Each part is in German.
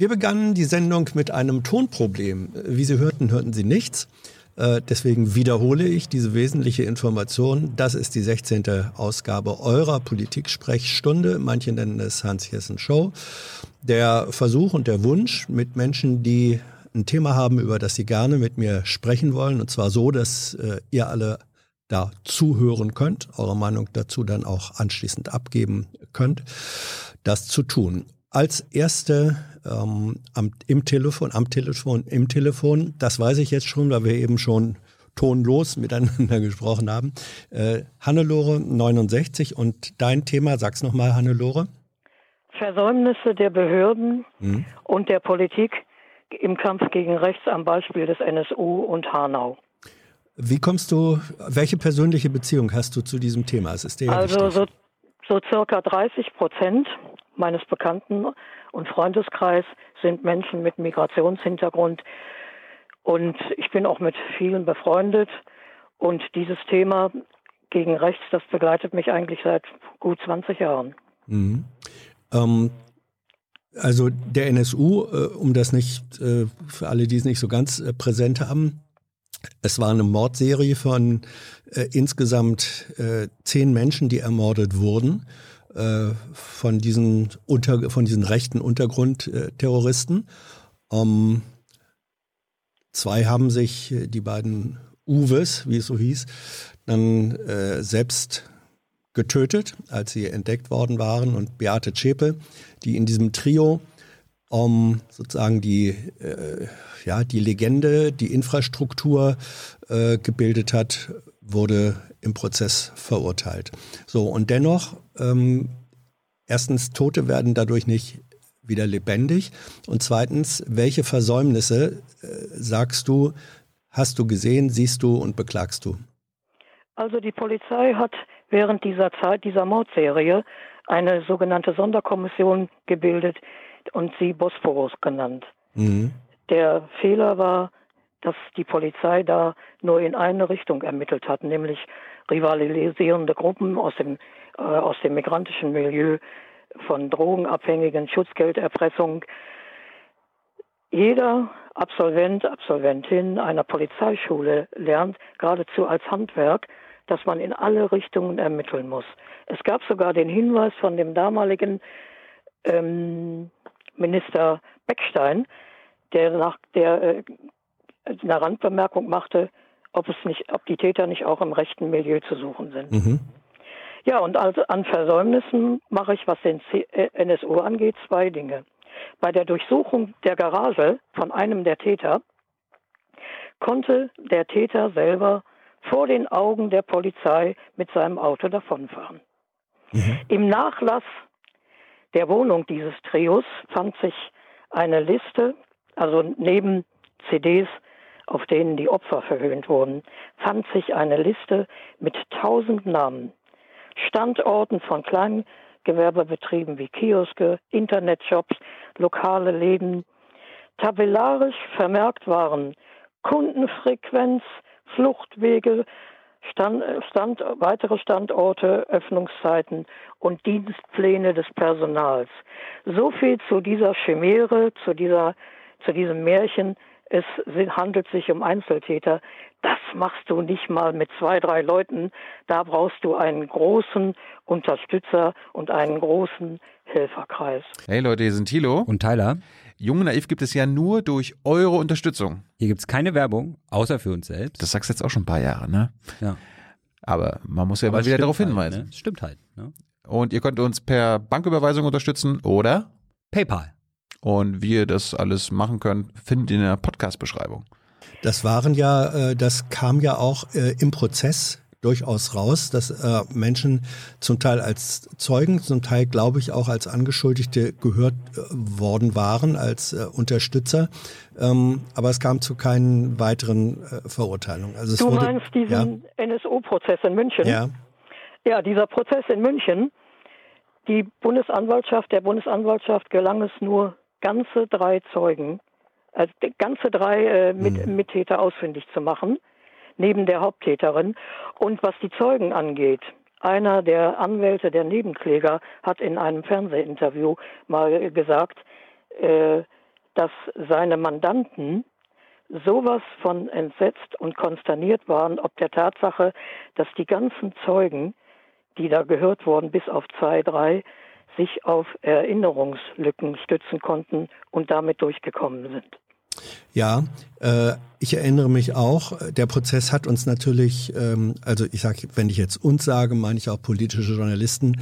Wir begannen die Sendung mit einem Tonproblem. Wie Sie hörten, hörten Sie nichts. Äh, deswegen wiederhole ich diese wesentliche Information. Das ist die 16. Ausgabe eurer Politik-Sprechstunde. Manche nennen es Hans-Jessen Show. Der Versuch und der Wunsch mit Menschen, die ein Thema haben, über das sie gerne mit mir sprechen wollen. Und zwar so, dass äh, ihr alle da zuhören könnt, eure Meinung dazu dann auch anschließend abgeben könnt, das zu tun. Als erste ähm, am, im Telefon, am Telefon, im Telefon. Das weiß ich jetzt schon, weil wir eben schon tonlos miteinander gesprochen haben. Äh, Hannelore 69 und dein Thema, sag's nochmal, Hannelore. Versäumnisse der Behörden hm. und der Politik im Kampf gegen Rechts am Beispiel des NSU und Hanau. Wie kommst du, welche persönliche Beziehung hast du zu diesem Thema? Also so, so circa 30 Prozent meines Bekannten- und Freundeskreis sind Menschen mit Migrationshintergrund. Und ich bin auch mit vielen befreundet. Und dieses Thema gegen rechts, das begleitet mich eigentlich seit gut 20 Jahren. Mhm. Ähm, also der NSU, äh, um das nicht, äh, für alle, die es nicht so ganz äh, präsent haben, es war eine Mordserie von äh, insgesamt äh, zehn Menschen, die ermordet wurden äh, von diesen unter, von diesen rechten Untergrundterroristen. Ähm, zwei haben sich, äh, die beiden Uwes, wie es so hieß, dann äh, selbst getötet, als sie entdeckt worden waren. Und Beate Zschäpe, die in diesem Trio um sozusagen die, äh, ja, die Legende, die Infrastruktur äh, gebildet hat, wurde im Prozess verurteilt. So, und dennoch, ähm, erstens, Tote werden dadurch nicht wieder lebendig. Und zweitens, welche Versäumnisse, äh, sagst du, hast du gesehen, siehst du und beklagst du? Also die Polizei hat während dieser Zeit, dieser Mordserie, eine sogenannte Sonderkommission gebildet und sie Bosporus genannt. Mhm. Der Fehler war, dass die Polizei da nur in eine Richtung ermittelt hat, nämlich rivalisierende Gruppen aus dem, äh, aus dem migrantischen Milieu von Drogenabhängigen, Schutzgelderpressung. Jeder Absolvent, Absolventin einer Polizeischule lernt geradezu als Handwerk, dass man in alle Richtungen ermitteln muss. Es gab sogar den Hinweis von dem damaligen ähm, Minister Beckstein, der nach der äh, eine Randbemerkung machte, ob es nicht, ob die Täter nicht auch im rechten Milieu zu suchen sind. Mhm. Ja, und also an Versäumnissen mache ich, was den äh, NSU angeht, zwei Dinge. Bei der Durchsuchung der Garage von einem der Täter konnte der Täter selber vor den Augen der Polizei mit seinem Auto davonfahren. Mhm. Im Nachlass der Wohnung dieses Trios fand sich eine Liste, also neben CDs auf denen die Opfer verhöhnt wurden, fand sich eine Liste mit tausend Namen, Standorten von Kleingewerbebetrieben wie Kioske, Internetshops, lokale Läden. Tabellarisch vermerkt waren Kundenfrequenz, Fluchtwege, Stand, Stand, weitere Standorte, Öffnungszeiten und Dienstpläne des Personals. So viel zu dieser Chimäre, zu dieser, zu diesem Märchen, es handelt sich um Einzeltäter. Das machst du nicht mal mit zwei, drei Leuten. Da brauchst du einen großen Unterstützer und einen großen Helferkreis. Hey Leute, hier sind Thilo und Tyler. Jung und Naiv gibt es ja nur durch eure Unterstützung. Hier gibt es keine Werbung, außer für uns selbst. Das sagst du jetzt auch schon ein paar Jahre, ne? Ja. Aber man muss ja Aber mal wieder darauf halt, hinweisen. Ne? Stimmt halt. Ne? Und ihr könnt uns per Banküberweisung unterstützen oder PayPal. Und wie ihr das alles machen könnt, findet ihr in der Podcast-Beschreibung. Das waren ja, äh, das kam ja auch äh, im Prozess durchaus raus, dass äh, Menschen zum Teil als Zeugen, zum Teil glaube ich auch als Angeschuldigte gehört worden waren, als Unterstützer. Ähm, aber es kam zu keinen weiteren Verurteilungen. Also du wurde, meinst diesen ja. NSU-Prozess in München? Ja. Ja, dieser Prozess in München, die Bundesanwaltschaft, der Bundesanwaltschaft gelang es nur ganze drei Zeugen, also ganze drei äh, Mit mhm. Mittäter ausfindig zu machen, neben der Haupttäterin. Und was die Zeugen angeht, einer der Anwälte der Nebenkläger hat in einem Fernsehinterview mal gesagt, äh, dass seine Mandanten sowas von entsetzt und konsterniert waren, ob der Tatsache, dass die ganzen Zeugen, die da gehört wurden, bis auf zwei, drei, sich auf Erinnerungslücken stützen konnten und damit durchgekommen sind. Ja, äh, ich erinnere mich auch, der Prozess hat uns natürlich, ähm, also ich sage, wenn ich jetzt uns sage, meine ich auch politische Journalisten,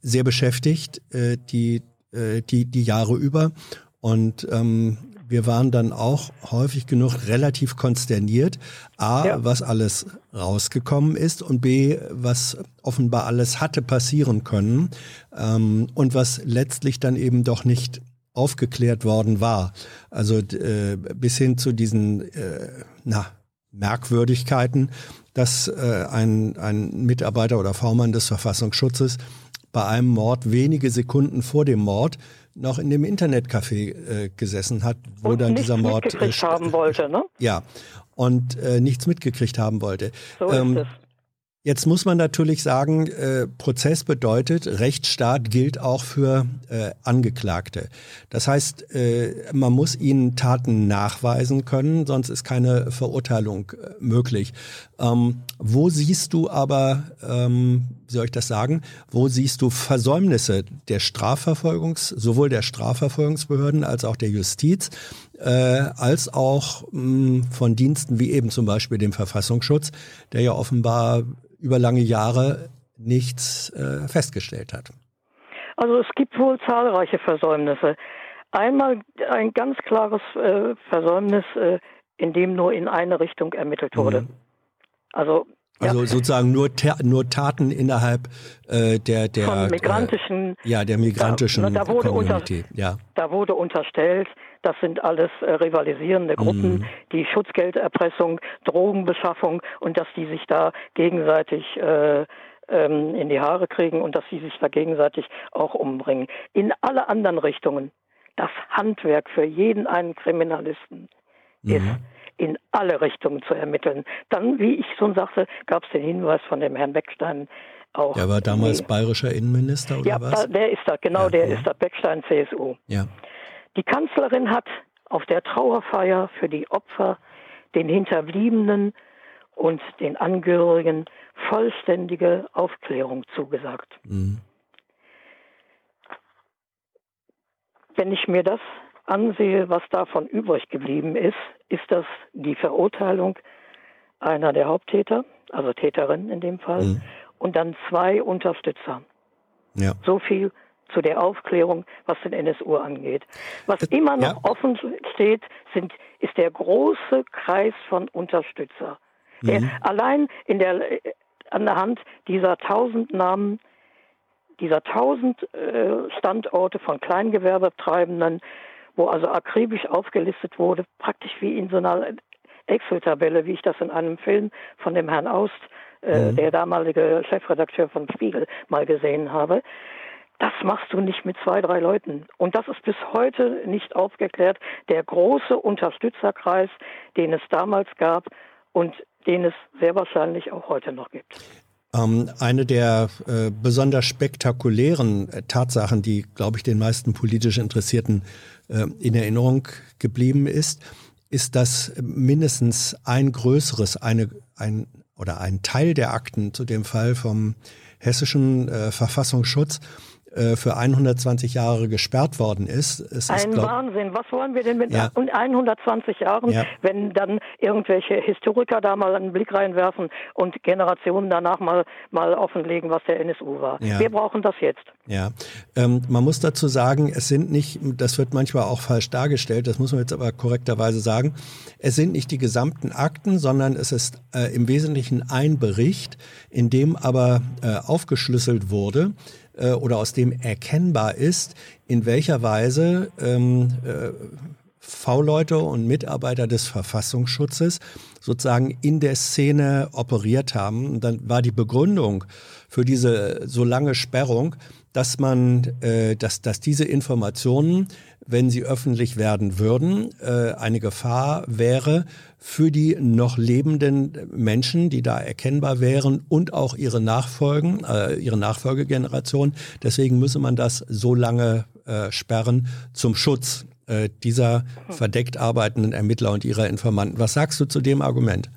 sehr beschäftigt, äh, die, äh, die, die Jahre über. Und ähm, wir waren dann auch häufig genug relativ konsterniert. A, ja. was alles rausgekommen ist und B, was offenbar alles hatte passieren können ähm, und was letztlich dann eben doch nicht aufgeklärt worden war. Also äh, bis hin zu diesen äh, na, Merkwürdigkeiten, dass äh, ein, ein Mitarbeiter oder V-Mann des Verfassungsschutzes bei einem Mord wenige Sekunden vor dem Mord noch in dem Internetcafé äh, gesessen hat, wo und dann dieser Mord mitgekriegt äh, haben wollte, ne? Ja, und äh, nichts mitgekriegt haben wollte. So ähm, ist es. Jetzt muss man natürlich sagen, äh, Prozess bedeutet, Rechtsstaat gilt auch für äh, Angeklagte. Das heißt, äh, man muss ihnen Taten nachweisen können, sonst ist keine Verurteilung äh, möglich. Ähm, wo siehst du aber, ähm, wie soll ich das sagen, wo siehst du Versäumnisse der Strafverfolgungs, sowohl der Strafverfolgungsbehörden als auch der Justiz, äh, als auch mh, hm, von Diensten wie eben zum Beispiel dem Verfassungsschutz, der ja offenbar über lange Jahre nichts äh, festgestellt hat. Also es gibt wohl zahlreiche Versäumnisse. Einmal ein ganz klares äh, Versäumnis, äh, in dem nur in eine Richtung ermittelt wurde. Mhm. Also also ja. sozusagen nur, nur Taten innerhalb äh, der der Von migrantischen äh, ja der migrantischen da, da wurde Community. Unter, ja. Da wurde unterstellt, das sind alles äh, rivalisierende Gruppen, mm. die Schutzgelderpressung, Drogenbeschaffung und dass die sich da gegenseitig äh, ähm, in die Haare kriegen und dass sie sich da gegenseitig auch umbringen. In alle anderen Richtungen. Das Handwerk für jeden einen Kriminalisten mm. ist in alle Richtungen zu ermitteln. Dann, wie ich schon sagte, gab es den Hinweis von dem Herrn Beckstein, auch. Der war damals bayerischer Innenminister oder ja, was? Ja, der ist da, genau, ja, der ja. ist da, Beckstein, CSU. Ja. Die Kanzlerin hat auf der Trauerfeier für die Opfer den Hinterbliebenen und den Angehörigen vollständige Aufklärung zugesagt. Mhm. Wenn ich mir das ansehe, was davon übrig geblieben ist, ist das die Verurteilung einer der Haupttäter, also Täterin in dem Fall, mhm. und dann zwei Unterstützer. Ja. So viel zu der Aufklärung, was den NSU angeht. Was immer noch ja. offen steht, sind, ist der große Kreis von Unterstützer. Mhm. Der allein in der, an der Hand dieser tausend Namen, dieser tausend äh, Standorte von Kleingewerbetreibenden, wo also akribisch aufgelistet wurde, praktisch wie in so einer Excel-Tabelle, wie ich das in einem Film von dem Herrn Aust, äh, mhm. der damalige Chefredakteur von Spiegel, mal gesehen habe. Das machst du nicht mit zwei, drei Leuten. Und das ist bis heute nicht aufgeklärt. Der große Unterstützerkreis, den es damals gab und den es sehr wahrscheinlich auch heute noch gibt. Ähm, eine der äh, besonders spektakulären äh, Tatsachen, die, glaube ich, den meisten politisch Interessierten äh, in Erinnerung geblieben ist, ist, dass mindestens ein größeres, eine, ein oder ein Teil der Akten zu dem Fall vom hessischen Verfassungsschutz äh, für 120 Jahre gesperrt worden ist. Es Ein ist, glaub, Wahnsinn. Was wollen wir denn mit ja. 120 Jahren, ja. wenn dann irgendwelche Historiker da mal einen Blick reinwerfen und Generationen danach mal, mal offenlegen, was der NSU war? Ja. Wir brauchen das jetzt. Ja, ähm, man muss dazu sagen, es sind nicht, das wird manchmal auch falsch dargestellt, das muss man jetzt aber korrekterweise sagen, es sind nicht die gesamten Akten, sondern es ist äh, im Wesentlichen ein Bericht, in dem aber äh, aufgeschlüsselt wurde, äh, oder aus dem erkennbar ist, in welcher Weise ähm, äh, V-Leute und Mitarbeiter des Verfassungsschutzes sozusagen in der Szene operiert haben. Und dann war die Begründung für diese so lange Sperrung, dass man, äh, dass, dass diese Informationen, wenn sie öffentlich werden würden, äh, eine Gefahr wäre für die noch lebenden Menschen, die da erkennbar wären und auch ihre Nachfolgen, äh, ihre Nachfolgegeneration. Deswegen müsse man das so lange äh, sperren zum Schutz dieser verdeckt arbeitenden Ermittler und ihrer Informanten. Was sagst du zu dem Argument?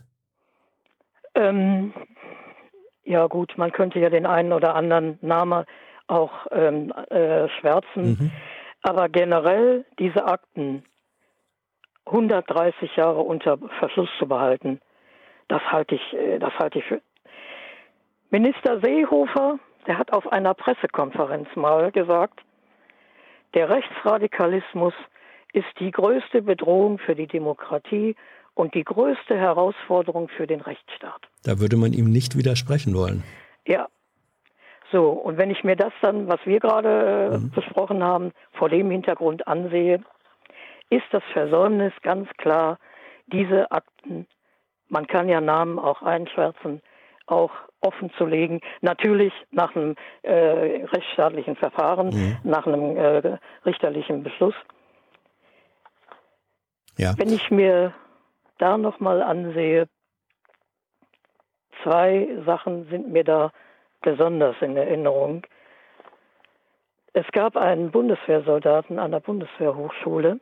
Ähm, ja gut, man könnte ja den einen oder anderen Namen auch ähm, äh, schwärzen. Mhm. Aber generell diese Akten 130 Jahre unter Verschluss zu behalten, das halte ich, äh, das halte ich für. Minister Seehofer, der hat auf einer Pressekonferenz mal gesagt, der Rechtsradikalismus ist die größte Bedrohung für die Demokratie und die größte Herausforderung für den Rechtsstaat. Da würde man ihm nicht widersprechen wollen. Ja. So, und wenn ich mir das dann, was wir gerade äh, mhm. besprochen haben, vor dem Hintergrund ansehe, ist das Versäumnis ganz klar, diese Akten, man kann ja Namen auch einschwärzen, auch offen zu legen. Natürlich nach einem äh, rechtsstaatlichen Verfahren, mhm. nach einem äh, richterlichen Beschluss. Ja. Wenn ich mir da nochmal ansehe, zwei Sachen sind mir da besonders in Erinnerung. Es gab einen Bundeswehrsoldaten an der Bundeswehrhochschule,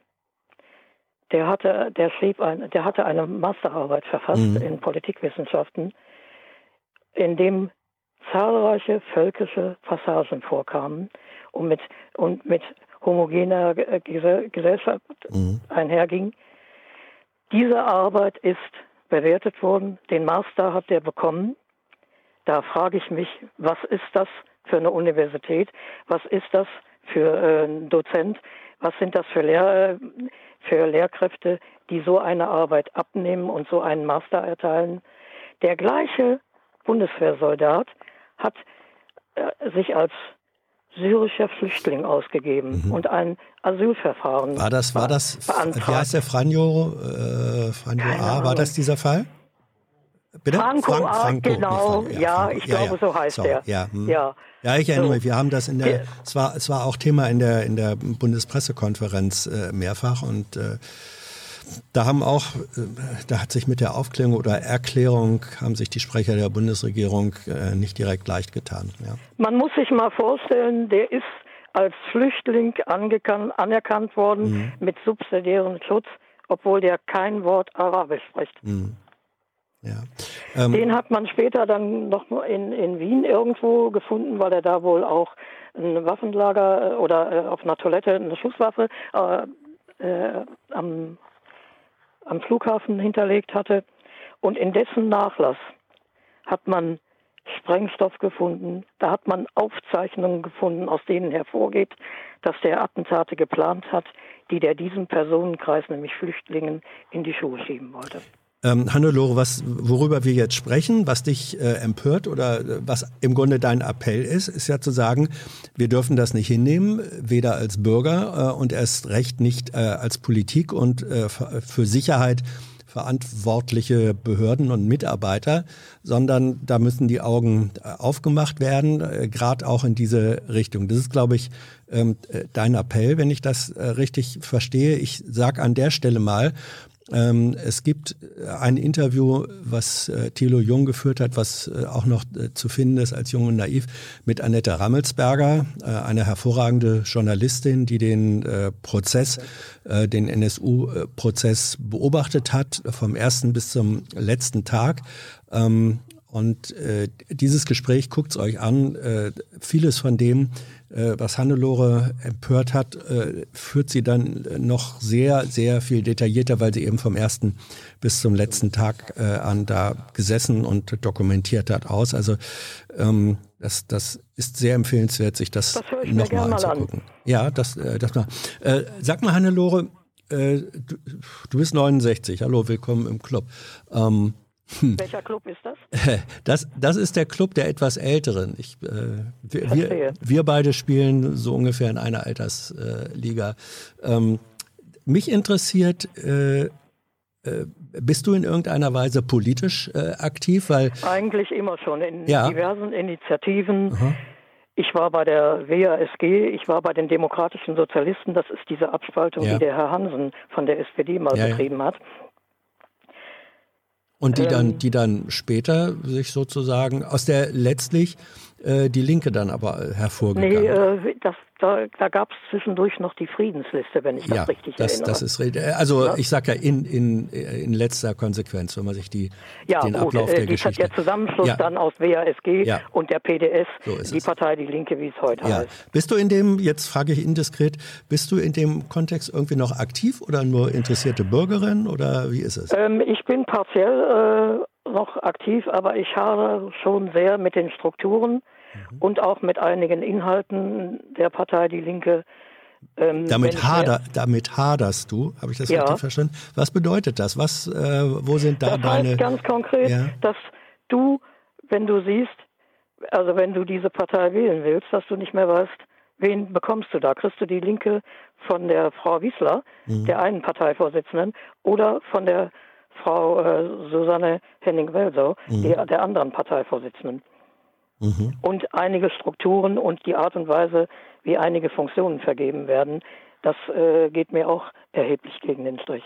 der hatte, der schrieb ein, der hatte eine Masterarbeit verfasst mhm. in Politikwissenschaften, in dem zahlreiche völkische Passagen vorkamen und mit, und mit homogener Gesellschaft mhm. einherging. Diese Arbeit ist bewertet worden, den Master hat er bekommen. Da frage ich mich, was ist das für eine Universität? Was ist das für äh, ein Dozent? Was sind das für, Lehr für Lehrkräfte, die so eine Arbeit abnehmen und so einen Master erteilen? Der gleiche Bundeswehrsoldat hat äh, sich als syrischer Flüchtling ausgegeben mhm. und ein Asylverfahren. War das, war das, beantragt. wie heißt der Franjo, äh, Franjo A, war das dieser Fall? Bitte? Franco Frank, A, Franco, genau, ja, ja, ich ja, glaube, ja. so heißt so, er. Ja, hm. ja. ja, ich erinnere so. mich, wir haben das in der, es war, es war auch Thema in der, in der Bundespressekonferenz äh, mehrfach und äh, da haben auch, äh, da hat sich mit der Aufklärung oder Erklärung, haben sich die Sprecher der Bundesregierung äh, nicht direkt leicht getan. Man muss sich mal vorstellen, der ist als Flüchtling anerkannt worden mhm. mit subsidiärem Schutz, obwohl der kein Wort Arabisch spricht. Mhm. Ja. Ähm, Den hat man später dann noch in, in Wien irgendwo gefunden, weil er da wohl auch ein Waffenlager äh, oder auf einer Toilette eine Schusswaffe äh, äh, am am Flughafen hinterlegt hatte. Und in dessen Nachlass hat man Sprengstoff gefunden. Da hat man Aufzeichnungen gefunden, aus denen hervorgeht, dass der Attentate geplant hat, die der diesem Personenkreis, nämlich Flüchtlingen, in die Schuhe schieben wollte. Ähm, Hannelore, was, worüber wir jetzt sprechen, was dich äh, empört oder äh, was im Grunde dein Appell ist, ist ja zu sagen, wir dürfen das nicht hinnehmen, weder als Bürger äh, und erst recht nicht äh, als Politik und äh, für Sicherheit verantwortliche Behörden und Mitarbeiter, sondern da müssen die Augen äh, aufgemacht werden, gerade auch in diese Richtung. Das ist, glaube ich, ähm, dein Appell, wenn ich das richtig verstehe. Ich sage an der Stelle mal, ähm, es gibt ein Interview, was äh, Thilo Jung geführt hat, was äh, auch noch äh, zu finden ist als Jung und Naiv, mit Annette Rammelsberger, äh, eine hervorragende Journalistin, die den äh, Prozess, äh, den NSU-Prozess beobachtet hat, vom ersten bis zum letzten Tag. Ähm, und dieses Gespräch guckt's euch an. vieles von dem, äh, was Hannelore empört hat, äh, führt sie dann noch sehr, sehr viel detaillierter, weil sie eben vom ersten bis zum letzten Tag äh, an da gesessen und dokumentiert hat aus. Also ähm, das, das ist sehr empfehlenswert, sich das, das nochmal anzugucken. An. Ja, das, äh, das mal. Äh, sag mal, Hannelore, äh, du, du bist 69. Hallo, willkommen im Club. Ähm, hm. Welcher Club ist das? das? Das ist der Club der etwas Älteren. Ich, äh, wir, wir, wir, beide spielen so ungefähr in einer Altersliga. Äh, ähm, mich interessiert, äh, äh, bist du in irgendeiner Weise politisch äh, aktiv? Weil, Eigentlich immer schon, in ja. diversen Initiativen. Aha. Ich war bei der WASG, ich war bei den Demokratischen Sozialisten, das ist diese Abspaltung, ja. die der Herr Hansen von der SPD mal ja, betrieben hat. Und die ähm, dann, die dann später sich sozusagen aus der letztlich äh, die Linke dann aber hervorgegangen. Nee, äh, das, da, da gab es zwischendurch noch die Friedensliste, wenn ich ja, das richtig das, erinnere. das ist re- also ja? ich sage ja in, in, in letzter Konsequenz, wenn man sich die ja, den gut, Ablauf äh, der Geschichte. Der Zusammenschluss ja. dann aus WASG Ja. und der PDS, So die es. Partei Die Linke, wie es heute Ja. heißt. Bist du in dem, jetzt frage ich indiskret, bist du in dem Kontext irgendwie noch aktiv oder nur interessierte Bürgerin oder wie ist es? Ähm, ich bin partiell äh, noch aktiv, aber ich hadere schon sehr mit den Strukturen Mhm. und auch mit einigen Inhalten der Partei Die Linke. Ähm, Damit, hader, damit haderst du, habe ich das Ja. richtig verstanden? Was bedeutet das? Was, äh, wo sind da Das deine... heißt ganz konkret, Ja. dass du, wenn du siehst, also wenn du diese Partei wählen willst, dass du nicht mehr weißt, wen bekommst du da? Kriegst du die Linke von der Frau Wiesler, Mhm. der einen Parteivorsitzenden, oder von der Frau äh, Susanne Henning-Welsow, Mhm. der, der anderen Parteivorsitzenden? Mhm. Und einige Strukturen und die Art und Weise, wie einige Funktionen vergeben werden, das äh, geht mir auch erheblich gegen den Strich.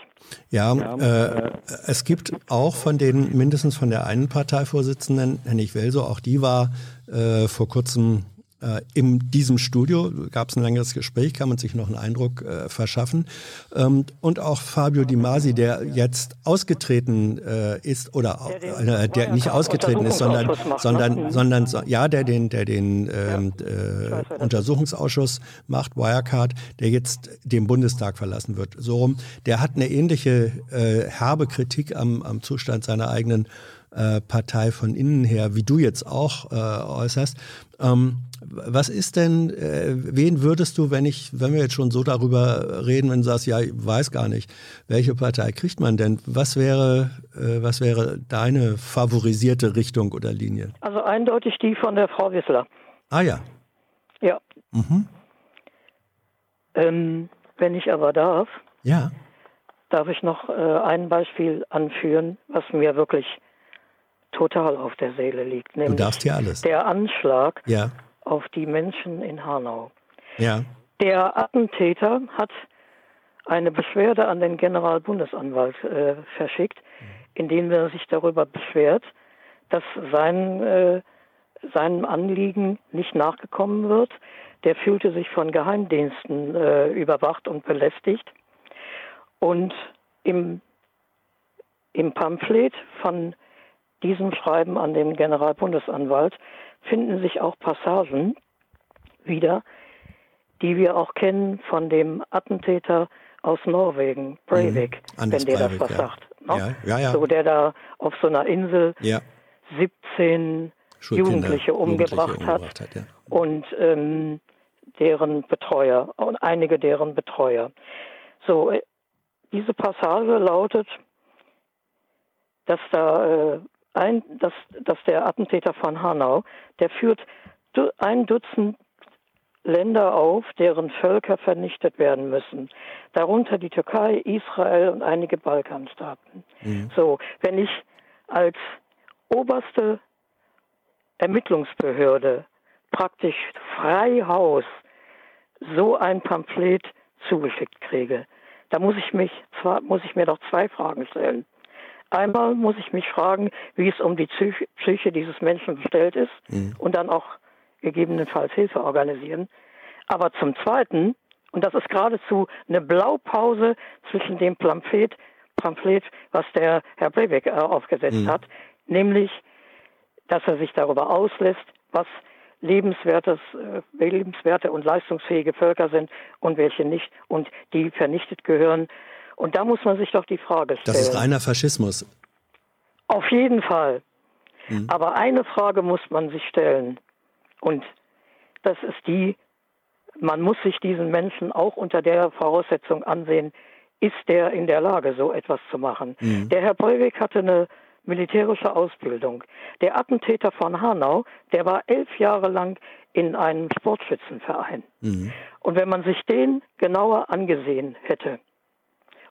Ja, äh, es gibt auch von den, mindestens von der einen Parteivorsitzenden, Hennig Welso, auch die war äh, vor kurzem äh, in diesem Studio, gab es ein längeres Gespräch, kann man sich noch einen Eindruck äh, verschaffen. Ähm, und auch Fabio Di Masi, der jetzt ausgetreten äh, ist, oder äh, der nicht ausgetreten ist, sondern, sondern, ne? Sondern, so, ja, der den, der den ähm, äh. Untersuchungsausschuss macht, Wirecard, der jetzt den Bundestag verlassen wird. So rum, der hat eine ähnliche äh, herbe Kritik am, am Zustand seiner eigenen äh, Partei von innen her, wie du jetzt auch äh, äußerst. Ähm, was ist denn, äh, wen würdest du, wenn ich, wenn wir jetzt schon so darüber reden, wenn du sagst, ja, ich weiß gar nicht, welche Partei kriegt man denn? Was wäre, äh, was wäre deine favorisierte Richtung oder Linie? Also eindeutig die von der Frau Wissler. Ah ja. Ja. Mhm. Ähm, wenn ich aber darf, Ja. darf ich noch äh, ein Beispiel anführen, was mir wirklich total auf der Seele liegt, Du nämlich darfst hier alles. der Anschlag Ja. Auf die Menschen in Hanau. Ja. Der Attentäter hat eine Beschwerde an den Generalbundesanwalt äh, verschickt, in dem er sich darüber beschwert, dass sein, äh, seinem Anliegen nicht nachgekommen wird. Der fühlte sich von Geheimdiensten äh, überwacht und belästigt. Und im, im Pamphlet von diesem Schreiben an den Generalbundesanwalt finden sich auch Passagen wieder, die wir auch kennen von dem Attentäter aus Norwegen, Breivik, Mhm. Wenn der Breivik, das was ja. sagt. ne? Ja, ja, ja. So, der da auf so einer Insel Ja. 17 Schulkinder, Jugendliche umgebracht hat umgebracht hat, ja. und ähm, deren Betreuer und einige deren Betreuer. So, äh, diese Passage lautet, dass da äh, ein, dass, dass der Attentäter von Hanau, der führt ein Dutzend Länder auf, deren Völker vernichtet werden müssen. Darunter die Türkei, Israel und einige Balkanstaaten. So, wenn ich als oberste Ermittlungsbehörde praktisch frei Haus so ein Pamphlet zugeschickt kriege, da muss ich mich zwar muss ich mir doch zwei Fragen stellen. Einmal muss ich mich fragen, wie es um die Psych Psyche dieses Menschen bestellt ist und dann auch gegebenenfalls Hilfe organisieren. Aber zum Zweiten, und das ist geradezu eine Blaupause zwischen dem Pamphlet, Pamphlet was der Herr Breivik äh, aufgesetzt hat, nämlich, dass er sich darüber auslässt, was lebenswertes, äh, lebenswerte und leistungsfähige Völker sind und welche nicht und die vernichtet gehören. Und da muss man sich doch die Frage stellen. Das ist reiner Faschismus. Auf jeden Fall. Aber eine Frage muss man sich stellen. Und das ist die, man muss sich diesen Menschen auch unter der Voraussetzung ansehen, ist der in der Lage, so etwas zu machen. Der Herr Breivik hatte eine militärische Ausbildung. Der Attentäter von Hanau, der war elf Jahre lang in einem Sportschützenverein. Und wenn man sich den genauer angesehen hätte,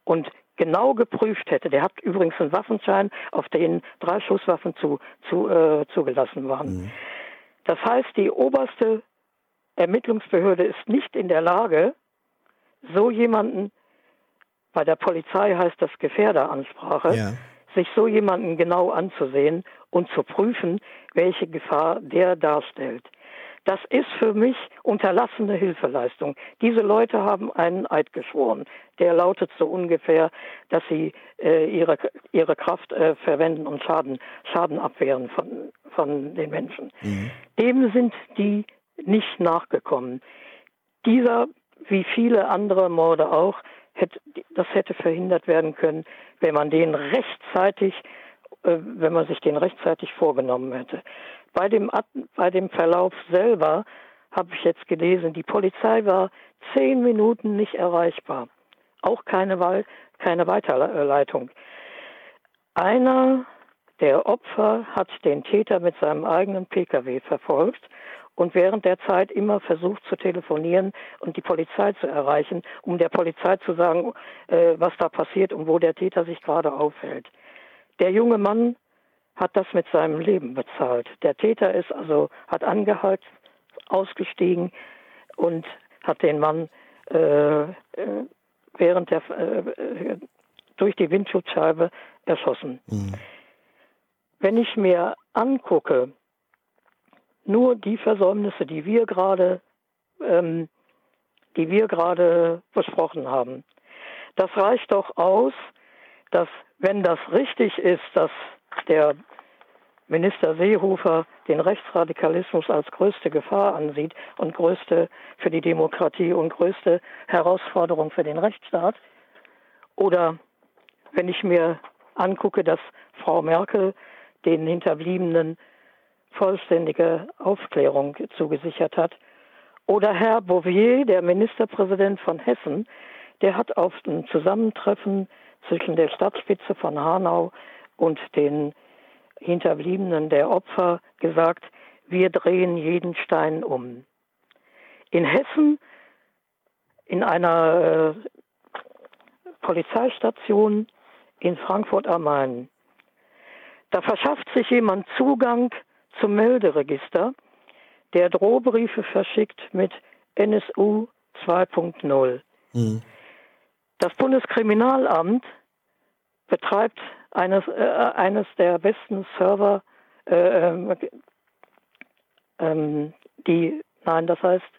und genau geprüft hätte. Der hat übrigens einen Waffenschein, auf den drei Schusswaffen zu, zu, äh, zugelassen waren. Das heißt, die oberste Ermittlungsbehörde ist nicht in der Lage, so jemanden, bei der Polizei heißt das Gefährderansprache, Ja. sich so jemanden genau anzusehen und zu prüfen, welche Gefahr der darstellt. Das ist für mich unterlassene Hilfeleistung. Diese Leute haben einen Eid geschworen. Der lautet so ungefähr, dass sie äh, ihre, ihre Kraft äh, verwenden und Schaden, Schaden abwehren von, von den Menschen. Mhm. Dem sind die nicht nachgekommen. Dieser, wie viele andere Morde auch, hätte, das hätte verhindert werden können, wenn man den rechtzeitig, äh, wenn man sich den rechtzeitig vorgenommen hätte. Bei dem, bei dem Verlauf selber habe ich jetzt gelesen, die Polizei war zehn Minuten nicht erreichbar. Auch keine, keine Weiterleitung. Einer der Opfer hat den Täter mit seinem eigenen Pkw verfolgt und während der Zeit immer versucht zu telefonieren und die Polizei zu erreichen, um der Polizei zu sagen, äh, was da passiert und wo der Täter sich gerade aufhält. Der junge Mann hat das mit seinem Leben bezahlt. Der Täter ist also, hat angehalten, ausgestiegen und hat den Mann äh, äh während der, äh, durch die Windschutzscheibe erschossen. Mhm. Wenn ich mir angucke, nur die Versäumnisse, die wir gerade, ähm, die wir gerade besprochen haben, das reicht doch aus, dass wenn das richtig ist, dass der Minister Seehofer den Rechtsradikalismus als größte Gefahr ansieht und größte für die Demokratie und größte Herausforderung für den Rechtsstaat. Oder wenn ich mir angucke, dass Frau Merkel den Hinterbliebenen vollständige Aufklärung zugesichert hat. Oder Herr Bouvier, der Ministerpräsident von Hessen, der hat auf ein Zusammentreffen zwischen der Stadtspitze von Hanau und den Hinterbliebenen der Opfer gesagt, wir drehen jeden Stein um. In Hessen, in einer äh, Polizeistation in Frankfurt am Main, da verschafft sich jemand Zugang zum Melderegister, der Drohbriefe verschickt mit NSU 2.0. Mhm. Das Bundeskriminalamt betreibt eines, äh, eines der besten Server, äh, ähm, ähm, die, nein, das heißt,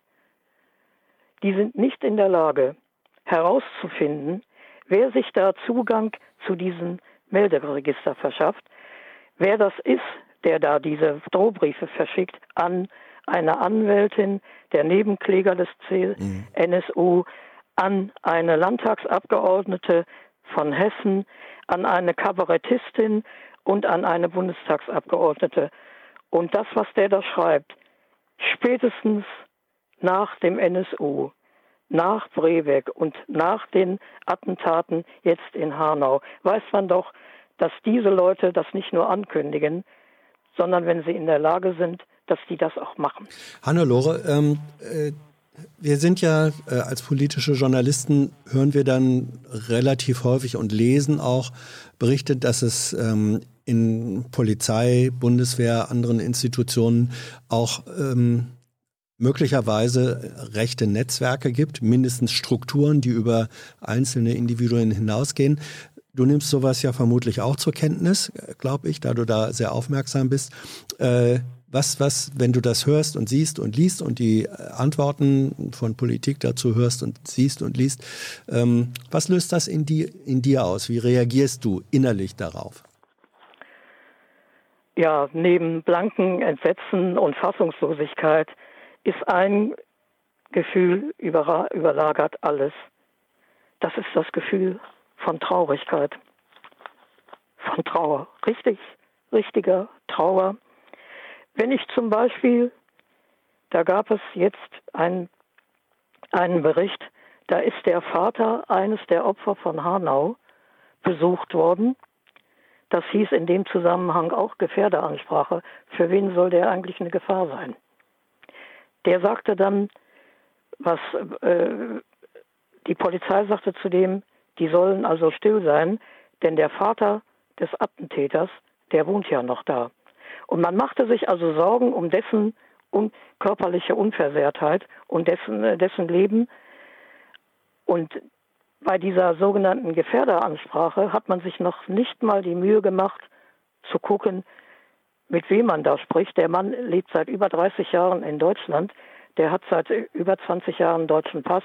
die sind nicht in der Lage herauszufinden, wer sich da Zugang zu diesem Melderegister verschafft, wer das ist, der da diese Drohbriefe verschickt an eine Anwältin, der Nebenkläger des mhm. NSU, an eine Landtagsabgeordnete von Hessen, an eine Kabarettistin und an eine Bundestagsabgeordnete. Und das, was der da schreibt, spätestens nach dem NSU, nach Breivik und nach den Attentaten jetzt in Hanau, weiß man doch, dass diese Leute das nicht nur ankündigen, sondern wenn sie in der Lage sind, dass die das auch machen. Hannelore, ähm, äh, wir sind ja äh, als politische Journalisten, hören wir dann relativ häufig und lesen auch Berichte, dass es ähm, in Polizei, Bundeswehr, anderen Institutionen auch ähm, möglicherweise rechte Netzwerke gibt, mindestens Strukturen, die über einzelne Individuen hinausgehen. Du nimmst sowas ja vermutlich auch zur Kenntnis, glaube ich, da du da sehr aufmerksam bist. Äh, was, was, wenn du das hörst und siehst und liest und die Antworten von Politik dazu hörst und siehst und liest, ähm, was löst das in, die, in dir aus? Wie reagierst du innerlich darauf? Ja, neben blanken Entsetzen und Fassungslosigkeit ist ein Gefühl überlagert alles. Das ist das Gefühl von Traurigkeit, von Trauer, richtig, richtiger Trauer. Wenn ich zum Beispiel, da gab es jetzt ein, einen Bericht, da ist der Vater eines der Opfer von Hanau besucht worden. Das hieß in dem Zusammenhang auch Gefährderansprache. Für wen soll der eigentlich eine Gefahr sein? Der sagte dann, was äh, die Polizei sagte zu dem, die sollen also still sein, denn der Vater des Attentäters, der wohnt ja noch da. Und man machte sich also Sorgen um dessen un körperliche Unversehrtheit und dessen, äh, dessen Leben. Und bei dieser sogenannten Gefährderansprache hat man sich noch nicht mal die Mühe gemacht, zu gucken, mit wem man da spricht. Der Mann lebt seit über 30 Jahren in Deutschland. Der hat seit über 20 Jahren einen deutschen Pass.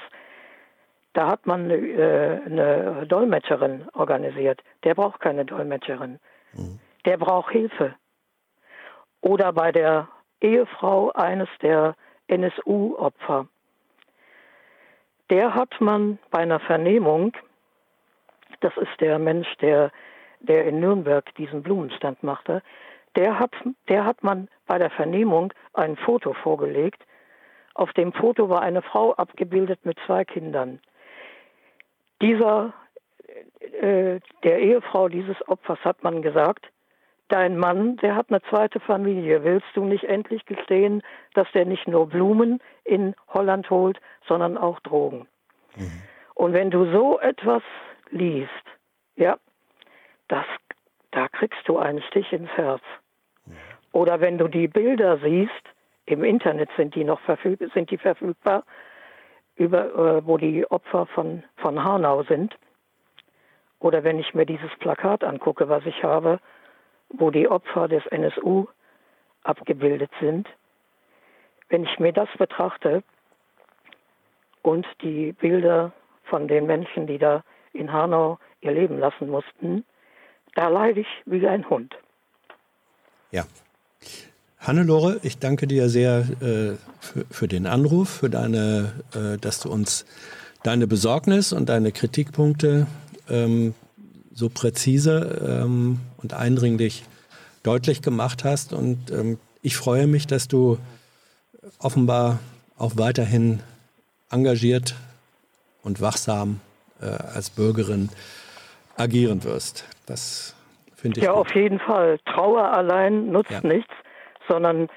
Da hat man äh, eine Dolmetscherin organisiert. Der braucht keine Dolmetscherin. Mhm. Der braucht Hilfe. Oder bei der Ehefrau eines der NSU-Opfer. Der hat man bei einer Vernehmung, das ist der Mensch, der, der in Nürnberg diesen Blumenstand machte, der hat, der hat man bei der Vernehmung ein Foto vorgelegt. Auf dem Foto war eine Frau abgebildet mit zwei Kindern. Dieser, äh, der Ehefrau dieses Opfers hat man gesagt, dein Mann, der hat eine zweite Familie. Willst du nicht endlich gestehen, dass der nicht nur Blumen in Holland holt, sondern auch Drogen? Mhm. Und wenn du so etwas liest, ja, das, da kriegst du einen Stich ins Herz. Mhm. Oder wenn du die Bilder siehst, im Internet sind die noch verfüg sind die verfügbar, über, äh, wo die Opfer von, von Hanau sind. Oder wenn ich mir dieses Plakat angucke, was ich habe, wo die Opfer des NSU abgebildet sind. Wenn ich mir das betrachte und die Bilder von den Menschen, die da in Hanau ihr Leben lassen mussten, da leide ich wie ein Hund. Ja. Hannelore, ich danke dir sehr äh, für, für, den Anruf, für deine, äh, dass du uns deine Besorgnis und deine Kritikpunkte ähm, so präzise ähm, und eindringlich deutlich gemacht hast. Und ähm, ich freue mich, dass du offenbar auch weiterhin engagiert und wachsam äh, als Bürgerin agieren wirst. Das finde ich. Ja, gut. auf jeden Fall. Trauer allein nutzt ja. nichts, sondern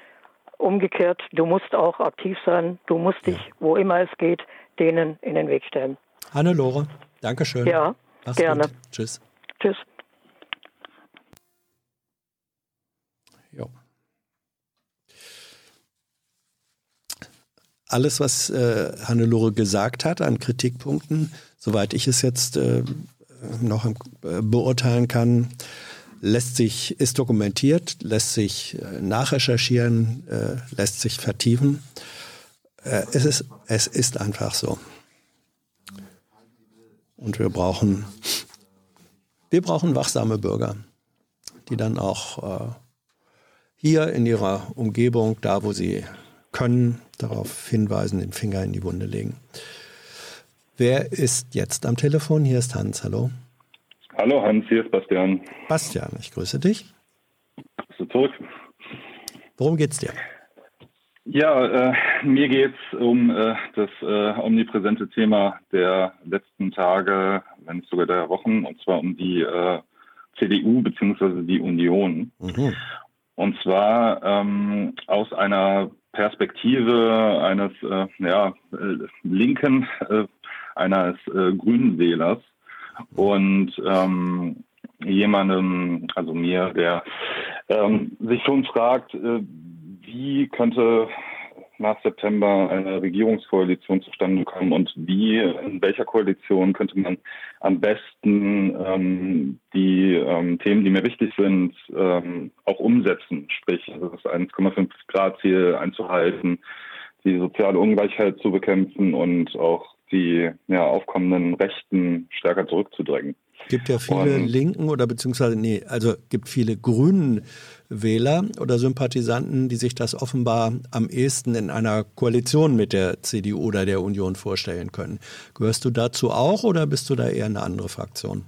umgekehrt, du musst auch aktiv sein. Du musst dich, ja. wo immer es geht, denen in den Weg stellen. Hannelore, Dankeschön. Ja, Mach's gerne. Gut. Tschüss. Tschüss. Ja. Alles, was äh, Hannelore gesagt hat an Kritikpunkten, soweit ich es jetzt äh, noch äh, beurteilen kann, lässt sich, ist dokumentiert, lässt sich äh, nachrecherchieren, äh, lässt sich vertiefen. Äh, es, ist, es ist einfach so. Und wir brauchen wir brauchen wachsame Bürger, die dann auch äh, hier in ihrer Umgebung, da wo sie können, darauf hinweisen, den Finger in die Wunde legen. Wer ist jetzt am Telefon? Hier ist Hans. Hallo. Hallo Hans, hier ist Bastian. Bastian, ich grüße dich. Bist du zurück? Worum geht's dir? Ja, äh, mir geht es um äh, das äh, omnipräsente Thema der letzten Tage, wenn nicht sogar der Wochen, und zwar um die äh, CDU bzw. die Union. Mhm. Und zwar ähm, aus einer Perspektive eines äh, ja, äh, linken, eines grünen Wählers und ähm, jemandem, also mir, der ähm, sich schon fragt, wie könnte nach September eine Regierungskoalition zustande kommen und wie, in welcher Koalition könnte man am besten ähm, die ähm, Themen, die mir wichtig sind, ähm, auch umsetzen, sprich also das 1,5 Grad Ziel einzuhalten, die soziale Ungleichheit zu bekämpfen und auch die ja, aufkommenden Rechten stärker zurückzudrängen. Gibt ja viele und, Linken oder beziehungsweise, nee, also gibt viele Grünen Wähler oder Sympathisanten, die sich das offenbar am ehesten in einer Koalition mit der CDU oder der Union vorstellen können. Gehörst du dazu auch oder bist du da eher eine andere Fraktion?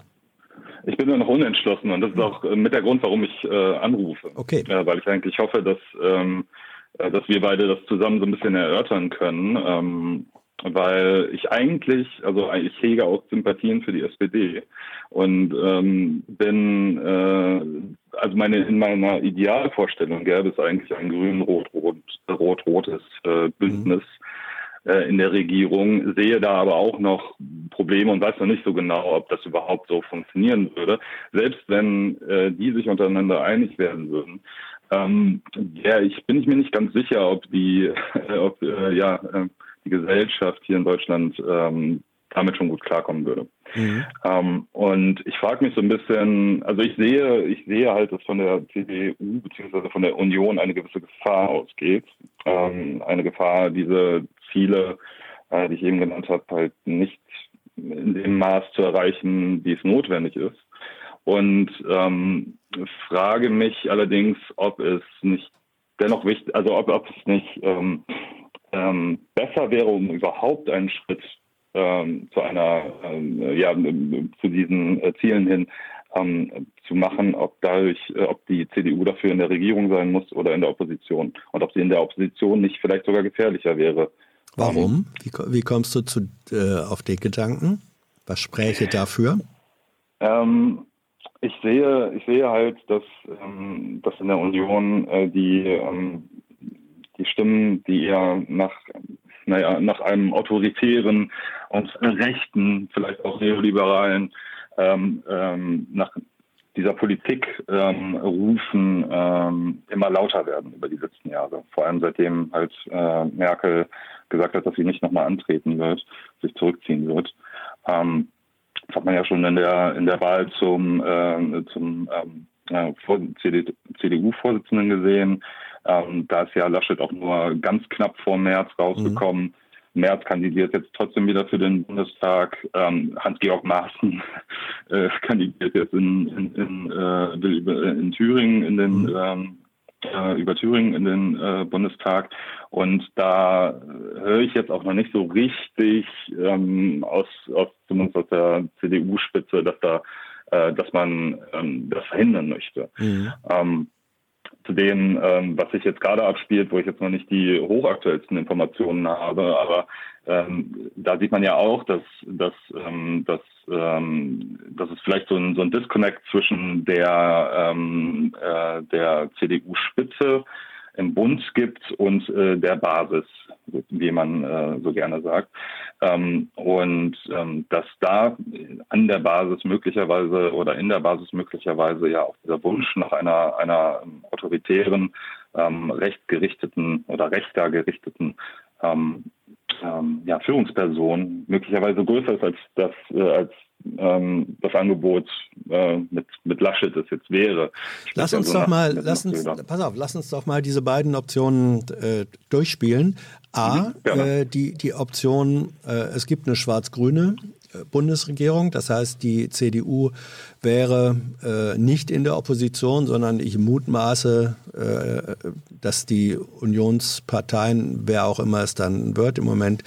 Ich bin nur noch unentschlossen und das ist auch äh, mit der Grund, warum ich äh, anrufe. Okay. Äh, weil ich eigentlich hoffe, dass, ähm, äh, dass wir beide das zusammen so ein bisschen erörtern können. Ähm, weil ich eigentlich, also ich hege auch Sympathien für die SPD und ähm, bin, äh, also meine in meiner Idealvorstellung gäbe es eigentlich ein grün-rot-rot-rotes äh, Bündnis mhm. äh, in der Regierung, sehe da aber auch noch Probleme und weiß noch nicht so genau, ob das überhaupt so funktionieren würde. Selbst wenn äh, die sich untereinander einig werden würden, ähm, ja, ich bin ich mir nicht ganz sicher, ob die, äh, ob äh, ja äh, die Gesellschaft hier in Deutschland ähm, damit schon gut klarkommen würde. Mhm. Ähm, und ich frage mich so ein bisschen, also ich sehe, ich sehe halt, dass von der CDU bzw. von der Union eine gewisse Gefahr ausgeht. Ähm, eine Gefahr, diese Ziele, äh, die ich eben genannt habe, halt nicht in dem Maß zu erreichen, wie es notwendig ist. Und ähm, frage mich allerdings, ob es nicht dennoch wichtig, also ob, ob es nicht ähm, besser wäre, um überhaupt einen Schritt ähm, zu einer, ähm, ja, zu diesen äh, Zielen hin ähm, zu machen, ob dadurch, äh, ob die CDU dafür in der Regierung sein muss oder in der Opposition und ob sie in der Opposition nicht vielleicht sogar gefährlicher wäre. Warum? Wie, wie kommst du zu, äh, auf den Gedanken? Was spräche dafür? Ähm, ich sehe, ich sehe halt, dass, ähm, dass in der Union äh, die, ähm, die Stimmen, die eher nach, naja, nach einem autoritären und rechten, vielleicht auch neoliberalen, ähm, ähm, nach dieser Politik ähm, rufen, ähm, immer lauter werden über die letzten Jahre. Vor allem seitdem halt äh, Merkel gesagt hat, dass sie nicht nochmal antreten wird, sich zurückziehen wird. Ähm, das hat man ja schon in der in der Wahl zum äh, zum ähm, äh, CDU-Vorsitzenden gesehen. Ähm, da ist ja Laschet auch nur ganz knapp vor März rausgekommen. Mhm. Merz kandidiert jetzt trotzdem wieder für den Bundestag. Ähm, Hans-Georg Maaßen äh, kandidiert jetzt in, in, in, äh, in Thüringen in den mhm. ähm, äh, über Thüringen in den äh, Bundestag. Und da höre ich jetzt auch noch nicht so richtig ähm, aus, aus zumindest aus der CDU-Spitze, dass da, äh, dass man ähm, das verhindern möchte. Mhm. Zu dem, ähm, was sich jetzt gerade abspielt, wo ich jetzt noch nicht die hochaktuellsten Informationen habe, aber ähm, da sieht man ja auch, dass, dass, ähm, dass, ähm, dass es vielleicht so ein, so ein Disconnect zwischen der, ähm, äh, der CDU-Spitze im Bund gibt und äh, der Basis, wie man äh, so gerne sagt. Ähm, und ähm, dass da an der Basis möglicherweise oder in der Basis möglicherweise ja auch dieser Wunsch nach einer, einer autoritären, ähm, rechtgerichteten oder rechter gerichteten ähm, ähm, ja, Führungsperson möglicherweise größer ist als das, äh, als ähm, das Angebot äh, mit, mit Laschet es jetzt wäre. Lass uns also doch mal, lass uns, pass auf, lass uns doch mal diese beiden Optionen äh, durchspielen. A, mhm, äh, die, die Option, äh, es gibt eine schwarz-grüne äh, Bundesregierung, das heißt, die CDU wäre äh, nicht in der Opposition, sondern ich mutmaße, äh, dass die Unionsparteien, wer auch immer es dann wird, im Moment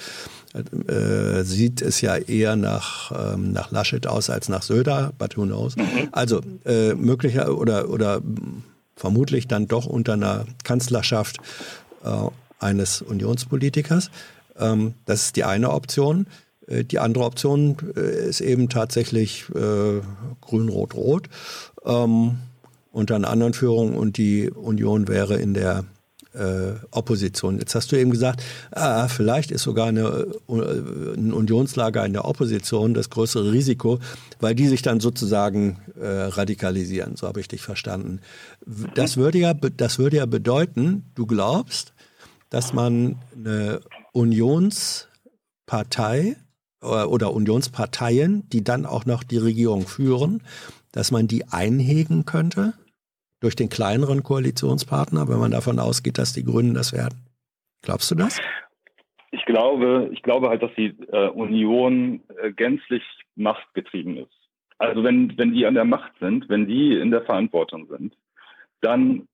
äh, sieht es ja eher nach, ähm, nach Laschet aus als nach Söder, but who knows. Mhm. Also äh, möglicher oder, oder vermutlich dann doch unter einer Kanzlerschaft äh, eines Unionspolitikers. Ähm, das ist die eine Option. Äh, die andere Option äh, ist eben tatsächlich äh, grün-rot-rot ähm, unter einer anderen Führung und die Union wäre in der Opposition. Jetzt hast du eben gesagt, ah, vielleicht ist sogar eine, äh, ein Unionslager in der Opposition das größere Risiko, weil die sich dann sozusagen äh, radikalisieren. So habe ich dich verstanden. Das würde ja, das würde ja bedeuten, du glaubst, dass man eine Unionspartei äh, oder Unionsparteien, die dann auch noch die Regierung führen, dass man die einhegen könnte? Durch den kleineren Koalitionspartner, wenn man davon ausgeht, dass die Grünen das werden. Glaubst du das? Ich glaube, ich glaube halt, dass die äh, Union äh, gänzlich machtgetrieben ist. Also wenn, wenn die an der Macht sind, wenn die in der Verantwortung sind, dann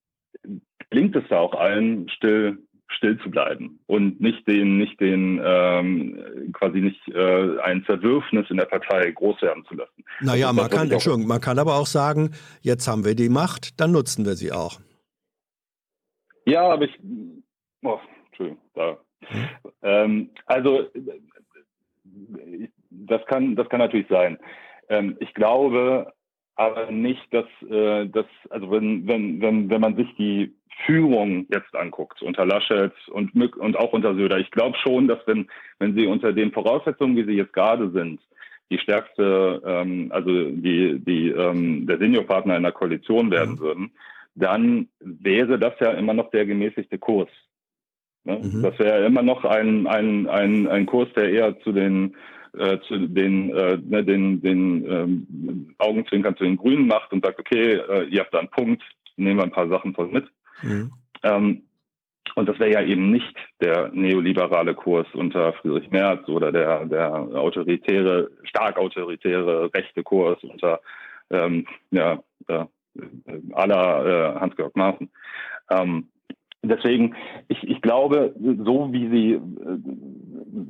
gelingt es da auch allen still still zu bleiben und nicht den, nicht den, ähm, quasi nicht äh, ein Zerwürfnis in der Partei groß werden zu lassen. Naja, also man kann, Entschuldigung, man kann aber auch sagen, jetzt haben wir die Macht, dann nutzen wir sie auch. Ja, aber ich, oh, Entschuldigung, da. Hm? Ähm, also, das kann, das kann natürlich sein. Ähm, ich glaube aber nicht, dass, äh, dass also wenn, wenn, wenn, wenn man sich die Führung jetzt anguckt, unter Laschet und, und auch unter Söder, ich glaube schon, dass wenn, wenn sie unter den Voraussetzungen, wie sie jetzt gerade sind, die stärkste, ähm, also die, die, ähm, der Seniorpartner in der Koalition werden mhm. würden, dann wäre das ja immer noch der gemäßigte Kurs. Ne? Mhm. Das wäre immer noch ein, ein, ein, ein Kurs, der eher zu den äh, zu den, äh, ne, den, den ähm, Augenzwinkern zu den Grünen macht und sagt, okay, äh, ihr habt da einen Punkt, nehmen wir ein paar Sachen von mit. Mhm. Ähm, und das wäre ja eben nicht der neoliberale Kurs unter Friedrich Merz oder der, der autoritäre, stark autoritäre rechte Kurs unter ähm, ja, äh, aller äh, Hans-Georg Maaßen. Ähm, deswegen, ich, ich glaube, so wie sie, äh,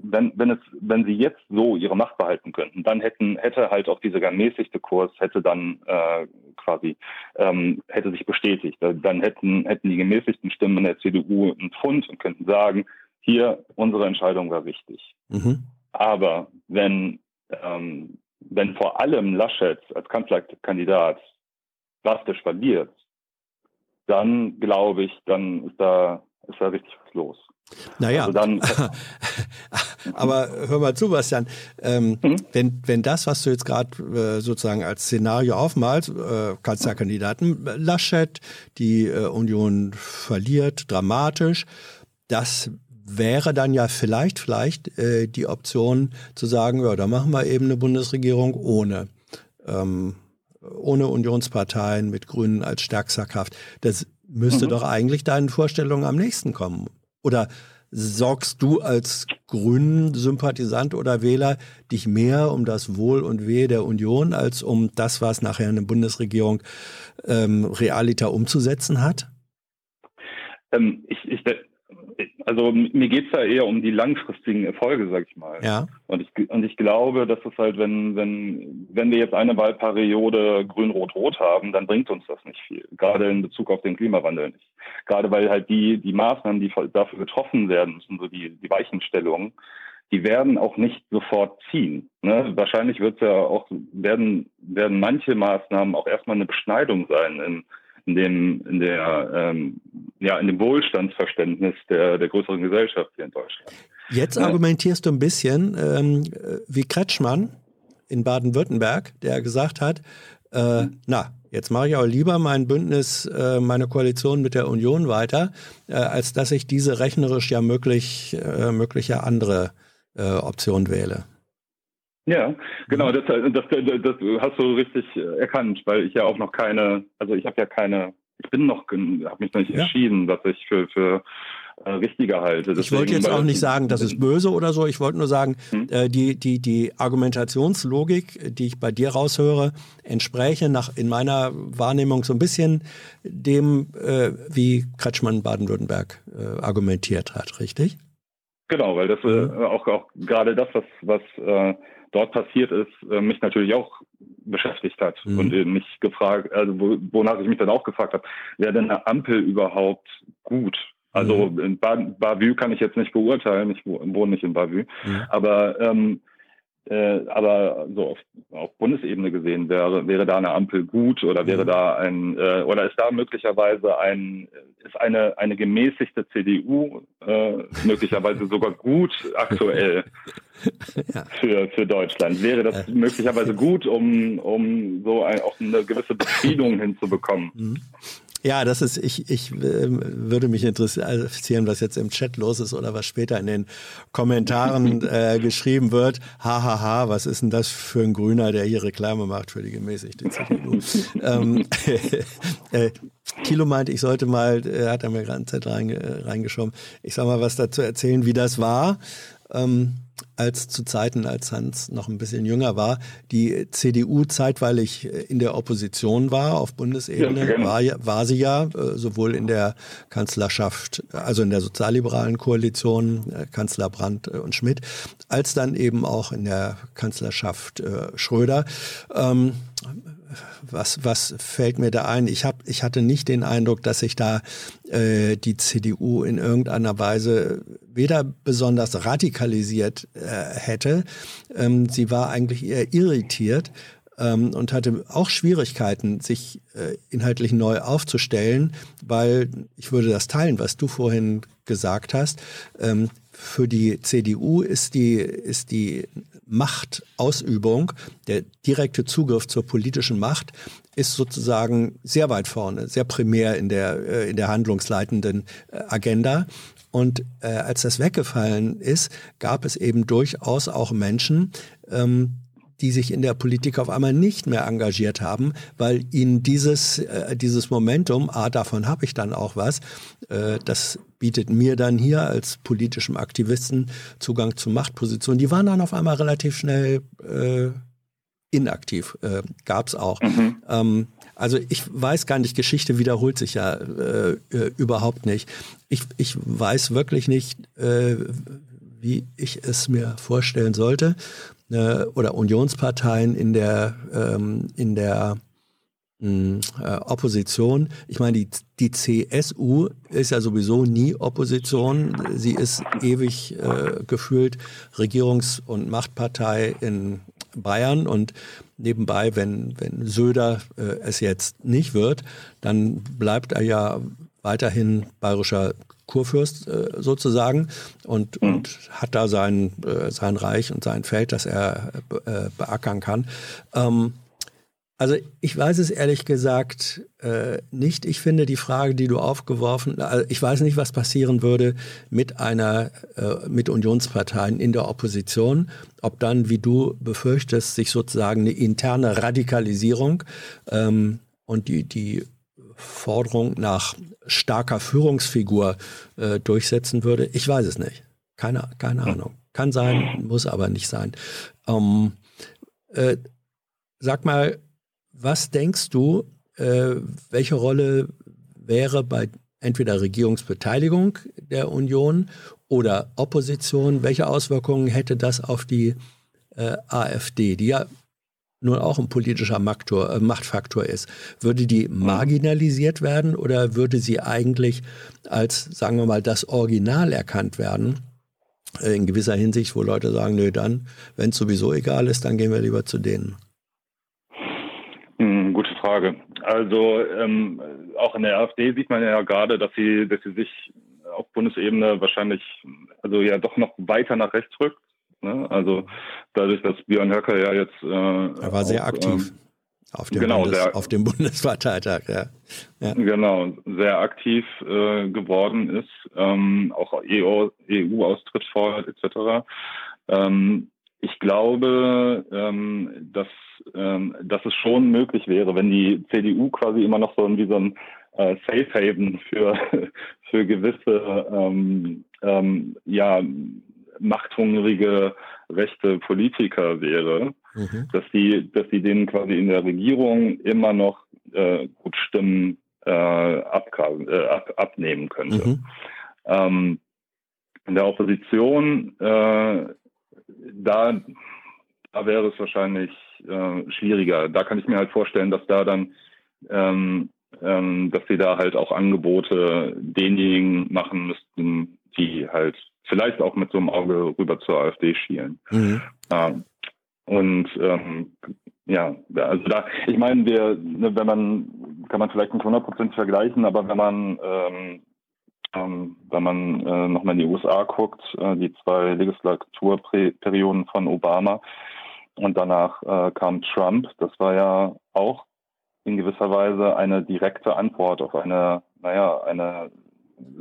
wenn, wenn es, wenn sie jetzt so ihre Macht behalten könnten, dann hätten, hätte halt auch dieser gemäßigte Kurs hätte dann äh, quasi ähm, hätte sich bestätigt. Dann hätten hätten die gemäßigten Stimmen in der CDU einen Pfund und könnten sagen, hier unsere Entscheidung war wichtig. Mhm. Aber wenn ähm, wenn vor allem Laschet als Kanzlerkandidat drastisch verliert, dann glaube ich, dann ist da, ist da richtig was los. Naja, also dann, aber hör mal zu, Bastian. Ähm, mhm. wenn, wenn das, was du jetzt gerade äh, sozusagen als Szenario aufmalst, äh, Kanzlerkandidaten Laschet, die äh, Union verliert dramatisch, das wäre dann ja vielleicht, vielleicht äh, die Option zu sagen, ja, da machen wir eben eine Bundesregierung ohne ähm, ohne Unionsparteien, mit Grünen als stärkster Kraft. Das müsste mhm. doch eigentlich deinen Vorstellungen am nächsten kommen. Oder sorgst du als Grünen-Sympathisant oder Wähler dich mehr um das Wohl und Wehe der Union als um das, was nachher eine Bundesregierung ähm, realiter umzusetzen hat? Ähm, ich, ich, also mir geht es da eher um die langfristigen Erfolge, sag ich mal. Ja. Und ich, und ich glaube, dass es halt, wenn, wenn, wenn wir jetzt eine Wahlperiode grün-rot-rot haben, dann bringt uns das nicht viel. Gerade in Bezug auf den Klimawandel nicht. Gerade weil halt die, die Maßnahmen, die dafür getroffen werden müssen, so die, die Weichenstellungen, die werden auch nicht sofort ziehen. Ne? Wahrscheinlich wird ja auch, werden, werden manche Maßnahmen auch erstmal eine Beschneidung sein in, in dem, in der, ähm, ja, in dem Wohlstandsverständnis der, der größeren Gesellschaft hier in Deutschland. Jetzt ja. argumentierst du ein bisschen ähm, wie Kretschmann in Baden-Württemberg, der gesagt hat, äh, mhm. na, jetzt mache ich auch lieber mein Bündnis, äh, meine Koalition mit der Union weiter, äh, als dass ich diese rechnerisch ja möglich, äh, mögliche andere äh, Option wähle. Ja, genau, mhm. das, das, das, das hast du richtig erkannt, weil ich ja auch noch keine, also ich habe ja keine, ich bin noch, habe mich noch nicht ja. entschieden, was ich für, für äh, richtiger halte. Deswegen, ich wollte jetzt auch nicht sagen, das ist böse oder so. Ich wollte nur sagen, hm? äh, die, die, die Argumentationslogik, die ich bei dir raushöre, entspräche nach, in meiner Wahrnehmung so ein bisschen dem, äh, wie Kretschmann Baden-Württemberg äh, argumentiert hat, richtig? Genau, weil das äh, mhm. auch, auch gerade das, was, was äh, dort passiert ist, äh, mich natürlich auch beschäftigt hat mhm. und äh, mich gefragt, also wo, wonach ich mich dann auch gefragt habe, wäre denn eine Ampel überhaupt gut? Also mhm. in Bavü kann ich jetzt nicht beurteilen, ich wohne nicht in Bavü, mhm. aber ähm, äh, aber so auf, auf Bundesebene gesehen wäre, wäre da eine Ampel gut oder wäre mhm. da ein äh, oder ist da möglicherweise ein ist eine eine gemäßigte CDU äh, möglicherweise sogar gut aktuell ja. für für Deutschland wäre das möglicherweise gut um um so ein, auch eine gewisse Befriedung hinzubekommen mhm. Ja, das ist, ich, ich äh, würde mich interessieren, was jetzt im Chat los ist oder was später in den Kommentaren äh, geschrieben wird. Hahaha, ha, ha, was ist denn das für ein Grüner, der hier Reklame macht für die gemäßigte CDU? ähm, äh, Kilo meint, ich sollte mal, äh, hat er mir gerade Zeit reinge, reingeschoben, ich sag mal was dazu erzählen, wie das war. Ähm, als zu Zeiten, als Hans noch ein bisschen jünger war, die CDU zeitweilig in der Opposition war auf Bundesebene, ja, war, war sie ja äh, sowohl in der Kanzlerschaft, also in der sozialliberalen Koalition, äh, Kanzler Brandt äh, und Schmidt, als dann eben auch in der Kanzlerschaft Schröder. Ähm, was, was fällt mir da ein? Ich, hab, ich hatte nicht den Eindruck, dass sich da äh, die CDU in irgendeiner Weise weder besonders radikalisiert äh, hätte. Ähm, sie war eigentlich eher irritiert ähm, und hatte auch Schwierigkeiten, sich äh, inhaltlich neu aufzustellen, weil ich würde das teilen, was du vorhin gesagt hast. Ähm, für die CDU ist die, ist die Machtausübung, der direkte Zugriff zur politischen Macht, ist sozusagen sehr weit vorne, sehr primär in der, äh, in der handlungsleitenden äh, Agenda. Und äh, als das weggefallen ist, gab es eben durchaus auch Menschen, ähm, die sich in der Politik auf einmal nicht mehr engagiert haben, weil ihnen dieses, äh, dieses Momentum, ah, davon habe ich dann auch was, äh, das bietet mir dann hier als politischem Aktivisten Zugang zu Machtpositionen. Die waren dann auf einmal relativ schnell äh, inaktiv, äh, gab es auch. Mhm. Ähm, also ich weiß gar nicht, Geschichte wiederholt sich ja äh, äh, überhaupt nicht. Ich, ich weiß wirklich nicht, äh, wie ich es mir vorstellen sollte, äh, oder Unionsparteien in der, ähm, in der mh, hm, äh, Opposition. Ich meine, die, die CSU ist ja sowieso nie Opposition. Sie ist ewig äh, gefühlt Regierungs- und Machtpartei in Bayern und nebenbei, wenn, wenn Söder äh, es jetzt nicht wird, dann bleibt er ja weiterhin bayerischer Kurfürst äh, sozusagen und, mhm. und hat da sein, äh, sein Reich und sein Feld, das er äh, beackern kann. Ähm, also ich weiß es ehrlich gesagt äh, nicht. Ich finde die Frage, die du aufgeworfen, also ich weiß nicht, was passieren würde mit einer, äh, mit Unionsparteien in der Opposition, ob dann, wie du befürchtest, sich sozusagen eine interne Radikalisierung ähm, und die, die Forderung nach starker Führungsfigur äh, durchsetzen würde? Ich weiß es nicht. Keine, keine Ahnung. Kann sein, muss aber nicht sein. Ähm, äh, sag mal, was denkst du, äh, welche Rolle wäre bei entweder Regierungsbeteiligung der Union oder Opposition, welche Auswirkungen hätte das auf die äh, AfD, die ja nun auch ein politischer Maktor, äh, Machtfaktor ist, würde die mhm. marginalisiert werden oder würde sie eigentlich als, sagen wir mal, das Original erkannt werden? Äh, in gewisser Hinsicht, wo Leute sagen, nö, dann, wenn es sowieso egal ist, dann gehen wir lieber zu denen. Hm, gute Frage. Also ähm, auch in der AfD sieht man ja gerade, dass sie, dass sie sich auf Bundesebene wahrscheinlich also ja doch noch weiter nach rechts rückt. Ne? Also dadurch, dass Björn Höcke ja jetzt. Äh, er war sehr aktiv. Ähm, auf dem, genau, Bundes, sehr, auf dem Bundesparteitag, ja. ja. Genau, sehr aktiv äh, geworden ist, ähm, auch EU-Austritt e fordert etc. Ähm, ich glaube, ähm, dass, ähm, dass es schon möglich wäre, wenn die CDU quasi immer noch so wie so ein äh, Safe Haven für, für gewisse ähm, ähm, ja, machthungrige rechte Politiker wäre, mhm. dass die, dass die denen quasi in der Regierung immer noch äh, gut Stimmen äh, ab, äh, ab, abnehmen könnte. Mhm. Ähm, in der Opposition, äh, da, da wäre es wahrscheinlich äh, schwieriger. Da kann ich mir halt vorstellen, dass da dann ähm, ähm, dass sie da halt auch Angebote denjenigen machen müssten, die halt vielleicht auch mit so einem Auge rüber zur AfD schielen. Mhm. Ähm, und ähm, ja, also da, ich meine, wir, ne, wenn man, kann man vielleicht nicht 100% vergleichen, aber wenn man, ähm, ähm, wenn man äh, nochmal in die USA guckt, äh, die zwei Legislaturperioden von Obama und danach äh, kam Trump, das war ja auch in gewisser Weise eine direkte Antwort auf eine, naja, eine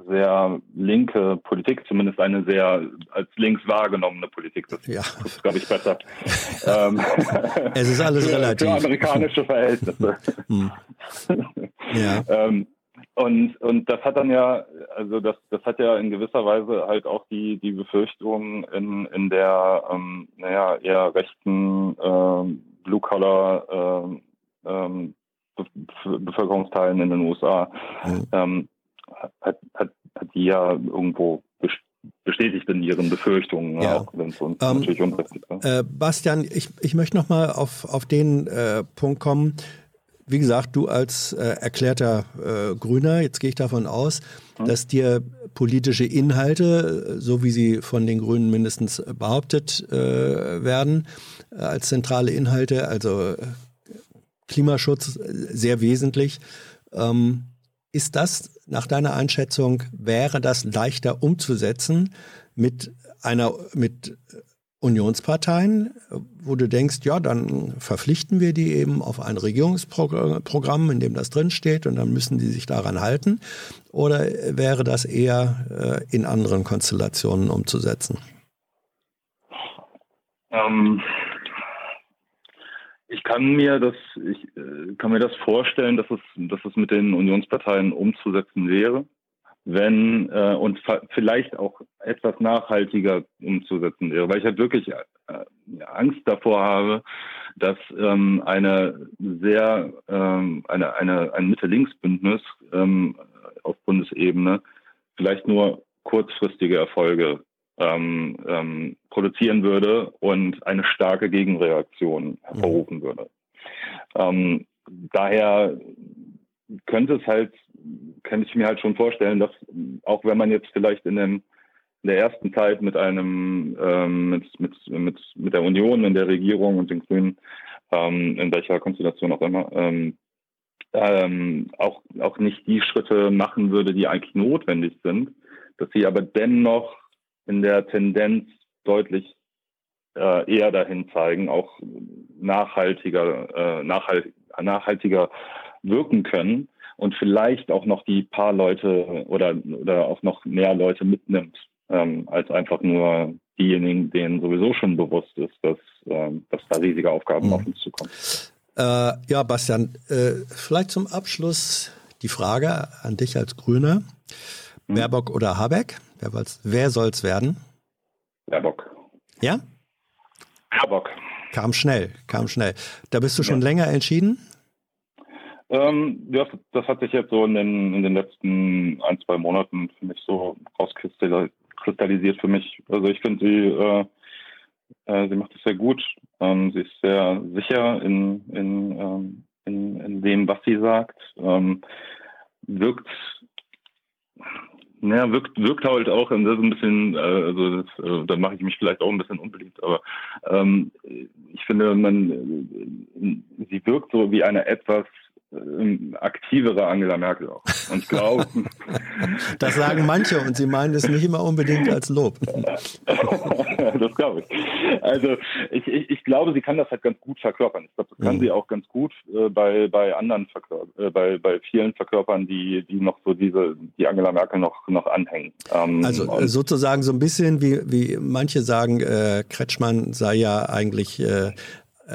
sehr linke Politik, zumindest eine sehr als links wahrgenommene Politik. Das ja. ist, glaube ich, besser. ähm, es ist alles relativ. Für amerikanische Verhältnisse. Hm. Ja. ähm, und, und das hat dann ja, also das, das hat ja in gewisser Weise halt auch die, die Befürchtung in, in der, ähm, naja, eher rechten ähm, Blue-Collar ähm, ähm, Bevölkerungsteilen in den USA. Mhm. Ähm, hat, hat, hat die ja irgendwo bestätigt in ihren Befürchtungen, ja. auch wenn es uns ähm, natürlich unpräzise ist. Äh, Bastian, ich, ich möchte nochmal auf, auf den äh, Punkt kommen. Wie gesagt, du als äh, erklärter äh, Grüner, jetzt gehe ich davon aus, hm. dass dir politische Inhalte, so wie sie von den Grünen mindestens behauptet äh, werden, äh, als zentrale Inhalte, also Klimaschutz sehr wesentlich. Ähm, ist das nach deiner Einschätzung, wäre das leichter umzusetzen mit einer, mit Unionsparteien, wo du denkst, ja, dann verpflichten wir die eben auf ein Regierungsprogramm, in dem das drinsteht und dann müssen die sich daran halten? Oder wäre das eher äh, in anderen Konstellationen umzusetzen? Ähm, ich kann mir das, ich äh, kann mir das vorstellen, dass es, dass es mit den Unionsparteien umzusetzen wäre wenn äh, und vielleicht auch etwas nachhaltiger umzusetzen wäre, weil ich halt wirklich äh, Angst davor habe, dass ähm, eine sehr ähm, eine, eine ein Mitte-Links-Bündnis ähm, auf Bundesebene vielleicht nur kurzfristige Erfolge ähm, ähm, produzieren würde und eine starke Gegenreaktion hervorrufen mhm. würde. Ähm, daher könnte es halt kann ich mir halt schon vorstellen, dass auch wenn man jetzt vielleicht in, dem, in der ersten Zeit mit einem ähm, mit, mit, mit, mit der Union in der Regierung und den Grünen, ähm, in welcher Konstellation auch immer, ähm, ähm, auch, auch nicht die Schritte machen würde, die eigentlich notwendig sind, dass sie aber dennoch in der Tendenz deutlich äh, eher dahin zeigen, auch nachhaltiger, äh, nachhalt, nachhaltiger wirken können und vielleicht auch noch die paar Leute oder, oder auch noch mehr Leute mitnimmt, ähm, als einfach nur diejenigen, denen sowieso schon bewusst ist, dass, ähm, dass da riesige Aufgaben mhm. auf uns zukommen. Äh, ja, Bastian, äh, vielleicht zum Abschluss die Frage an dich als Grüner. Mhm. Baerbock oder Habeck? Wer, wer soll es werden? Baerbock. Ja? Baerbock. Kam schnell, kam schnell. Da bist du schon ja. länger entschieden? Ähm, das, das hat sich jetzt so in den, in den letzten ein, zwei Monaten für mich so rauskristallisiert für mich. Also ich finde sie, äh, äh, sie macht es sehr gut. Ähm, sie ist sehr sicher in, in, ähm, in, in dem, was sie sagt. Ähm, wirkt naja, wirkt, wirkt halt auch ist ein bisschen, äh, also das, äh, da mache ich mich vielleicht auch ein bisschen unbeliebt, aber ähm, ich finde, man, äh, sie wirkt so wie eine etwas aktivere Angela Merkel auch. Und ich glaube. das sagen manche und sie meinen es nicht immer unbedingt als Lob. das glaube ich. Also ich, ich, ich, glaube, sie kann das halt ganz gut verkörpern. Ich glaube, das kann mhm. sie auch ganz gut äh, bei, bei anderen Verkörpern, äh, bei, bei vielen Verkörpern, die, die noch so diese, die Angela Merkel noch, noch anhängen. Ähm, also äh, sozusagen so ein bisschen wie, wie manche sagen, äh, Kretschmann sei ja eigentlich äh,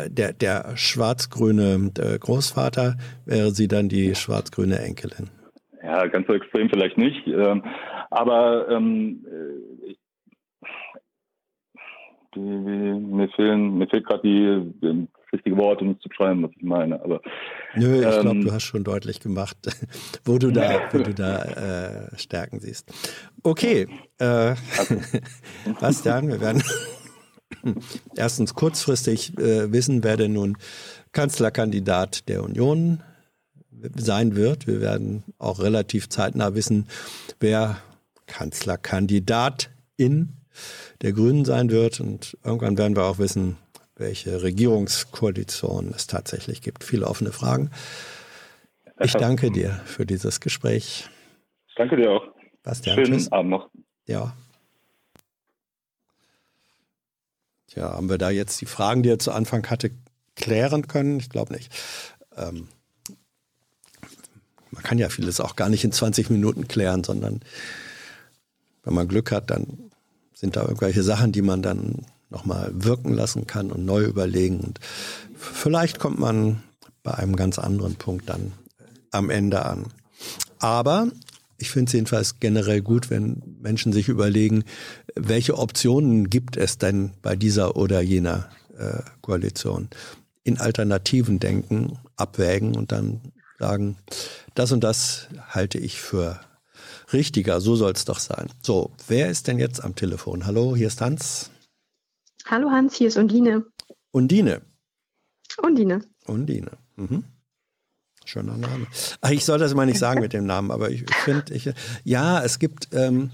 der, der schwarz-grüne äh, Großvater, wäre sie dann die schwarz-grüne Enkelin. Ja, ganz so extrem vielleicht nicht. Ähm, aber ähm, äh, die, mir, fehlen, mir fehlt gerade die, die richtige Wort, um es zu beschreiben, was ich meine. Aber, Nö, ich ähm, glaube, du hast schon deutlich gemacht, wo du da, wo du da äh, Stärken siehst. Okay, äh, Bastian, wir werden erstens kurzfristig äh, wissen, wer denn nun Kanzlerkandidat der Union sein wird. Wir werden auch relativ zeitnah wissen, wer Kanzlerkandidatin der Grünen sein wird. Und irgendwann werden wir auch wissen, welche Regierungskoalition es tatsächlich gibt. Viele offene Fragen. Ich danke dir für dieses Gespräch. danke dir auch. Bastian, Schönen tschüss. Abend noch. Ja. Tja, haben wir da jetzt die Fragen, die er zu Anfang hatte, klären können? Ich glaube nicht. Ähm, man kann ja vieles auch gar nicht in 20 Minuten klären, sondern wenn man Glück hat, dann sind da irgendwelche Sachen, die man dann nochmal wirken lassen kann und neu überlegen. Und vielleicht kommt man bei einem ganz anderen Punkt dann am Ende an. Aber ich finde es jedenfalls generell gut, wenn Menschen sich überlegen, welche Optionen gibt es denn bei dieser oder jener äh, Koalition. In Alternativen denken, abwägen und dann sagen, das und das halte ich für richtiger, so soll es doch sein. So, wer ist denn jetzt am Telefon? Hallo, hier ist Hans. Hallo Hans, hier ist Undine. Undine. Undine. Undine. Mhm. Schöner Name. Ach, ich soll das immer nicht sagen mit dem Namen, aber ich finde, ich, ja, es gibt, ähm,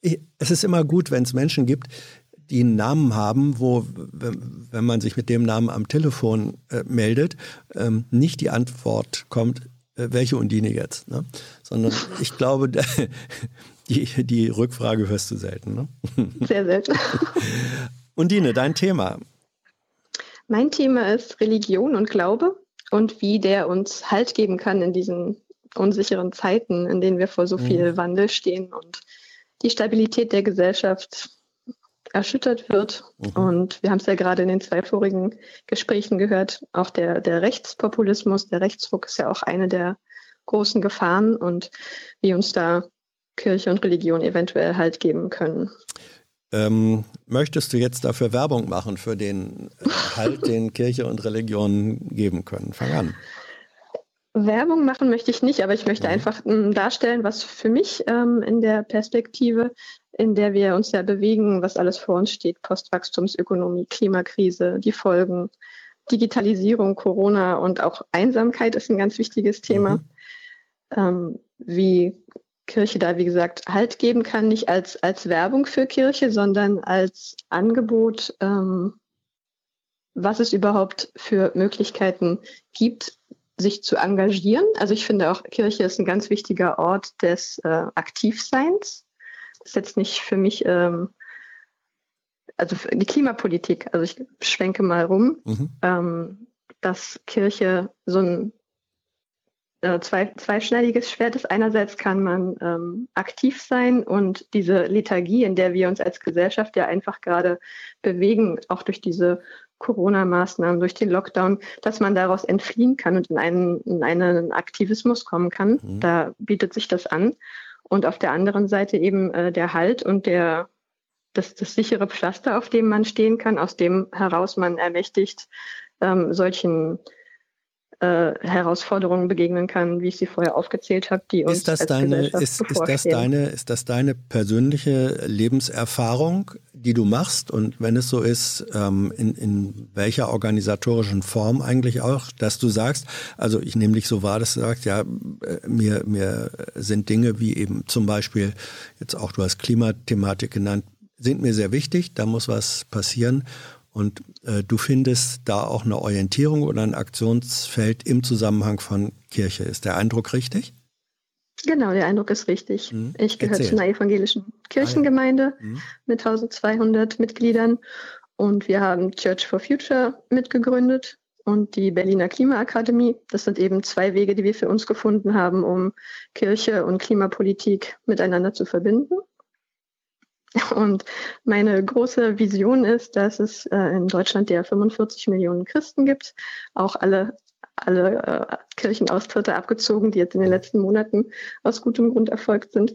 ich, es ist immer gut, wenn es Menschen gibt, die einen Namen haben, wo, wenn man sich mit dem Namen am Telefon äh, meldet, ähm, nicht die Antwort kommt, äh, welche Undine jetzt, ne? sondern ich glaube, die, die Rückfrage hörst du selten. Ne? Sehr selten. Undine, dein Thema. Mein Thema ist Religion und Glaube und wie der uns Halt geben kann in diesen unsicheren Zeiten, in denen wir vor so viel mhm. Wandel stehen und die Stabilität der Gesellschaft erschüttert wird. Mhm. Und wir haben es ja gerade in den zwei vorigen Gesprächen gehört, auch der, der Rechtspopulismus, der Rechtsruck ist ja auch eine der großen Gefahren und wie uns da Kirche und Religion eventuell halt geben können. Ähm, möchtest du jetzt dafür Werbung machen für den äh, Halt, den Kirche und Religion geben können? Fang an. Werbung machen möchte ich nicht, aber ich möchte mhm. einfach ähm, darstellen, was für mich ähm, in der Perspektive, in der wir uns ja bewegen, was alles vor uns steht, Postwachstumsökonomie, Klimakrise, die Folgen, Digitalisierung, Corona und auch Einsamkeit ist ein ganz wichtiges Thema. Mhm. Ähm, wie Kirche da, wie gesagt, Halt geben kann, nicht als, als Werbung für Kirche, sondern als Angebot, ähm, was es überhaupt für Möglichkeiten gibt, sich zu engagieren. Also ich finde auch, Kirche ist ein ganz wichtiger Ort des äh, Aktivseins. Das ist jetzt nicht für mich, ähm, also für die Klimapolitik, also ich schwenke mal rum, mhm. ähm, dass Kirche so ein äh, zwei, zweischneidiges Schwert ist. Einerseits kann man ähm, aktiv sein und diese Lethargie, in der wir uns als Gesellschaft ja einfach gerade bewegen, auch durch diese Corona-Maßnahmen, durch den Lockdown, dass man daraus entfliehen kann und in einen, in einen Aktivismus kommen kann. Mhm. Da bietet sich das an. Und auf der anderen Seite eben äh, der Halt und der, das, das sichere Pflaster, auf dem man stehen kann, aus dem heraus man ermächtigt, ähm, solchen äh, Herausforderungen begegnen kann, wie ich sie vorher aufgezählt habe, die uns ist das als deine, ist, ist, das deine, ist das deine persönliche Lebenserfahrung, die du machst? Und wenn es so ist, ähm, in, in welcher organisatorischen Form eigentlich auch, dass du sagst, also ich nehme dich so wahr, dass du sagst, ja, äh, mir, mir sind Dinge wie eben zum Beispiel, jetzt auch du hast Klimathematik genannt, sind mir sehr wichtig, da muss was passieren. Und äh, du findest da auch eine Orientierung oder ein Aktionsfeld im Zusammenhang von Kirche. Ist der Eindruck richtig? Genau, der Eindruck ist richtig. Hm. Ich gehöre zu einer evangelischen Kirchengemeinde ah, ja. hm. mit 1200 Mitgliedern und wir haben Church for Future mitgegründet und die Berliner Klimaakademie. Das sind eben zwei Wege, die wir für uns gefunden haben, um Kirche und Klimapolitik miteinander zu verbinden. Und meine große Vision ist, dass es äh, in Deutschland ja 45 Millionen Christen gibt, auch alle, alle äh, Kirchenaustritte abgezogen, die jetzt in den letzten Monaten aus gutem Grund erfolgt sind.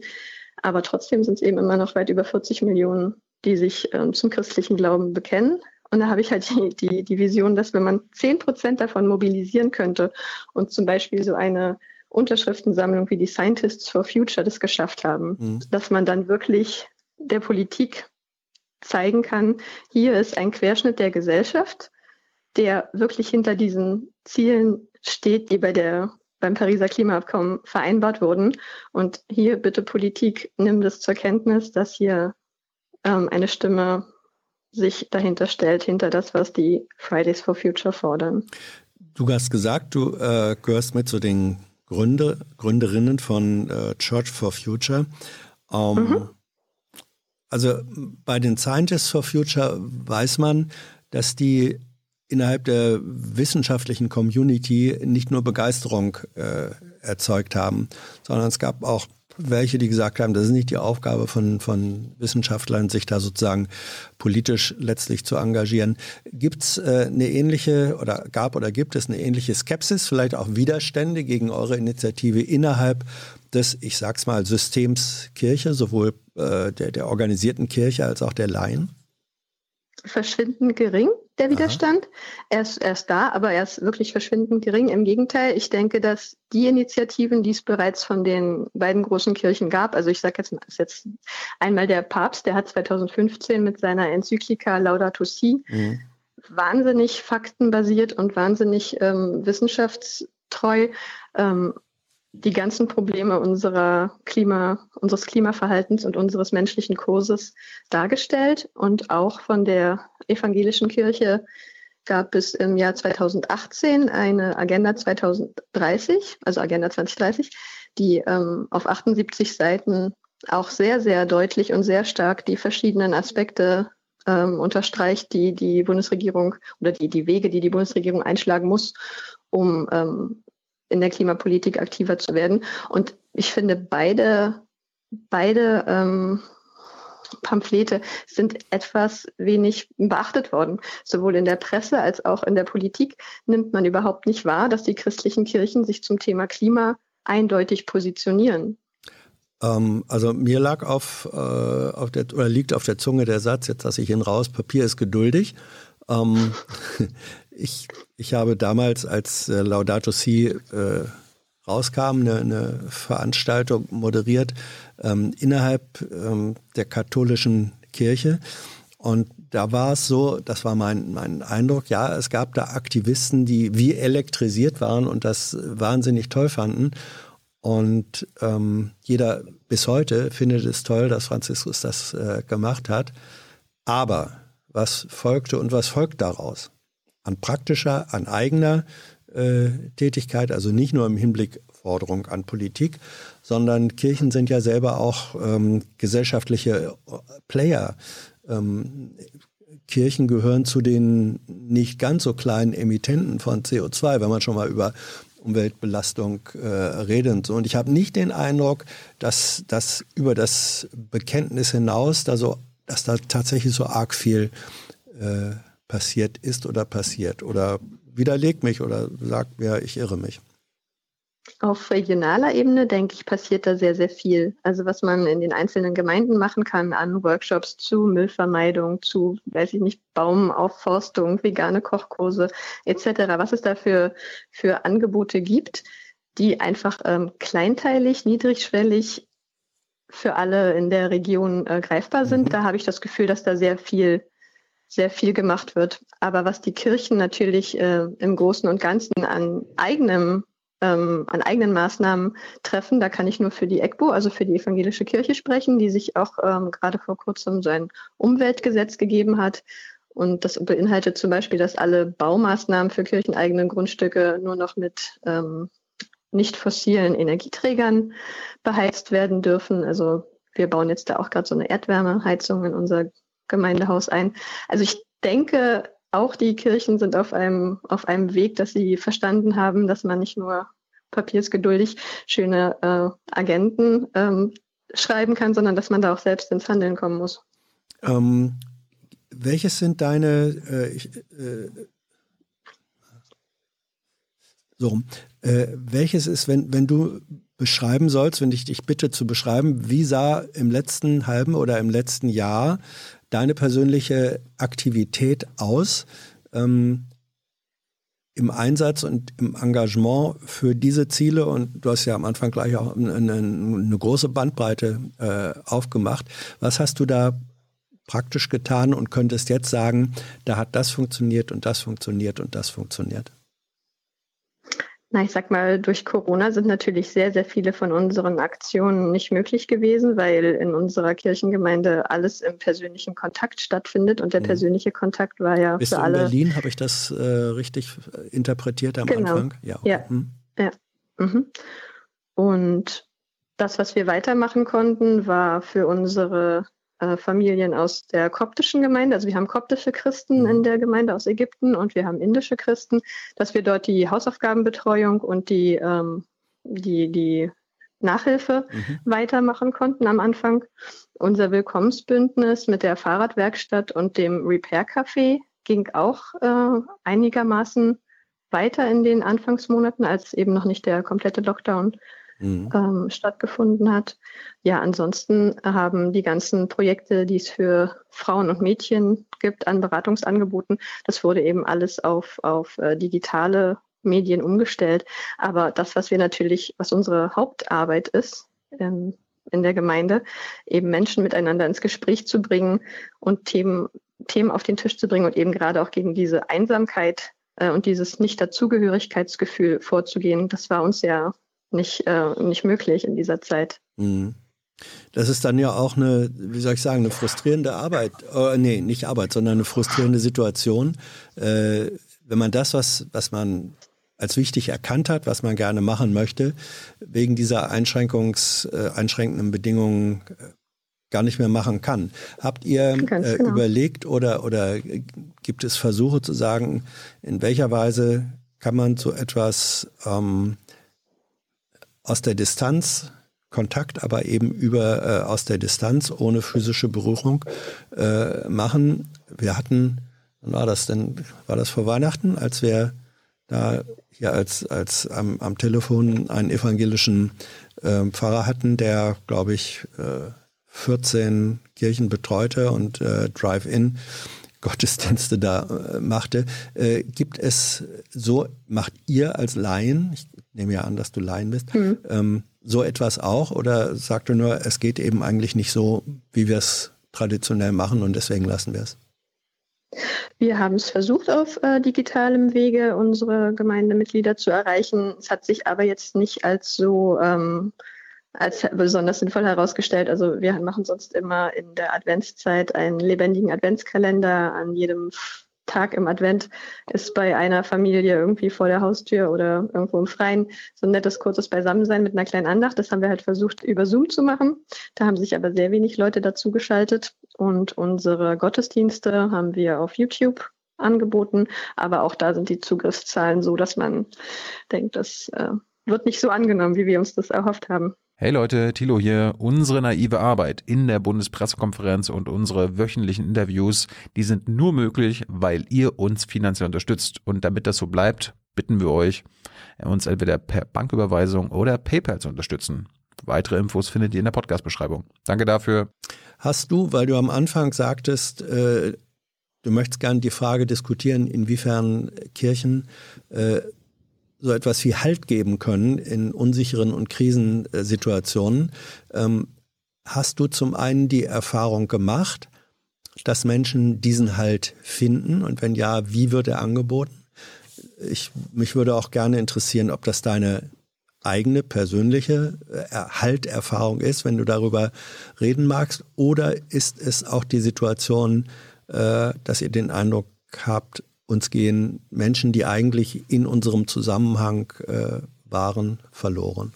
Aber trotzdem sind es eben immer noch weit über 40 Millionen, die sich ähm, zum christlichen Glauben bekennen. Und da habe ich halt die, die, die Vision, dass wenn man 10 Prozent davon mobilisieren könnte und zum Beispiel so eine Unterschriftensammlung wie die Scientists for Future das geschafft haben, mhm. dass man dann wirklich der Politik zeigen kann, hier ist ein Querschnitt der Gesellschaft, der wirklich hinter diesen Zielen steht, die bei der, beim Pariser Klimaabkommen vereinbart wurden. Und hier bitte Politik, nimm das zur Kenntnis, dass hier ähm, eine Stimme sich dahinter stellt, hinter das, was die Fridays for Future fordern. Du hast gesagt, du äh, gehörst mit zu den Gründer, Gründerinnen von äh, Church for Future. Ähm, mhm. Also bei den Scientists for Future weiß man, dass die innerhalb der wissenschaftlichen Community nicht nur Begeisterung äh, erzeugt haben, sondern es gab auch welche, die gesagt haben, das ist nicht die Aufgabe von, von Wissenschaftlern, sich da sozusagen politisch letztlich zu engagieren. Gibt es äh, eine ähnliche oder gab oder gibt es eine ähnliche Skepsis, vielleicht auch Widerstände gegen eure Initiative innerhalb des, ich sag's mal, Systems Kirche, sowohl äh, der, der organisierten Kirche als auch der Laien? Verschwindend gering, der Widerstand. Er ist, er ist da, aber er ist wirklich verschwindend gering. Im Gegenteil, ich denke, dass die Initiativen, die es bereits von den beiden großen Kirchen gab, also ich sage jetzt, jetzt einmal der Papst, der hat 2015 mit seiner Enzyklika Laudato Si mhm. wahnsinnig faktenbasiert und wahnsinnig ähm, wissenschaftstreu ähm, die ganzen Probleme unserer Klima, unseres Klimaverhaltens und unseres menschlichen Kurses dargestellt. Und auch von der evangelischen Kirche gab es im Jahr 2018 eine Agenda 2030, also Agenda 2030, die ähm, auf 78 Seiten auch sehr, sehr deutlich und sehr stark die verschiedenen Aspekte ähm, unterstreicht, die die Bundesregierung oder die, die Wege, die die Bundesregierung einschlagen muss, um ähm, in der Klimapolitik aktiver zu werden. Und ich finde, beide, beide ähm, Pamphlete sind etwas wenig beachtet worden. Sowohl in der Presse als auch in der Politik nimmt man überhaupt nicht wahr, dass die christlichen Kirchen sich zum Thema Klima eindeutig positionieren. Ähm, also mir lag auf, äh, auf der, oder liegt auf der Zunge der Satz, jetzt lasse ich ihn raus, Papier ist geduldig. Ähm, ich, ich habe damals, als äh, Laudato Si äh, rauskam, eine, eine Veranstaltung moderiert ähm, innerhalb ähm, der katholischen Kirche. Und da war es so, das war mein, mein Eindruck, ja, es gab da Aktivisten, die wie elektrisiert waren und das wahnsinnig toll fanden. Und ähm, jeder bis heute findet es toll, dass Franziskus das äh, gemacht hat. Aber was folgte und was folgt daraus? An praktischer, an eigener Tätigkeit, also nicht nur im Hinblick Forderung an Politik, sondern Kirchen sind ja selber auch ähm, gesellschaftliche Player. Ähm, Kirchen gehören zu den nicht ganz so kleinen Emittenten von CO2, wenn man schon mal über Umweltbelastung äh, redet und so. Und ich habe nicht den Eindruck, dass das über das Bekenntnis hinaus, da so, dass da tatsächlich so arg viel äh, passiert ist oder passiert. Oder widerlegt mich oder sagt mir, ich irre mich. Auf regionaler Ebene, denke ich, passiert da sehr, sehr viel. Also was man in den einzelnen Gemeinden machen kann an Workshops zu Müllvermeidung, zu, weiß ich nicht, Baumaufforstung, vegane Kochkurse etc., was es da für, für Angebote gibt, die einfach ähm, kleinteilig, niedrigschwellig für alle in der Region äh, greifbar sind. Mhm. Da habe ich das Gefühl, dass da sehr viel sehr viel gemacht wird. Aber was die Kirchen natürlich äh, im Großen und Ganzen an eigenem ähm, an eigenen Maßnahmen treffen. Da kann ich nur für die EGBO, also für die evangelische Kirche sprechen, die sich auch ähm, gerade vor kurzem so ein Umweltgesetz gegeben hat. Und das beinhaltet zum Beispiel, dass alle Baumaßnahmen für kircheneigene Grundstücke nur noch mit ähm, nicht fossilen Energieträgern beheizt werden dürfen. Also wir bauen jetzt da auch gerade so eine Erdwärmeheizung in unser Gemeindehaus ein. Also ich denke, auch die Kirchen sind auf einem, auf einem Weg, dass sie verstanden haben, dass man nicht nur papiersgeduldig schöne äh, Agenten ähm, schreiben kann, sondern dass man da auch selbst ins Handeln kommen muss. Ähm, welches sind deine äh, ich, äh, so, äh, welches ist, wenn, wenn du beschreiben sollst, wenn ich dich bitte zu beschreiben, wie sah im letzten halben oder im letzten Jahr deine persönliche Aktivität aus ähm, im Einsatz und im Engagement für diese Ziele? Und du hast ja am Anfang gleich auch eine, eine große Bandbreite äh, aufgemacht. Was hast du da praktisch getan und könntest jetzt sagen, da hat das funktioniert und das funktioniert und das funktioniert? Na, ich sag mal, durch Corona sind natürlich sehr, sehr viele von unseren Aktionen nicht möglich gewesen, weil in unserer Kirchengemeinde alles im persönlichen Kontakt stattfindet und der mhm. persönliche Kontakt war ja Bist für alle. in Berlin, habe ich das äh, richtig interpretiert am genau. Anfang? Ja, okay. ja. Mhm. ja. Mhm. Und das, was wir weitermachen konnten, war für unsere äh, Familien aus der koptischen Gemeinde. Also wir haben koptische Christen in mhm. der Gemeinde aus Ägypten und wir haben indische Christen, dass wir dort die Hausaufgabenbetreuung und die, ähm, die, die Nachhilfe mhm. weitermachen konnten am Anfang. Unser Willkommensbündnis mit der Fahrradwerkstatt und dem Repair Café ging auch äh, einigermaßen weiter in den Anfangsmonaten, als eben noch nicht der komplette Lockdown mhm. ähm, stattgefunden hat. Ja, ansonsten haben die ganzen Projekte, die es für Frauen und Mädchen gibt an Beratungsangeboten, das wurde eben alles auf, auf äh, digitale Medien umgestellt. Aber das, was wir natürlich, was unsere Hauptarbeit ist, ähm, in der Gemeinde, eben Menschen miteinander ins Gespräch zu bringen und Themen, Themen auf den Tisch zu bringen und eben gerade auch gegen diese Einsamkeit äh, und dieses Nicht-Dazugehörigkeitsgefühl vorzugehen, das war uns ja nicht, äh, nicht möglich in dieser Zeit. Mhm. Das ist dann ja auch eine, wie soll ich sagen, eine frustrierende Arbeit. Oh, nee, nicht Arbeit, sondern eine frustrierende Situation. Äh, wenn man das, was, was man als wichtig erkannt hat, was man gerne machen möchte, wegen dieser Einschränkungs, äh, einschränkenden Bedingungen äh, gar nicht mehr machen kann. Habt ihr äh, genau. überlegt oder, oder gibt es Versuche zu sagen, in welcher Weise kann man so etwas ähm, aus der Distanz Kontakt, aber eben über äh, aus der Distanz ohne physische Berührung äh, machen. Wir hatten, wann war das denn? War das vor Weihnachten, als wir da hier als, als am, am Telefon einen evangelischen äh, Pfarrer hatten, der, glaube ich, äh, 14 Kirchen betreute und äh, Drive-In Gottesdienste da äh, machte. Äh, gibt es so, macht ihr als Laien, ich nehme ja an, dass du Laien bist, mhm. ähm, so etwas auch oder sagt du nur, es geht eben eigentlich nicht so, wie wir es traditionell machen und deswegen lassen wir es? Wir haben es versucht, auf äh, digitalem Wege unsere Gemeindemitglieder zu erreichen. Es hat sich aber jetzt nicht als so ähm, als besonders sinnvoll herausgestellt. Also wir machen sonst immer in der Adventszeit einen lebendigen Adventskalender. An jedem Tag im Advent ist bei einer Familie irgendwie vor der Haustür oder irgendwo im Freien so ein nettes, kurzes Beisammensein mit einer kleinen Andacht. Das haben wir halt versucht, über Zoom zu machen. Da haben sich aber sehr wenig Leute dazu geschaltet. Und unsere Gottesdienste haben wir auf YouTube angeboten. Aber auch da sind die Zugriffszahlen so, dass man denkt, das äh, wird nicht so angenommen, wie wir uns das erhofft haben. Hey Leute, Thilo hier. Unsere naive Arbeit in der Bundespressekonferenz und unsere wöchentlichen Interviews, die sind nur möglich, weil ihr uns finanziell unterstützt. Und damit das so bleibt, bitten wir euch, uns entweder per Banküberweisung oder PayPal zu unterstützen. Weitere Infos findet ihr in der Podcast-Beschreibung. Danke dafür. Hast du, weil du am Anfang sagtest, äh, du möchtest gerne die Frage diskutieren, inwiefern Kirchen äh, so etwas wie Halt geben können in unsicheren und Krisensituationen. Ähm, hast du zum einen die Erfahrung gemacht, dass Menschen diesen Halt finden? Und wenn ja, wie wird er angeboten? Ich, mich würde auch gerne interessieren, ob das deine eigene persönliche äh, Halterfahrung ist, wenn du darüber reden magst, oder ist es auch die Situation, äh, dass ihr den Eindruck habt, uns gehen Menschen, die eigentlich in unserem Zusammenhang äh, waren, verloren.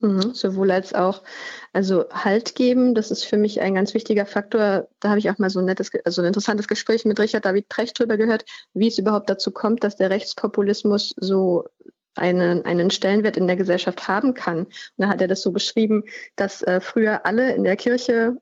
Mhm, sowohl als auch, also Halt geben, das ist für mich ein ganz wichtiger Faktor. Da habe ich auch mal so ein nettes, also ein interessantes Gespräch mit Richard David Precht drüber gehört, wie es überhaupt dazu kommt, dass der Rechtspopulismus so einen, einen Stellenwert in der Gesellschaft haben kann. Und da hat er das so beschrieben, dass äh, früher alle in der Kirche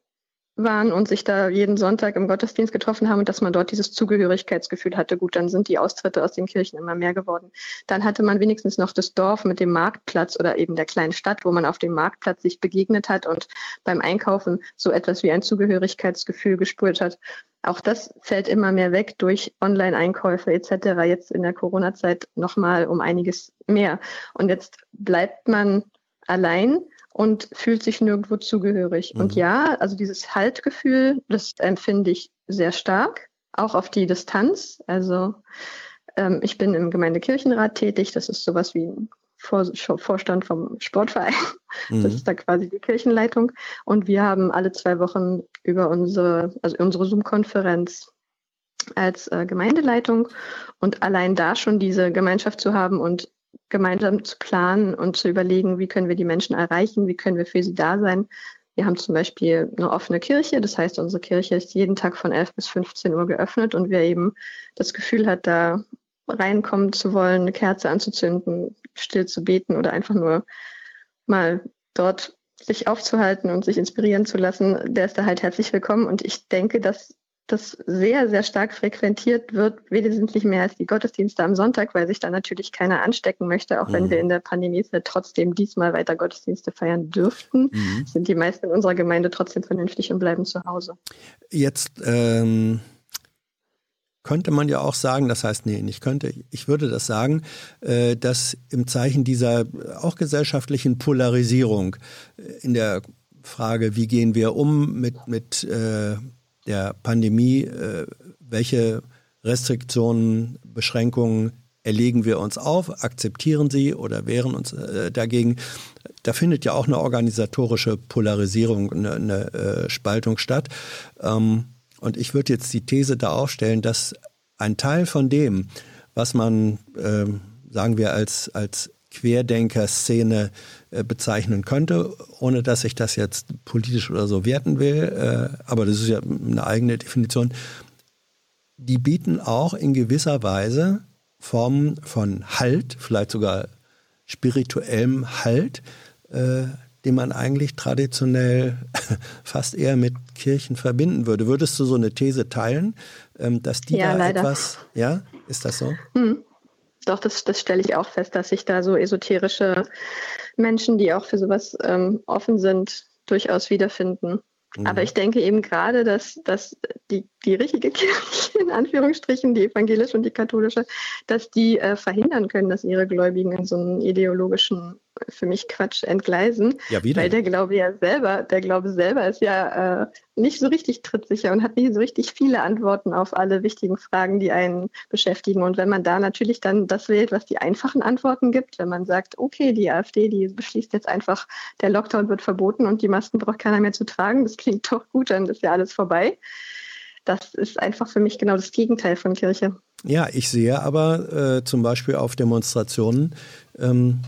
waren und sich da jeden Sonntag im Gottesdienst getroffen haben und dass man dort dieses Zugehörigkeitsgefühl hatte. Gut, dann sind die Austritte aus den Kirchen immer mehr geworden. Dann hatte man wenigstens noch das Dorf mit dem Marktplatz oder eben der kleinen Stadt, wo man auf dem Marktplatz sich begegnet hat und beim Einkaufen so etwas wie ein Zugehörigkeitsgefühl gespürt hat. Auch das fällt immer mehr weg durch Online-Einkäufe etc. Jetzt in der Corona-Zeit nochmal um einiges mehr. Und jetzt bleibt man allein und fühlt sich nirgendwo zugehörig. Mhm. Und ja, also dieses Haltgefühl, das empfinde ich sehr stark, auch auf die Distanz. Also ähm, ich bin im Gemeindekirchenrat tätig, das ist sowas wie ein Vor Vorstand vom Sportverein. Mhm. Das ist da quasi die Kirchenleitung. Und wir haben alle zwei Wochen über unsere, also unsere Zoom-Konferenz als äh, Gemeindeleitung und allein da schon diese Gemeinschaft zu haben und gemeinsam zu planen und zu überlegen, wie können wir die Menschen erreichen, wie können wir für sie da sein. Wir haben zum Beispiel eine offene Kirche, das heißt, unsere Kirche ist jeden Tag von 11 bis 15 Uhr geöffnet und wer eben das Gefühl hat, da reinkommen zu wollen, eine Kerze anzuzünden, still zu beten oder einfach nur mal dort sich aufzuhalten und sich inspirieren zu lassen, der ist da halt herzlich willkommen. Und ich denke, dass das sehr, sehr stark frequentiert wird, wesentlich mehr als die Gottesdienste am Sonntag, weil sich da natürlich keiner anstecken möchte, auch mhm. wenn wir in der Pandemie trotzdem diesmal weiter Gottesdienste feiern dürften, mhm. sind die meisten in unserer Gemeinde trotzdem vernünftig und bleiben zu Hause. Jetzt ähm, könnte man ja auch sagen, das heißt, nee, nicht könnte, ich würde das sagen, äh, dass im Zeichen dieser auch gesellschaftlichen Polarisierung äh, in der Frage, wie gehen wir um mit, mit äh, der Pandemie, äh, welche Restriktionen, Beschränkungen erlegen wir uns auf, akzeptieren sie oder wehren uns äh, dagegen. Da findet ja auch eine organisatorische Polarisierung, eine, eine äh, Spaltung statt. Ähm, und ich würde jetzt die These da aufstellen, dass ein Teil von dem, was man, ähm, sagen wir, als, als Querdenker-Szene äh, bezeichnen könnte, ohne dass ich das jetzt politisch oder so werten will, äh, aber das ist ja eine eigene Definition, die bieten auch in gewisser Weise Formen von Halt, vielleicht sogar spirituellem Halt, äh, den man eigentlich traditionell fast eher mit Kirchen verbinden würde. Würdest du so eine These teilen, ähm, dass die ja, da leider. etwas, ja, ist das so? Hm. Doch, das, das stelle ich auch fest, dass sich da so esoterische Menschen, die auch für sowas ähm, offen sind, durchaus wiederfinden. Mhm. Aber ich denke eben gerade, dass, dass die, die richtige Kirche, in Anführungsstrichen, die evangelische und die katholische, dass die äh, verhindern können, dass ihre Gläubigen in so einen ideologischen für mich Quatsch entgleisen. Ja, wie denn? Weil der Glaube ja selber, der Glaube selber ist ja äh, nicht so richtig trittsicher und hat nicht so richtig viele Antworten auf alle wichtigen Fragen, die einen beschäftigen. Und wenn man da natürlich dann das wählt, was die einfachen Antworten gibt, wenn man sagt, okay, die AfD, die beschließt jetzt einfach, der Lockdown wird verboten und die Masken braucht keiner mehr zu tragen, das klingt doch gut, dann ist ja alles vorbei. Das ist einfach für mich genau das Gegenteil von Kirche. Ja, ich sehe aber äh, zum Beispiel auf Demonstrationen, ähm,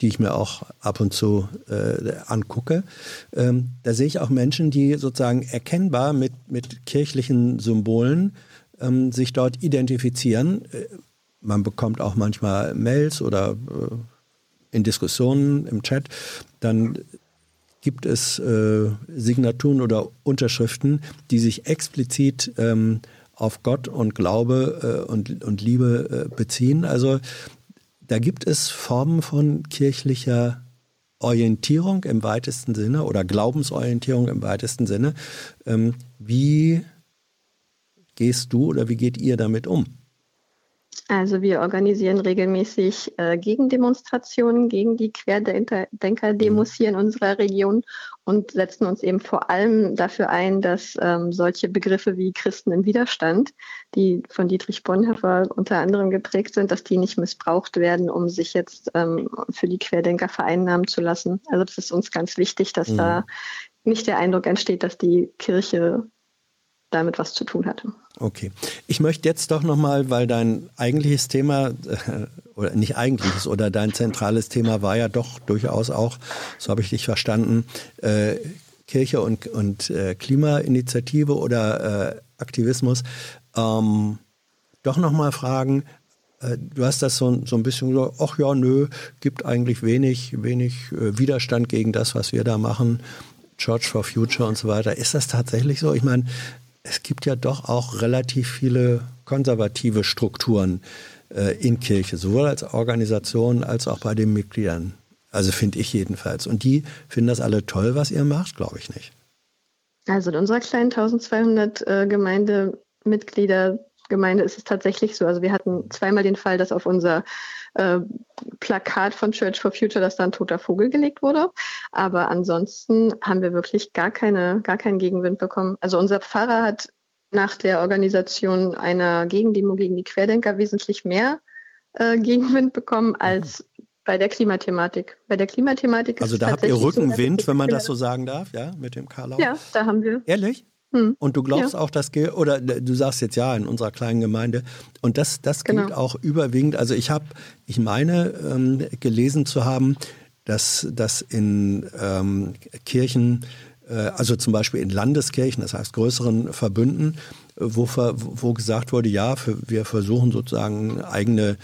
die ich mir auch ab und zu äh, angucke. Ähm, da sehe ich auch Menschen, die sozusagen erkennbar mit, mit kirchlichen Symbolen ähm, sich dort identifizieren. Äh, man bekommt auch manchmal Mails oder äh, in Diskussionen im Chat, dann gibt es äh, Signaturen oder Unterschriften, die sich explizit ähm, auf Gott und Glaube äh, und, und Liebe äh, beziehen. Also da gibt es Formen von kirchlicher Orientierung im weitesten Sinne oder Glaubensorientierung im weitesten Sinne. Ähm, wie gehst du oder wie geht ihr damit um? Also wir organisieren regelmäßig äh, Gegendemonstrationen gegen die Querdenker-Demos hier in unserer Region und setzen uns eben vor allem dafür ein, dass ähm, solche Begriffe wie Christen im Widerstand, die von Dietrich Bonhoeffer unter anderem geprägt sind, dass die nicht missbraucht werden, um sich jetzt ähm, für die Querdenker vereinnahmen zu lassen. Also das ist uns ganz wichtig, dass mhm. da nicht der Eindruck entsteht, dass die Kirche damit was zu tun hatte. Okay. Ich möchte jetzt doch nochmal, weil dein eigentliches Thema, äh, oder nicht eigentliches, oder dein zentrales Thema war ja doch durchaus auch, so habe ich dich verstanden, äh, Kirche und, und äh, Klimainitiative oder äh, Aktivismus. Ähm, doch nochmal fragen, äh, du hast das so, so ein bisschen gesagt, ach ja, nö, gibt eigentlich wenig, wenig äh, Widerstand gegen das, was wir da machen. Church for Future und so weiter. Ist das tatsächlich so? Ich meine, es gibt ja doch auch relativ viele konservative Strukturen äh, in Kirche, sowohl als Organisation als auch bei den Mitgliedern. Also finde ich jedenfalls. Und die finden das alle toll, was ihr macht, glaube ich nicht. Also in unserer kleinen 1200 äh, Gemeindemitglieder Gemeinde ist es tatsächlich so. Also wir hatten zweimal den Fall, dass auf unser äh, Plakat von Church for Future, dass da ein toter Vogel gelegt wurde. Aber ansonsten haben wir wirklich gar keine, gar keinen Gegenwind bekommen. Also unser Pfarrer hat nach der Organisation einer Gegendemo gegen die Querdenker wesentlich mehr äh, Gegenwind bekommen als bei der Klimathematik. Bei der Klimathematik also da habt ihr Rückenwind, so, wenn man das so sagen darf, ja, mit dem Karlau? Ja, da haben wir. Ehrlich? Hm. Und du glaubst ja. auch, dass, oder du sagst jetzt ja, in unserer kleinen Gemeinde. Und das, das genau. gilt auch überwiegend. Also ich habe, ich meine, ähm, gelesen zu haben, dass, dass in ähm, Kirchen, äh, also zum Beispiel in Landeskirchen, das heißt größeren Verbünden, wo, wo gesagt wurde, ja, für, wir versuchen sozusagen eigene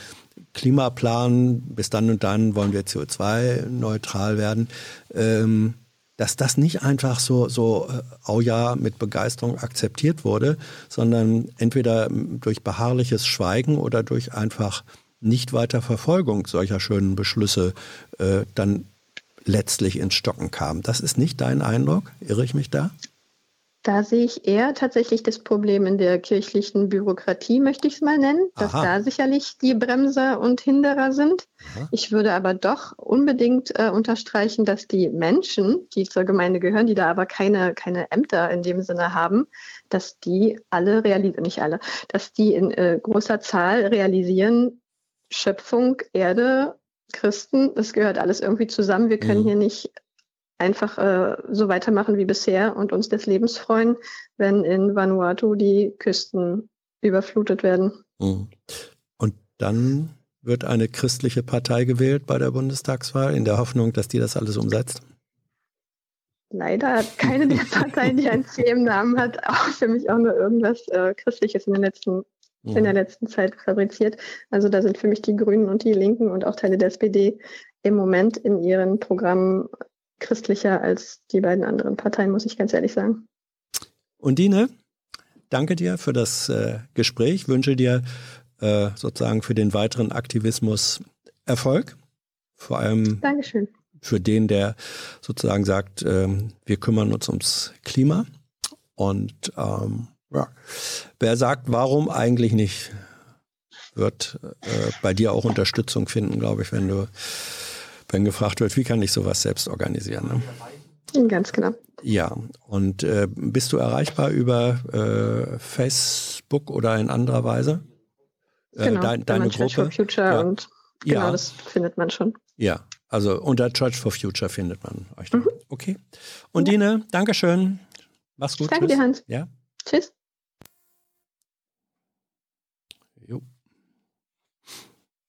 Klimaplan, bis dann und dann wollen wir CO2-neutral werden. Ähm, dass das nicht einfach so, so, oh ja, mit Begeisterung akzeptiert wurde, sondern entweder durch beharrliches Schweigen oder durch einfach nicht weiter Verfolgung solcher schönen Beschlüsse äh, dann letztlich ins Stocken kam. Das ist nicht dein Eindruck? Irre ich mich da? Da sehe ich eher tatsächlich das Problem in der kirchlichen Bürokratie, möchte ich es mal nennen, dass Aha. da sicherlich die Bremser und Hinderer sind. Aha. Ich würde aber doch unbedingt äh, unterstreichen, dass die Menschen, die zur Gemeinde gehören, die da aber keine, keine Ämter in dem Sinne haben, dass die alle realisieren, nicht alle, dass die in äh, großer Zahl realisieren, Schöpfung, Erde, Christen, das gehört alles irgendwie zusammen. Wir können mhm. hier nicht einfach äh, so weitermachen wie bisher und uns des Lebens freuen, wenn in Vanuatu die Küsten überflutet werden. Mhm. Und dann wird eine christliche Partei gewählt bei der Bundestagswahl in der Hoffnung, dass die das alles umsetzt? Leider hat keine der Parteien, die ein C im Namen hat, auch für mich auch nur irgendwas äh, Christliches in, den letzten, in der letzten Zeit fabriziert. Also da sind für mich die Grünen und die Linken und auch Teile der SPD im Moment in ihren Programmen christlicher als die beiden anderen Parteien, muss ich ganz ehrlich sagen. Und Dine, danke dir für das äh, Gespräch, wünsche dir äh, sozusagen für den weiteren Aktivismus Erfolg. Vor allem Dankeschön. für den, der sozusagen sagt, ähm, wir kümmern uns ums Klima. Und ähm, ja, wer sagt, warum eigentlich nicht, wird äh, bei dir auch Unterstützung finden, glaube ich, wenn du, wenn gefragt wird, wie kann ich sowas selbst organisieren. Ne? Ganz genau. Ja, und äh, bist du erreichbar über äh, Facebook oder in anderer Weise? Äh, genau, dein, deine Church Gruppe? for Future ja. und genau, ja. das findet man schon. Ja, also unter Church for Future findet man euch da. Mhm. Okay. Und ja. Dine, Dankeschön. Mach's gut. Danke Tschüss. dir, Hans. Ja. Tschüss. Jo.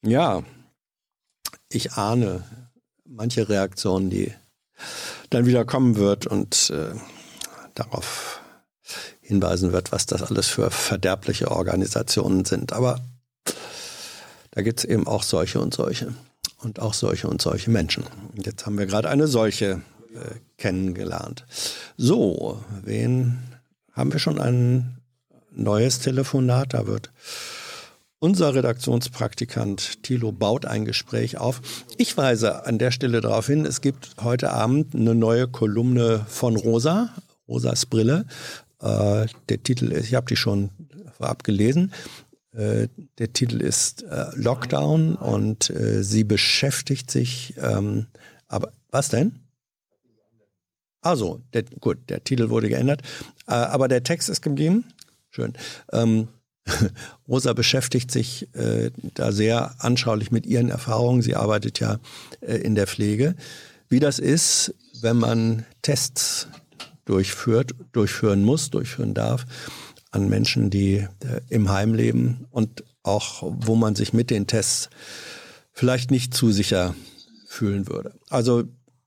Ja, ich ahne manche Reaktionen, die dann wieder kommen wird und äh, darauf hinweisen wird, was das alles für verderbliche Organisationen sind. Aber da gibt es eben auch solche und solche und auch solche und solche Menschen. Und jetzt haben wir gerade eine solche äh, kennengelernt. So, wen haben wir schon ein neues Telefonat? Da wird unser Redaktionspraktikant Thilo baut ein Gespräch auf. Ich weise an der Stelle darauf hin, es gibt heute Abend eine neue Kolumne von Rosa, Rosas Brille. Äh, der Titel ist, ich habe die schon vorab gelesen. Äh, der Titel ist äh, Lockdown und äh, sie beschäftigt sich, ähm, aber was denn? Also, der, gut, der Titel wurde geändert, äh, aber der Text ist geblieben. Schön. Ähm, Rosa beschäftigt sich äh, da sehr anschaulich mit ihren Erfahrungen. Sie arbeitet ja äh, in der Pflege. Wie das ist, wenn man Tests durchführt, durchführen muss, durchführen darf an Menschen, die äh, im Heim leben und auch wo man sich mit den Tests vielleicht nicht zu sicher fühlen würde. Also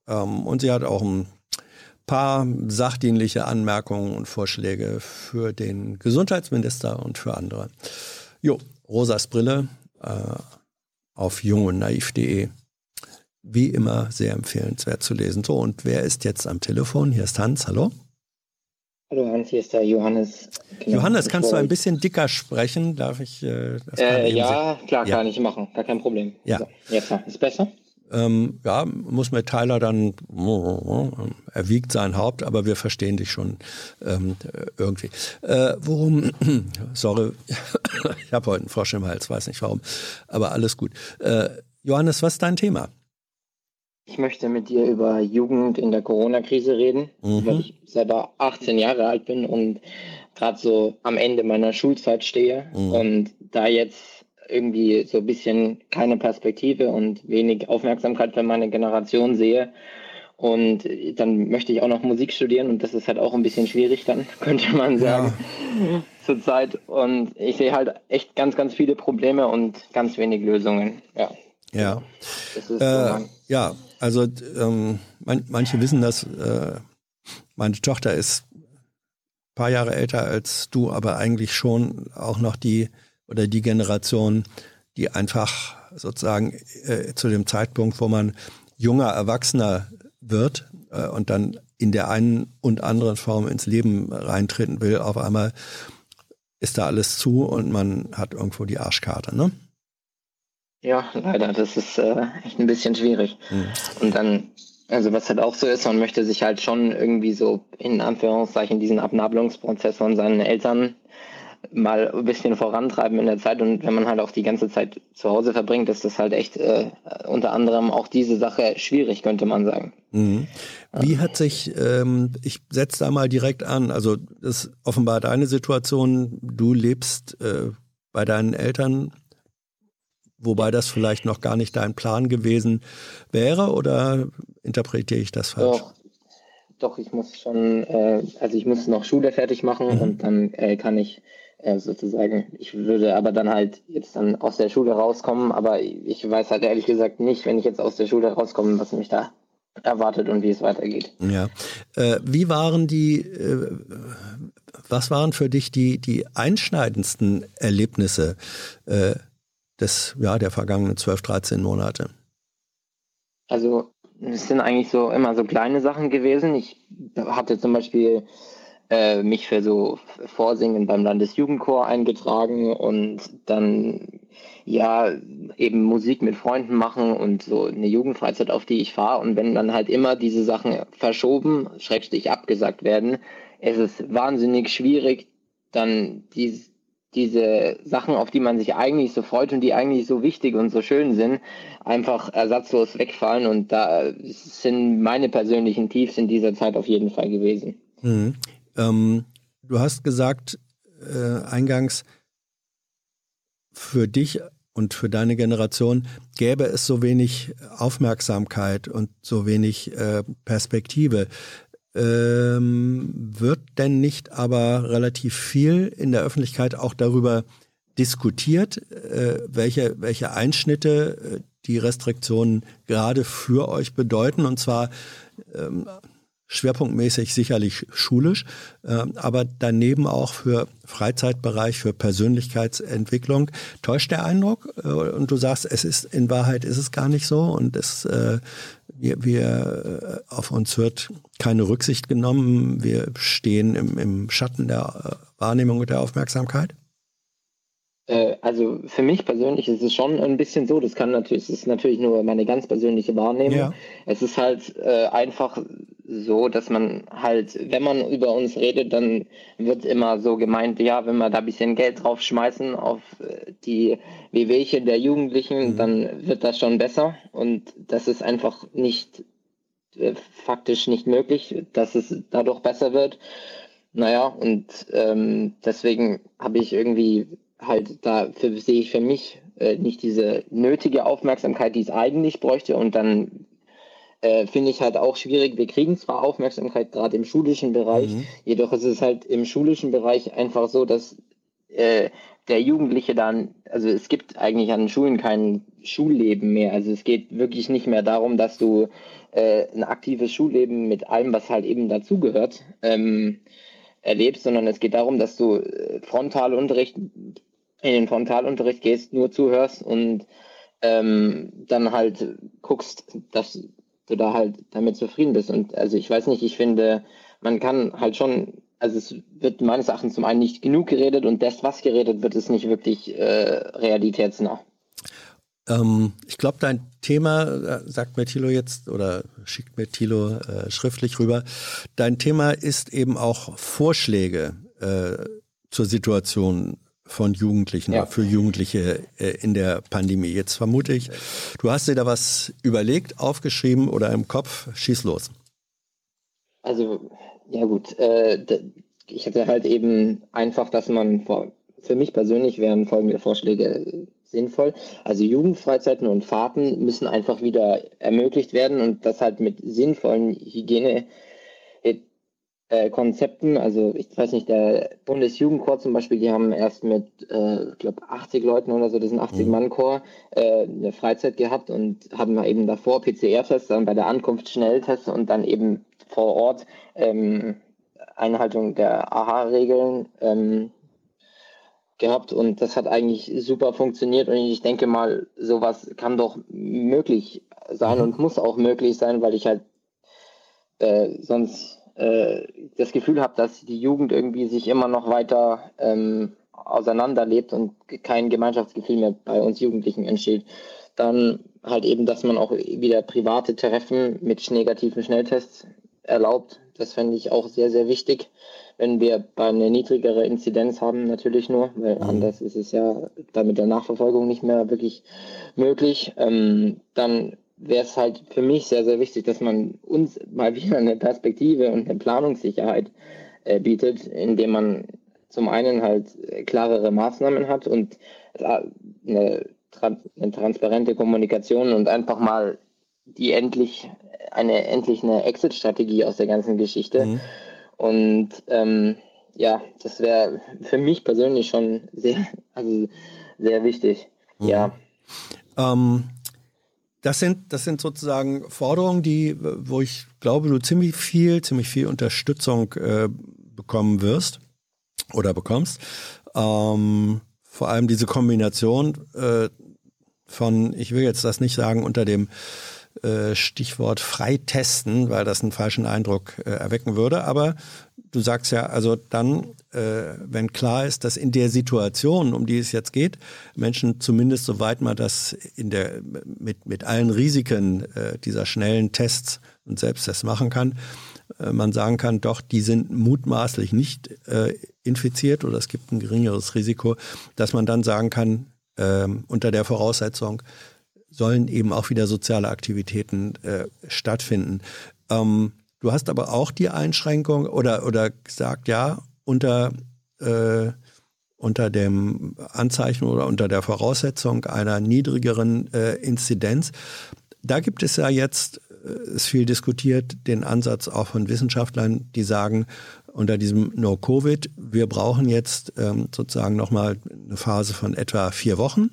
ähm, und sie hat auch ein paar sachdienliche Anmerkungen und Vorschläge für den Gesundheitsminister und für andere. Jo, Rosas Brille äh, auf jungundnaiv.de. Wie immer sehr empfehlenswert zu lesen. So, und wer ist jetzt am Telefon? Hier ist Hans, hallo. Hallo Hans, hier ist der Johannes. Genau. Johannes, kannst du ein bisschen dicker sprechen? Darf ich äh, das äh, Ja, klar, ja. kann ich machen. Gar kein Problem. Ja. So, jetzt ist besser? Ähm, ja, muss Tyler dann, er wiegt sein Haupt, aber wir verstehen dich schon ähm, irgendwie. Äh, worum, sorry, ich habe heute einen Frosch im Hals, weiß nicht warum, aber alles gut. Äh, Johannes, was ist dein Thema? Ich möchte mit dir über Jugend in der Corona-Krise reden, mhm. weil ich selber 18 Jahre alt bin und gerade so am Ende meiner Schulzeit stehe mhm. und da jetzt irgendwie so ein bisschen keine Perspektive und wenig Aufmerksamkeit für meine Generation sehe. Und dann möchte ich auch noch Musik studieren und das ist halt auch ein bisschen schwierig, dann könnte man sagen, ja. zurzeit. Und ich sehe halt echt ganz, ganz viele Probleme und ganz wenig Lösungen. Ja. Ja. Äh, ja, also ähm, man, manche wissen das, äh, meine Tochter ist ein paar Jahre älter als du, aber eigentlich schon auch noch die oder die Generation, die einfach sozusagen äh, zu dem Zeitpunkt, wo man junger Erwachsener wird äh, und dann in der einen und anderen Form ins Leben reintreten will, auf einmal ist da alles zu und man hat irgendwo die Arschkarte, ne? Ja, leider, das ist äh, echt ein bisschen schwierig. Mhm. Und dann, also was halt auch so ist, man möchte sich halt schon irgendwie so in Anführungszeichen diesen Abnabelungsprozess von seinen Eltern mal ein bisschen vorantreiben in der Zeit und wenn man halt auch die ganze Zeit zu Hause verbringt, ist das halt echt äh, unter anderem auch diese Sache schwierig, könnte man sagen. Mhm. Wie hat sich, ähm, ich setze da mal direkt an, also das ist offenbar deine Situation, du lebst äh, bei deinen Eltern, wobei das vielleicht noch gar nicht dein Plan gewesen wäre oder interpretiere ich das falsch? Doch, doch ich muss schon, äh, also ich muss noch Schule fertig machen mhm. und dann äh, kann ich sozusagen. Ich würde aber dann halt jetzt dann aus der Schule rauskommen, aber ich weiß halt ehrlich gesagt nicht, wenn ich jetzt aus der Schule rauskomme, was mich da erwartet und wie es weitergeht. Ja. Äh, wie waren die, äh, was waren für dich die, die einschneidendsten Erlebnisse äh, des, ja, der vergangenen 12, 13 Monate? Also, es sind eigentlich so immer so kleine Sachen gewesen. Ich hatte zum Beispiel äh, mich für so Vorsingen beim Landesjugendchor eingetragen und dann ja eben Musik mit Freunden machen und so eine Jugendfreizeit, auf die ich fahre. Und wenn dann halt immer diese Sachen verschoben, schrägstrich abgesagt werden, ist es wahnsinnig schwierig, dann die, diese Sachen, auf die man sich eigentlich so freut und die eigentlich so wichtig und so schön sind, einfach ersatzlos wegfallen. Und da sind meine persönlichen Tiefs in dieser Zeit auf jeden Fall gewesen. Mhm. Ähm, du hast gesagt äh, eingangs, für dich und für deine Generation gäbe es so wenig Aufmerksamkeit und so wenig äh, Perspektive. Ähm, wird denn nicht aber relativ viel in der Öffentlichkeit auch darüber diskutiert, äh, welche, welche Einschnitte äh, die Restriktionen gerade für euch bedeuten? Und zwar ähm, schwerpunktmäßig sicherlich schulisch, äh, aber daneben auch für Freizeitbereich, für Persönlichkeitsentwicklung. Täuscht der Eindruck? Äh, und du sagst, es ist in Wahrheit ist es gar nicht so und es, äh, wir, wir äh, auf uns wird keine Rücksicht genommen. Wir stehen im, im Schatten der äh, Wahrnehmung und der Aufmerksamkeit. Äh, also für mich persönlich ist es schon ein bisschen so, das kann natürlich, es ist natürlich nur meine ganz persönliche Wahrnehmung. Ja. Es ist halt äh, einfach so, dass man halt, wenn man über uns redet, dann wird immer so gemeint, ja, wenn wir da ein bisschen Geld drauf schmeißen auf äh, die Wehwehchen der Jugendlichen, mhm. dann wird das schon besser. Und das ist einfach nicht äh, faktisch nicht möglich, dass es dadurch besser wird. Naja, und ähm, deswegen habe ich irgendwie halt da für, sehe ich für mich äh, nicht diese nötige Aufmerksamkeit, die es eigentlich bräuchte. Und dann äh, finde ich halt auch schwierig. Wir kriegen zwar Aufmerksamkeit gerade im schulischen Bereich, mhm. jedoch ist es halt im schulischen Bereich einfach so, dass äh, der Jugendliche dann, also es gibt eigentlich an Schulen kein Schulleben mehr. Also es geht wirklich nicht mehr darum, dass du äh, ein aktives Schulleben mit allem, was halt eben dazugehört, ähm, erlebst, sondern es geht darum, dass du äh, Frontalunterricht in den Frontalunterricht gehst, nur zuhörst und ähm, dann halt guckst, dass du da halt damit zufrieden bist. Und also ich weiß nicht, ich finde, man kann halt schon, also es wird meines Erachtens zum einen nicht genug geredet und das, was geredet wird, ist nicht wirklich äh, realitätsnah. Ähm, ich glaube, dein Thema, äh, sagt mir Thilo jetzt oder schickt mir Thilo äh, schriftlich rüber, dein Thema ist eben auch Vorschläge äh, zur Situation von Jugendlichen ja. für Jugendliche äh, in der Pandemie. Jetzt vermute ich, du hast dir da was überlegt, aufgeschrieben oder im Kopf. Schieß los. Also, ja gut, äh, ich hätte halt eben einfach, dass man vor, für mich persönlich wären folgende Vorschläge sinnvoll. Also Jugendfreizeiten und Fahrten müssen einfach wieder ermöglicht werden und das halt mit sinnvollen Hygiene äh, Konzepten. Also ich weiß nicht, der Bundesjugendchor zum Beispiel, die haben erst mit, äh, ich glaube, 80 Leuten oder so, das ist ein 80-Mann-Chor, äh, eine Freizeit gehabt und haben eben davor PCR-Tests, dann bei der Ankunft Schnelltests und dann eben vor Ort ähm, Einhaltung der AHA-Regeln ähm, gehabt und das hat eigentlich super funktioniert und ich denke mal, sowas kann doch möglich sein mhm. und muss auch möglich sein, weil ich halt äh, sonst das Gefühl habe, dass die Jugend irgendwie sich immer noch weiter ähm, auseinanderlebt und kein Gemeinschaftsgefühl mehr bei uns Jugendlichen entsteht. Dann halt eben, dass man auch wieder private Treffen mit negativen Schnelltests erlaubt. Das fände ich auch sehr, sehr wichtig, wenn wir eine niedrigere Inzidenz haben, natürlich nur, weil mhm. anders ist es ja da mit der Nachverfolgung nicht mehr wirklich möglich. Ähm, dann wäre es halt für mich sehr, sehr wichtig, dass man uns mal wieder eine Perspektive und eine Planungssicherheit äh, bietet, indem man zum einen halt klarere Maßnahmen hat und äh, eine, eine transparente Kommunikation und einfach mal die endlich eine endlich eine Exit-Strategie aus der ganzen Geschichte. Mhm. Und ähm, ja, das wäre für mich persönlich schon sehr, also sehr wichtig. Mhm. Ja. Ähm, das sind, das sind sozusagen Forderungen, die, wo ich glaube, du ziemlich viel, ziemlich viel Unterstützung äh, bekommen wirst oder bekommst. Ähm, vor allem diese Kombination äh, von, ich will jetzt das nicht sagen unter dem äh, Stichwort freitesten, weil das einen falschen Eindruck äh, erwecken würde, aber du sagst ja, also dann, äh, wenn klar ist, dass in der Situation, um die es jetzt geht, Menschen zumindest soweit man das in der mit mit allen Risiken äh, dieser schnellen Tests und Selbsttests machen kann, äh, man sagen kann, doch, die sind mutmaßlich nicht äh, infiziert oder es gibt ein geringeres Risiko, dass man dann sagen kann, äh, unter der Voraussetzung sollen eben auch wieder soziale Aktivitäten äh, stattfinden. Ähm, Du hast aber auch die Einschränkung oder, oder gesagt, ja, unter, äh, unter dem Anzeichen oder unter der Voraussetzung einer niedrigeren äh, Inzidenz. Da gibt es ja jetzt, äh, ist viel diskutiert, den Ansatz auch von Wissenschaftlern, die sagen, unter diesem No-Covid, wir brauchen jetzt ähm, sozusagen nochmal eine Phase von etwa vier Wochen,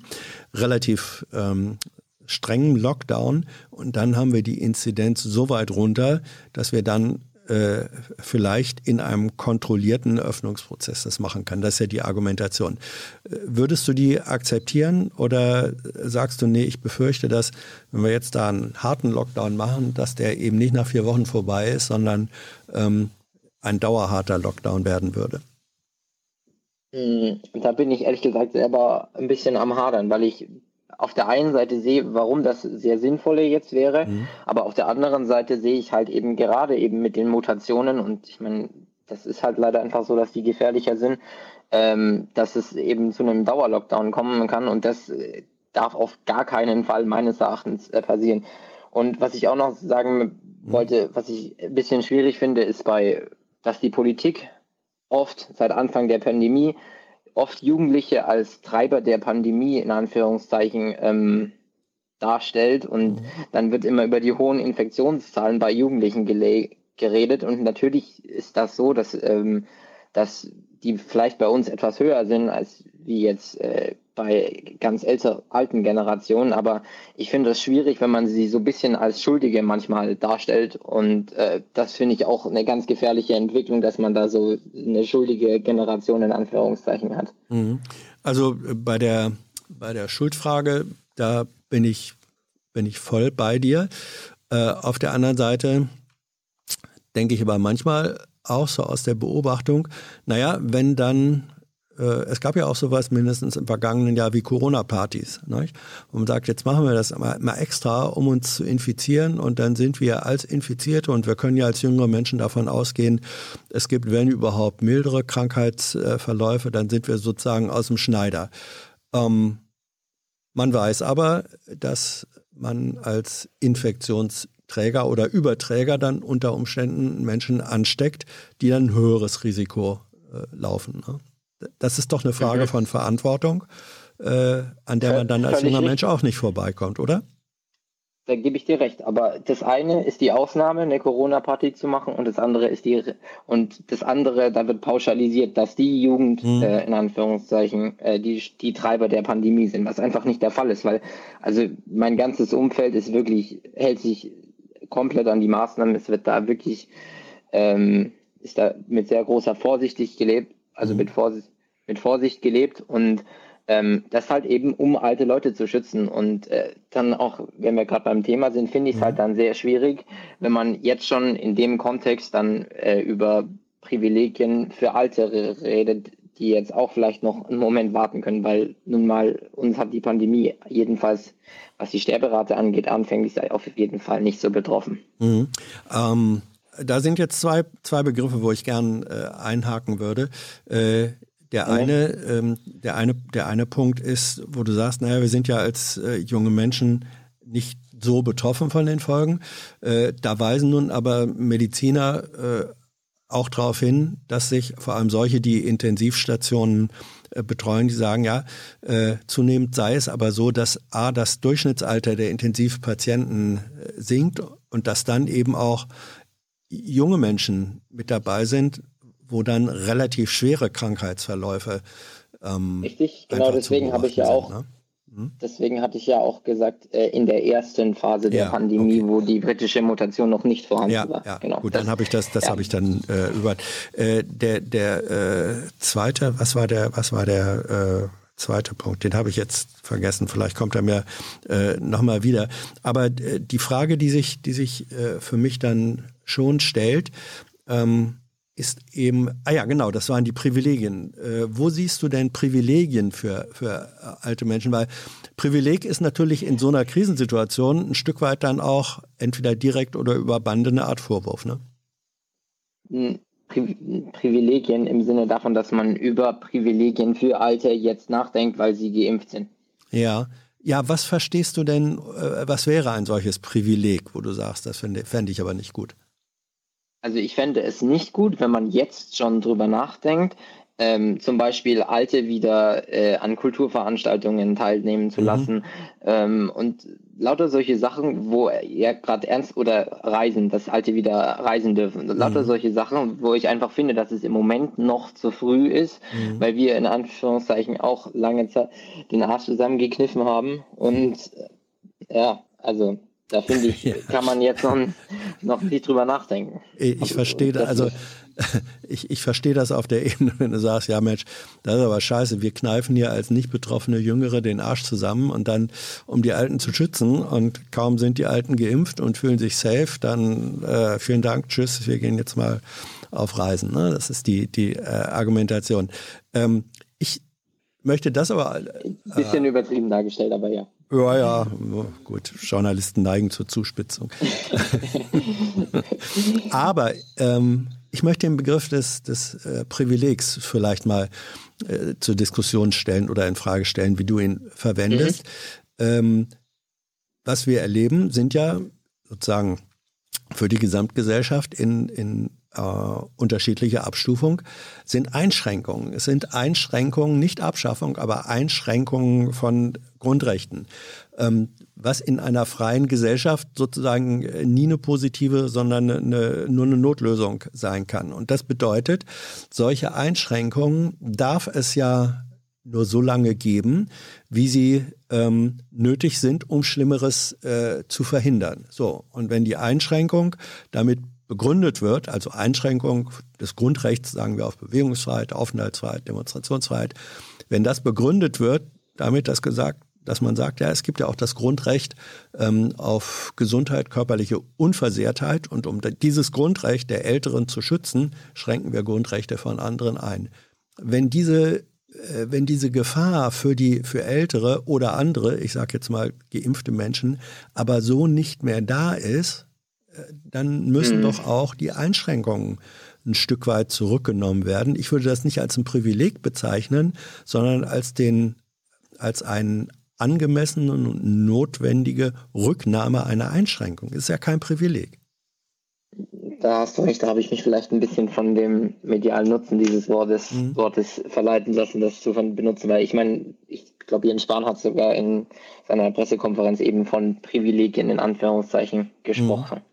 relativ ähm, strengen Lockdown und dann haben wir die Inzidenz so weit runter, dass wir dann äh, vielleicht in einem kontrollierten Öffnungsprozess das machen können. Das ist ja die Argumentation. Äh, würdest du die akzeptieren oder sagst du, nee, ich befürchte, dass wenn wir jetzt da einen harten Lockdown machen, dass der eben nicht nach vier Wochen vorbei ist, sondern ähm, ein dauerharter Lockdown werden würde? Hm, da bin ich ehrlich gesagt selber ein bisschen am Hadern, weil ich auf der einen Seite sehe, warum das sehr sinnvolle jetzt wäre, mhm. aber auf der anderen Seite sehe ich halt eben gerade eben mit den Mutationen und ich meine, das ist halt leider einfach so, dass die gefährlicher sind, ähm, dass es eben zu einem Dauerlockdown kommen kann und das äh, darf auf gar keinen Fall meines Erachtens äh, passieren. Und was ich auch noch sagen mhm. wollte, was ich ein bisschen schwierig finde, ist bei, dass die Politik oft seit Anfang der Pandemie oft Jugendliche als Treiber der Pandemie in Anführungszeichen ähm, darstellt und mhm. dann wird immer über die hohen Infektionszahlen bei Jugendlichen geredet und natürlich ist das so, dass, ähm, dass die vielleicht bei uns etwas höher sind als wie jetzt äh, bei ganz älter, alten Generationen. Aber ich finde es schwierig, wenn man sie so ein bisschen als Schuldige manchmal darstellt. Und äh, das finde ich auch eine ganz gefährliche Entwicklung, dass man da so eine schuldige Generation in Anführungszeichen hat. Mhm. Also äh, bei der, bei der Schuldfrage, da bin ich, bin ich voll bei dir. Äh, auf der anderen Seite denke ich aber manchmal auch so aus der Beobachtung, naja, wenn dann es gab ja auch sowas mindestens im vergangenen Jahr wie Corona-Partys. Und man sagt, jetzt machen wir das mal, mal, extra, um uns zu infizieren und dann sind wir als Infizierte und wir können ja als jüngere Menschen davon ausgehen, es gibt, wenn überhaupt, mildere Krankheitsverläufe, dann sind wir sozusagen aus dem Schneider. Ähm, man weiß aber, dass man als Infektionsträger oder Überträger dann unter Umständen Menschen ansteckt, die dann ein höheres Risiko äh, laufen. Ne? Das ist doch eine Frage mhm. von Verantwortung, äh, an der man dann als junger Mensch auch nicht vorbeikommt, oder? Da gebe ich dir recht. Aber das eine ist die Ausnahme, eine Corona-Party zu machen, und das andere ist die und das andere, da wird pauschalisiert, dass die Jugend mhm. äh, in Anführungszeichen äh, die, die Treiber der Pandemie sind, was einfach nicht der Fall ist, weil also mein ganzes Umfeld ist wirklich, hält sich komplett an die Maßnahmen. Es wird da wirklich ähm, ist da mit sehr großer Vorsicht gelebt, also mit, Vorsicht, mit Vorsicht gelebt und ähm, das halt eben, um alte Leute zu schützen. Und äh, dann auch, wenn wir gerade beim Thema sind, finde ich es halt mhm. halt dann sehr schwierig, wenn man jetzt schon in dem Kontext dann äh, über Privilegien für Alte redet, die jetzt auch vielleicht noch einen Moment warten können, weil nun mal uns hat die Pandemie jedenfalls, was die Sterberate angeht, anfänglich auf jeden Fall nicht so betroffen. Mhm. Ähm, da sind jetzt zwei, zwei Begriffe, wo ich gern äh, einhaken würde. Äh, der eine, ähm, der eine, der eine Punkt ist, wo du sagst, naja, wir sind ja als äh, junge Menschen nicht so betroffen von den Folgen. Äh, da weisen nun aber Mediziner äh, auch darauf hin, dass sich vor allem solche, die Intensivstationen äh, betreuen, die sagen, ja, äh, zunehmend sei es aber so, dass A, das Durchschnittsalter der Intensivpatienten äh, sinkt und dass dann eben auch junge Menschen mit dabei sind, wo dann relativ schwere Krankheitsverläufe ähm, Richtig, genau deswegen habe ich ja auch, ne? hm? deswegen hatte ich ja auch gesagt, äh, in der ersten Phase der ja, Pandemie, okay. wo die britische Mutation noch nicht vorhanden ja, war. Ja, genau. Gut, das, dann habe ich das, das ja. habe ich dann äh, über äh, der der äh, zweite, was war der, was war der äh, zweite Punkt, den habe ich jetzt vergessen. Vielleicht kommt er mir äh, nochmal wieder. Aber äh, die Frage, die sich, die sich äh, für mich dann schon stellt, ähm, ist eben, ah ja, genau, das waren die Privilegien. Äh, wo siehst du denn Privilegien für, für äh, alte Menschen? Weil Privileg ist natürlich in so einer Krisensituation ein Stück weit dann auch entweder direkt oder über Bande eine Art Vorwurf, ne? Hm, Privilegien im Sinne davon, dass man über Privilegien für Alte jetzt nachdenkt, weil sie geimpft sind. Ja. Ja, was verstehst du denn, äh, was wäre ein solches Privileg, wo du sagst, das fände, fände ich aber nicht gut? Also ich fände es nicht gut, wenn man jetzt schon drüber nachdenkt, ähm, zum Beispiel Alte wieder äh, an Kulturveranstaltungen teilnehmen zu mhm. lassen ähm, und lauter solche Sachen, wo er gerade ernst oder reisen, dass Alte wieder reisen dürfen. Lauter mhm. solche Sachen, wo ich einfach finde, dass es im Moment noch zu früh ist, mhm. weil wir in Anführungszeichen auch lange Zeit den Arsch zusammengekniffen haben und äh, ja, also da finde ich, ja. kann man jetzt noch, noch nicht drüber nachdenken. Ich, ich verstehe das, also ich, ich verstehe das auf der Ebene, wenn du sagst, ja Mensch, das ist aber scheiße, wir kneifen hier als nicht betroffene Jüngere den Arsch zusammen und dann, um die Alten zu schützen und kaum sind die Alten geimpft und fühlen sich safe, dann äh, vielen Dank, tschüss, wir gehen jetzt mal auf Reisen. Ne? Das ist die, die äh, Argumentation. Ähm, ich möchte das aber... Äh, Ein bisschen übertrieben dargestellt, aber ja. Ja, ja, gut. Journalisten neigen zur Zuspitzung. Aber ähm, ich möchte den Begriff des, des äh, Privilegs vielleicht mal äh, zur Diskussion stellen oder in Frage stellen, wie du ihn verwendest. Mhm. Ähm, was wir erleben, sind ja sozusagen für die Gesamtgesellschaft in, in äh, unterschiedliche Abstufung, sind Einschränkungen. Es sind Einschränkungen, nicht Abschaffung, aber Einschränkungen von Grundrechten. Ähm, was in einer freien Gesellschaft sozusagen nie eine positive, sondern eine, nur eine Notlösung sein kann. Und das bedeutet, solche Einschränkungen darf es ja nur so lange geben, wie sie ähm, nötig sind, um Schlimmeres äh, zu verhindern. So, und wenn die Einschränkung damit begründet wird, also Einschränkung des Grundrechts, sagen wir auf Bewegungsfreiheit, Aufenthaltsfreiheit, Demonstrationsfreiheit, wenn das begründet wird, damit das gesagt, dass man sagt, ja, es gibt ja auch das Grundrecht ähm, auf Gesundheit, körperliche Unversehrtheit und um dieses Grundrecht der Älteren zu schützen, schränken wir Grundrechte von anderen ein. Wenn diese äh, wenn diese Gefahr für die für ältere oder andere, ich sage jetzt mal geimpfte Menschen, aber so nicht mehr da ist, dann müssen mhm. doch auch die Einschränkungen ein Stück weit zurückgenommen werden. Ich würde das nicht als ein Privileg bezeichnen, sondern als den, als einen angemessenen und notwendige Rücknahme einer Einschränkung. Ist ja kein Privileg. Da hast du recht, da habe ich mich vielleicht ein bisschen von dem medialen Nutzen dieses Wortes, mhm. Wortes verleiten lassen, das zu benutzen, weil ich meine, ich glaube, Jens Spahn hat sogar in seiner Pressekonferenz eben von Privilegien in Anführungszeichen gesprochen. Mhm.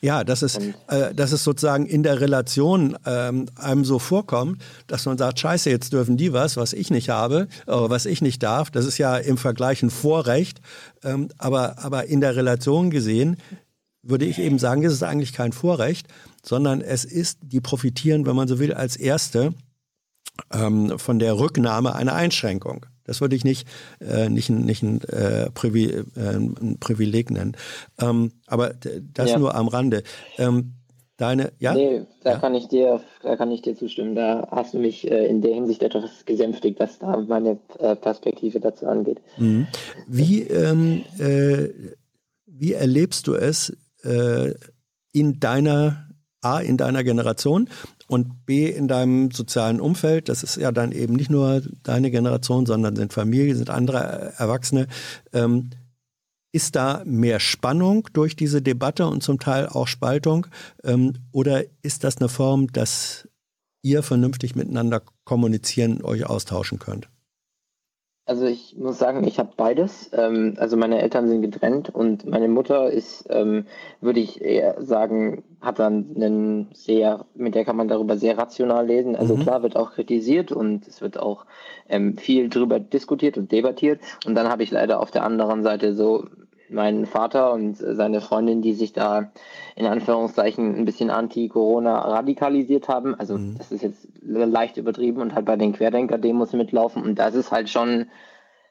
Ja, das ist, äh, dass es sozusagen in der Relation ähm, einem so vorkommt, dass man sagt, scheiße, jetzt dürfen die was, was ich nicht habe, oder was ich nicht darf. Das ist ja im Vergleich ein Vorrecht. Ähm, aber, aber in der Relation gesehen würde ich eben sagen, es ist eigentlich kein Vorrecht, sondern es ist, die profitieren, wenn man so will, als Erste ähm, von der Rücknahme einer Einschränkung. Das würde ich nicht, äh, nicht, nicht ein, äh, Privi äh, ein Privileg nennen. Ähm, aber das ja. nur am Rande. Ähm, deine, ja? Nee, da ja? kann ich dir, da kann ich dir zustimmen. Da hast du mich äh, in der Hinsicht etwas gesänftigt, was da meine äh, Perspektive dazu angeht. Mhm. Wie, ähm, äh, wie erlebst du es äh, in deiner A, in deiner Generation und B, in deinem sozialen Umfeld. Das ist ja dann eben nicht nur deine Generation, sondern sind Familie, sind andere Erwachsene. Ähm, ist da mehr Spannung durch diese Debatte und zum Teil auch Spaltung? Ähm, oder ist das eine Form, dass ihr vernünftig miteinander kommunizieren, euch austauschen könnt? Also ich muss sagen, ich habe beides. Ähm, also meine Eltern sind getrennt und meine Mutter ist, ähm, würde ich eher sagen, hat dann einen sehr, mit der kann man darüber sehr rational lesen. Also mhm. klar wird auch kritisiert und es wird auch ähm, viel darüber diskutiert und debattiert. Und dann habe ich leider auf der anderen Seite so meinen Vater und seine Freundin, die sich da in Anführungszeichen ein bisschen anti-Corona radikalisiert haben. Also mhm. das ist jetzt leicht übertrieben und halt bei den Querdenker-Demos mitlaufen. Und das ist halt schon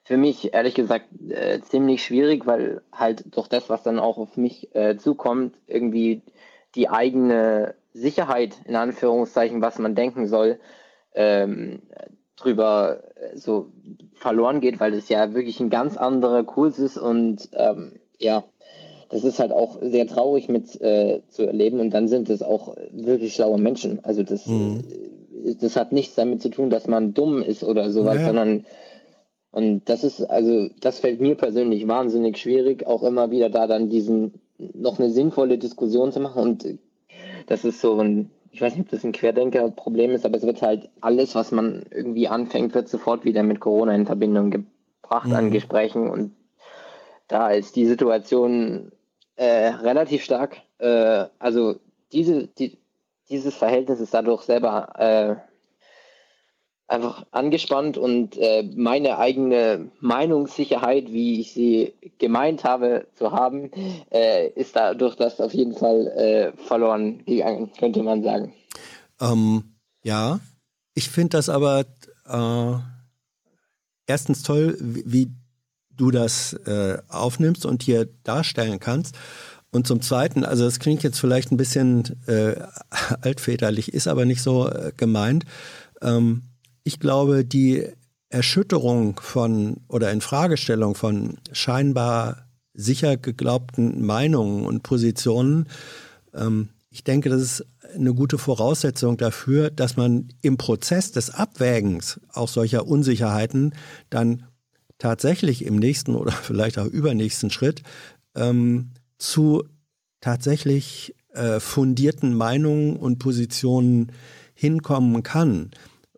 für mich ehrlich gesagt äh, ziemlich schwierig, weil halt durch das, was dann auch auf mich äh, zukommt, irgendwie die eigene Sicherheit, in Anführungszeichen, was man denken soll, ähm, drüber äh, so verloren geht, weil das ja wirklich ein ganz anderer Kurs ist und ähm, ja, das ist halt auch sehr traurig mit äh, zu erleben und dann sind es auch wirklich schlaue Menschen. Also das, mhm. das hat nichts damit zu tun, dass man dumm ist oder sowas, ja. sondern und das ist, also das fällt mir persönlich wahnsinnig schwierig, auch immer wieder da dann diesen noch eine sinnvolle Diskussion zu machen und das ist so ein ich weiß nicht, ob das ein Querdenker-Problem ist, aber es wird halt alles, was man irgendwie anfängt, wird sofort wieder mit Corona in Verbindung gebracht mhm. an Gesprächen und da ist die Situation äh, relativ stark. Äh, also diese, die, dieses Verhältnis ist dadurch selber äh, einfach angespannt und äh, meine eigene Meinungssicherheit, wie ich sie gemeint habe zu haben, äh, ist dadurch das auf jeden Fall äh, verloren gegangen, könnte man sagen. Ähm, ja, ich finde das aber erstens toll, wie, wie du das äh, aufnimmst und hier darstellen kannst. Und zum Zweiten, also das klingt jetzt vielleicht ein bisschen äh, altväterlich, ist aber nicht so äh, gemeint. Ähm, ich glaube, die Erschütterung von oder Infragestellung von scheinbar sicher geglaubten Meinungen und Positionen, ähm, ich denke, das ist eine gute Voraussetzung dafür, dass man im Prozess des Abwägens auch solcher Unsicherheiten dann tatsächlich im nächsten oder vielleicht auch übernächsten Schritt ähm, zu tatsächlich äh, fundierten Meinungen und Positionen hinkommen kann.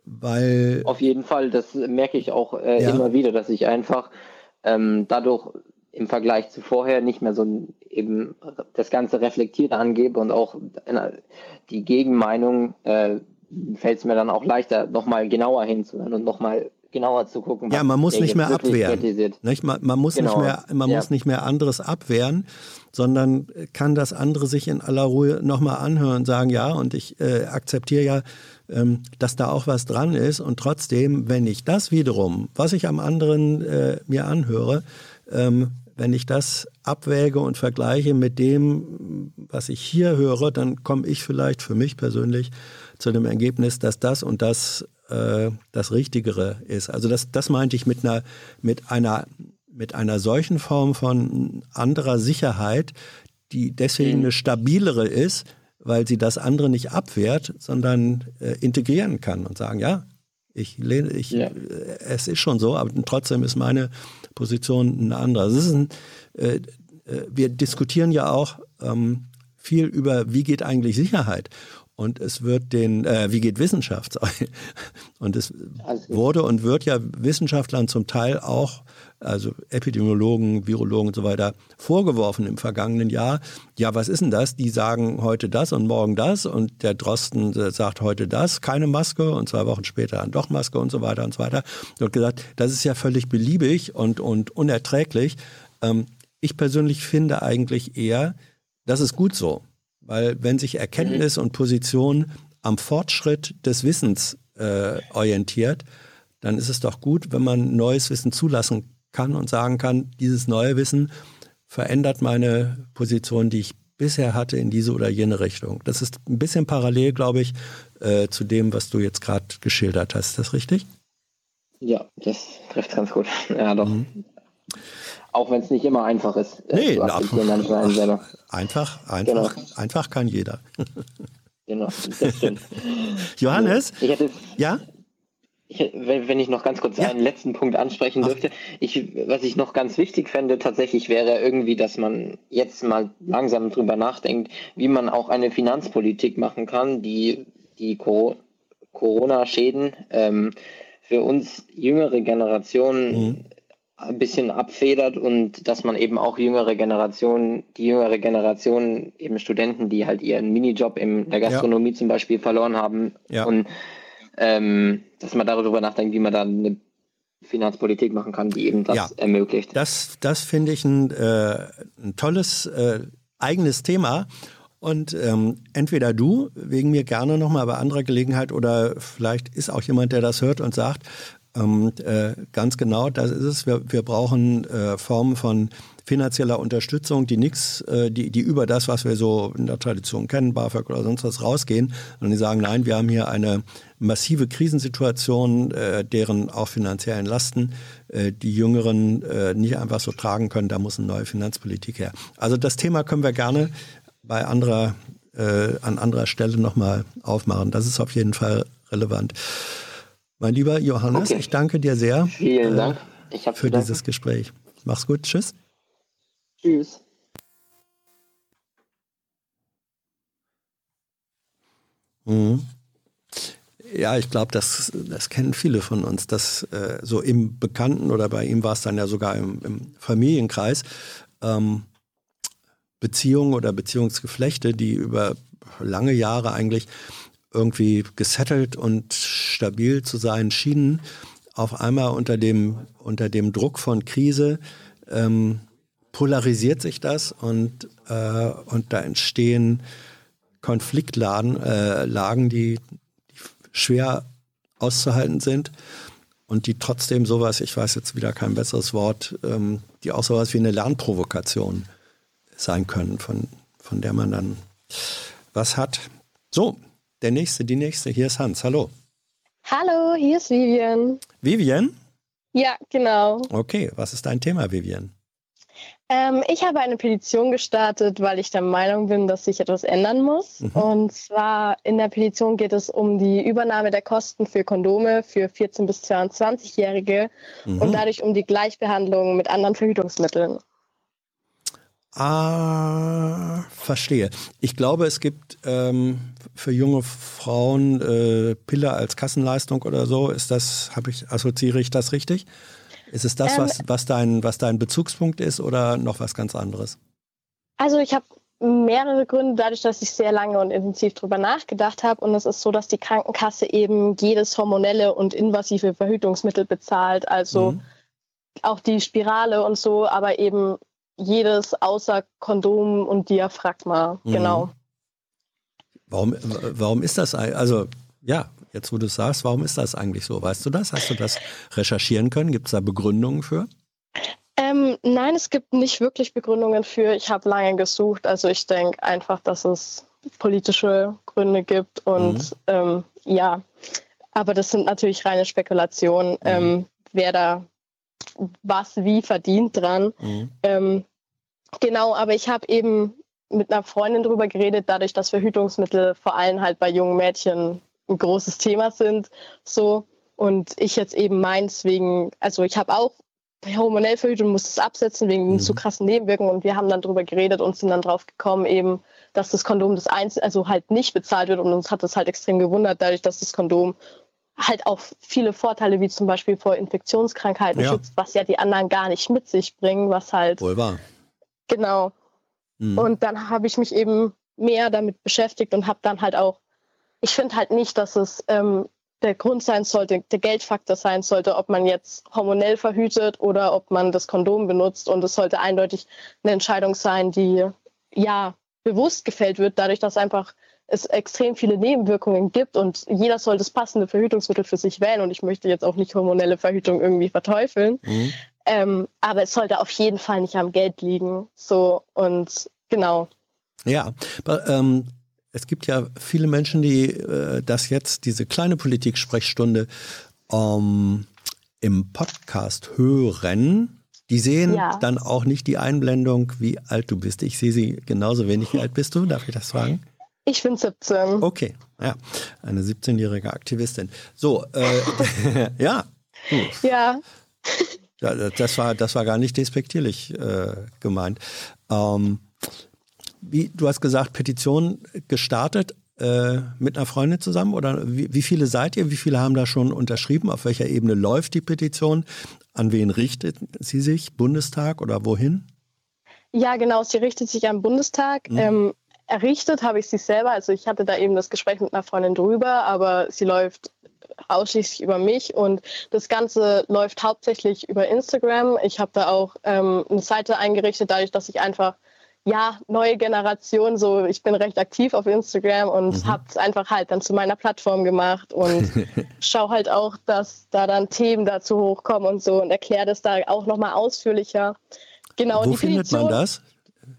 Weil Auf jeden Fall, das merke ich auch äh, ja. immer wieder, dass ich einfach ähm, dadurch im Vergleich zu vorher nicht mehr so eben das Ganze reflektiert angebe und auch die Gegenmeinung äh, fällt es mir dann auch leichter, nochmal genauer hinzuhören und nochmal genauer zu gucken. Ja, man muss nicht mehr abwehren. Nicht? Man, man, muss genau. nicht mehr, man ja. muss nicht mehr anderes abwehren, sondern kann das andere sich in aller Ruhe nochmal anhören und sagen, ja, und ich äh, akzeptiere ja, ähm, dass da auch was dran ist. Und trotzdem, wenn ich das wiederum, was ich am anderen äh, mir anhöre, ähm, wenn ich das abwäge und vergleiche mit dem, was ich hier höre, dann komme ich vielleicht für mich persönlich zu dem Ergebnis, dass das und das äh, das Richtigere ist. Also das, das meinte ich mit einer, mit einer, mit einer solchen Form von anderer Sicherheit, die deswegen mhm. eine stabilere ist, weil sie das andere nicht abwehrt, sondern äh, integrieren kann und sagen, ja, ich lehne, ich, ja. Äh, es ist schon so, aber trotzdem ist meine Position eine andere. Also ein, äh, äh, wir diskutieren ja auch ähm, viel über, wie geht eigentlich Sicherheit. Und es wird den, äh, wie geht Wissenschaft? Und es wurde und wird ja Wissenschaftlern zum Teil auch, also Epidemiologen, Virologen und so weiter, vorgeworfen im vergangenen Jahr. Ja, was ist denn das? Die sagen heute das und morgen das und der Drosten sagt heute das, keine Maske und zwei Wochen später dann doch Maske und so weiter und so weiter. Und gesagt, das ist ja völlig beliebig und, und unerträglich. Ähm, ich persönlich finde eigentlich eher, das ist gut so. Weil wenn sich Erkenntnis und Position am Fortschritt des Wissens äh, orientiert, dann ist es doch gut, wenn man neues Wissen zulassen kann und sagen kann, dieses neue Wissen verändert meine Position, die ich bisher hatte, in diese oder jene Richtung. Das ist ein bisschen parallel, glaube ich, äh, zu dem, was du jetzt gerade geschildert hast. Ist das richtig? Ja, das trifft ganz gut. Ja, doch. Mhm. Auch wenn es nicht immer einfach ist. Äh, nee, na, ach, einfach, einfach, genau. einfach kann jeder. genau, das stimmt. Johannes? Ich hätte, ja? Ich, wenn ich noch ganz kurz ja. einen letzten Punkt ansprechen dürfte, ich, was ich noch ganz wichtig fände, tatsächlich wäre irgendwie, dass man jetzt mal langsam drüber nachdenkt, wie man auch eine Finanzpolitik machen kann, die die Corona-Schäden ähm, für uns jüngere Generationen mhm. Ein bisschen abfedert und dass man eben auch jüngere Generationen, die jüngere Generation, eben Studenten, die halt ihren Minijob in der Gastronomie ja. zum Beispiel verloren haben ja. und ähm, dass man darüber nachdenkt, wie man da eine Finanzpolitik machen kann, die eben das ja, ermöglicht. Das, das finde ich ein, äh, ein tolles äh, eigenes Thema. Und ähm, entweder du, wegen mir gerne nochmal bei anderer Gelegenheit, oder vielleicht ist auch jemand, der das hört und sagt, ähm, äh, ganz genau, das ist es. Wir, wir brauchen äh, Formen von finanzieller Unterstützung, die nichts, äh, die, die über das, was wir so in der Tradition kennen, BAföG oder sonst was rausgehen. Und die sagen, nein, wir haben hier eine massive Krisensituation, äh, deren auch finanziellen Lasten äh, die Jüngeren äh, nicht einfach so tragen können. Da muss eine neue Finanzpolitik her. Also das Thema können wir gerne bei anderer, äh, an anderer Stelle nochmal aufmachen. Das ist auf jeden Fall relevant. Mein lieber Johannes, okay. ich danke dir sehr Vielen Dank. Äh, für dieses Gespräch. Mach's gut. Tschüss. Tschüss. Mhm. Ja, ich glaube, das, das kennen viele von uns, dass äh, so im Bekannten oder bei ihm war es dann ja sogar im, im Familienkreis, ähm, Beziehungen oder Beziehungsgeflechte, die über lange Jahre eigentlich irgendwie gesettelt und stabil zu sein schienen, auf einmal unter dem, unter dem Druck von Krise ähm, polarisiert sich das und, äh, und da entstehen Konfliktlagen, äh, Lagen, die, die schwer auszuhalten sind und die trotzdem sowas, ich weiß jetzt wieder kein besseres Wort, ähm, die auch sowas wie eine Lernprovokation sein können, von, von der man dann was hat. So, der nächste, die nächste, hier ist Hans. Hallo. Hallo, hier ist Vivian. Vivian? Ja, genau. Okay, was ist dein Thema, Vivian? Ähm, ich habe eine Petition gestartet, weil ich der Meinung bin, dass sich etwas ändern muss. Mhm. Und zwar in der Petition geht es um die Übernahme der Kosten für Kondome für 14- bis 22-Jährige mhm. und dadurch um die Gleichbehandlung mit anderen Verhütungsmitteln. Ah, verstehe. Ich glaube, es gibt ähm, für junge Frauen äh, Pille als Kassenleistung oder so. Ist das, habe ich, assoziiere ich das richtig? Ist es das, ähm, was, was, dein, was dein Bezugspunkt ist oder noch was ganz anderes? Also ich habe mehrere Gründe, dadurch, dass ich sehr lange und intensiv darüber nachgedacht habe. Und es ist so, dass die Krankenkasse eben jedes hormonelle und invasive Verhütungsmittel bezahlt. Also mhm. auch die Spirale und so, aber eben jedes außer Kondom und Diaphragma, mhm. genau. Warum, warum ist das? Also, ja, jetzt wo du es sagst, warum ist das eigentlich so? Weißt du das? Hast du das recherchieren können? Gibt es da Begründungen für? Ähm, nein, es gibt nicht wirklich Begründungen für. Ich habe lange gesucht. Also ich denke einfach, dass es politische Gründe gibt und mhm. ähm, ja, aber das sind natürlich reine Spekulationen, mhm. ähm, wer da was wie verdient dran. Mhm. Genau, aber ich habe eben mit einer Freundin darüber geredet, dadurch, dass Verhütungsmittel vor allem halt bei jungen Mädchen ein großes Thema sind. So. Und ich jetzt eben meins wegen, also ich habe auch hormonell verhütet und musste es absetzen wegen mhm. zu krassen Nebenwirkungen. Und wir haben dann darüber geredet und sind dann drauf gekommen, eben, dass das Kondom das Einzige, also halt nicht bezahlt wird. Und uns hat das halt extrem gewundert, dadurch, dass das Kondom halt auch viele Vorteile wie zum Beispiel vor Infektionskrankheiten ja. schützt, was ja die anderen gar nicht mit sich bringen, was halt Wohl wahr. Genau. Mhm. Und dann habe ich mich eben mehr damit beschäftigt und habe dann halt auch, ich finde halt nicht, dass es ähm, der Grund sein sollte, der Geldfaktor sein sollte, ob man jetzt hormonell verhütet oder ob man das Kondom benutzt. Und es sollte eindeutig eine Entscheidung sein, die ja bewusst gefällt wird, dadurch, dass einfach es extrem viele Nebenwirkungen gibt und jeder soll das passende Verhütungsmittel für sich wählen. Und ich möchte jetzt auch nicht hormonelle Verhütung irgendwie verteufeln. Mhm. Ähm, aber es sollte auf jeden Fall nicht am Geld liegen. So und genau. Ja, aber, ähm, es gibt ja viele Menschen, die äh, das jetzt, diese kleine Politik-Sprechstunde ähm, im Podcast hören. Die sehen ja. dann auch nicht die Einblendung, wie alt du bist. Ich sehe sie genauso wenig. Wie alt bist du? Darf ich das fragen? Ich bin 17. Okay, ja, eine 17-jährige Aktivistin. So, äh, ja. Hm. Ja. Das war, das war gar nicht despektierlich äh, gemeint. Ähm, wie, du hast gesagt, Petition gestartet. äh, mit einer Freundin zusammen oder wie, wie, viele seid ihr? Wie viele haben da schon unterschrieben? Auf welcher Ebene läuft die Petition? An wen richtet sie sich? Bundestag oder wohin? Ja, genau, sie richtet sich am Bundestag. Mhm. Ähm, errichtet habe ich sie selber. Also ich hatte da eben das Gespräch mit einer Freundin drüber, aber sie läuft ausschließlich über mich und das Ganze läuft hauptsächlich über Instagram. Ich habe da auch ähm, eine Seite eingerichtet, dadurch, dass ich einfach ja, neue Generation, so ich bin recht aktiv auf Instagram und mhm. habe es einfach halt dann zu meiner Plattform gemacht und schaue halt auch, dass da dann Themen dazu hochkommen und so und erkläre das da auch nochmal ausführlicher. Genau. Wo findet Petition, man das?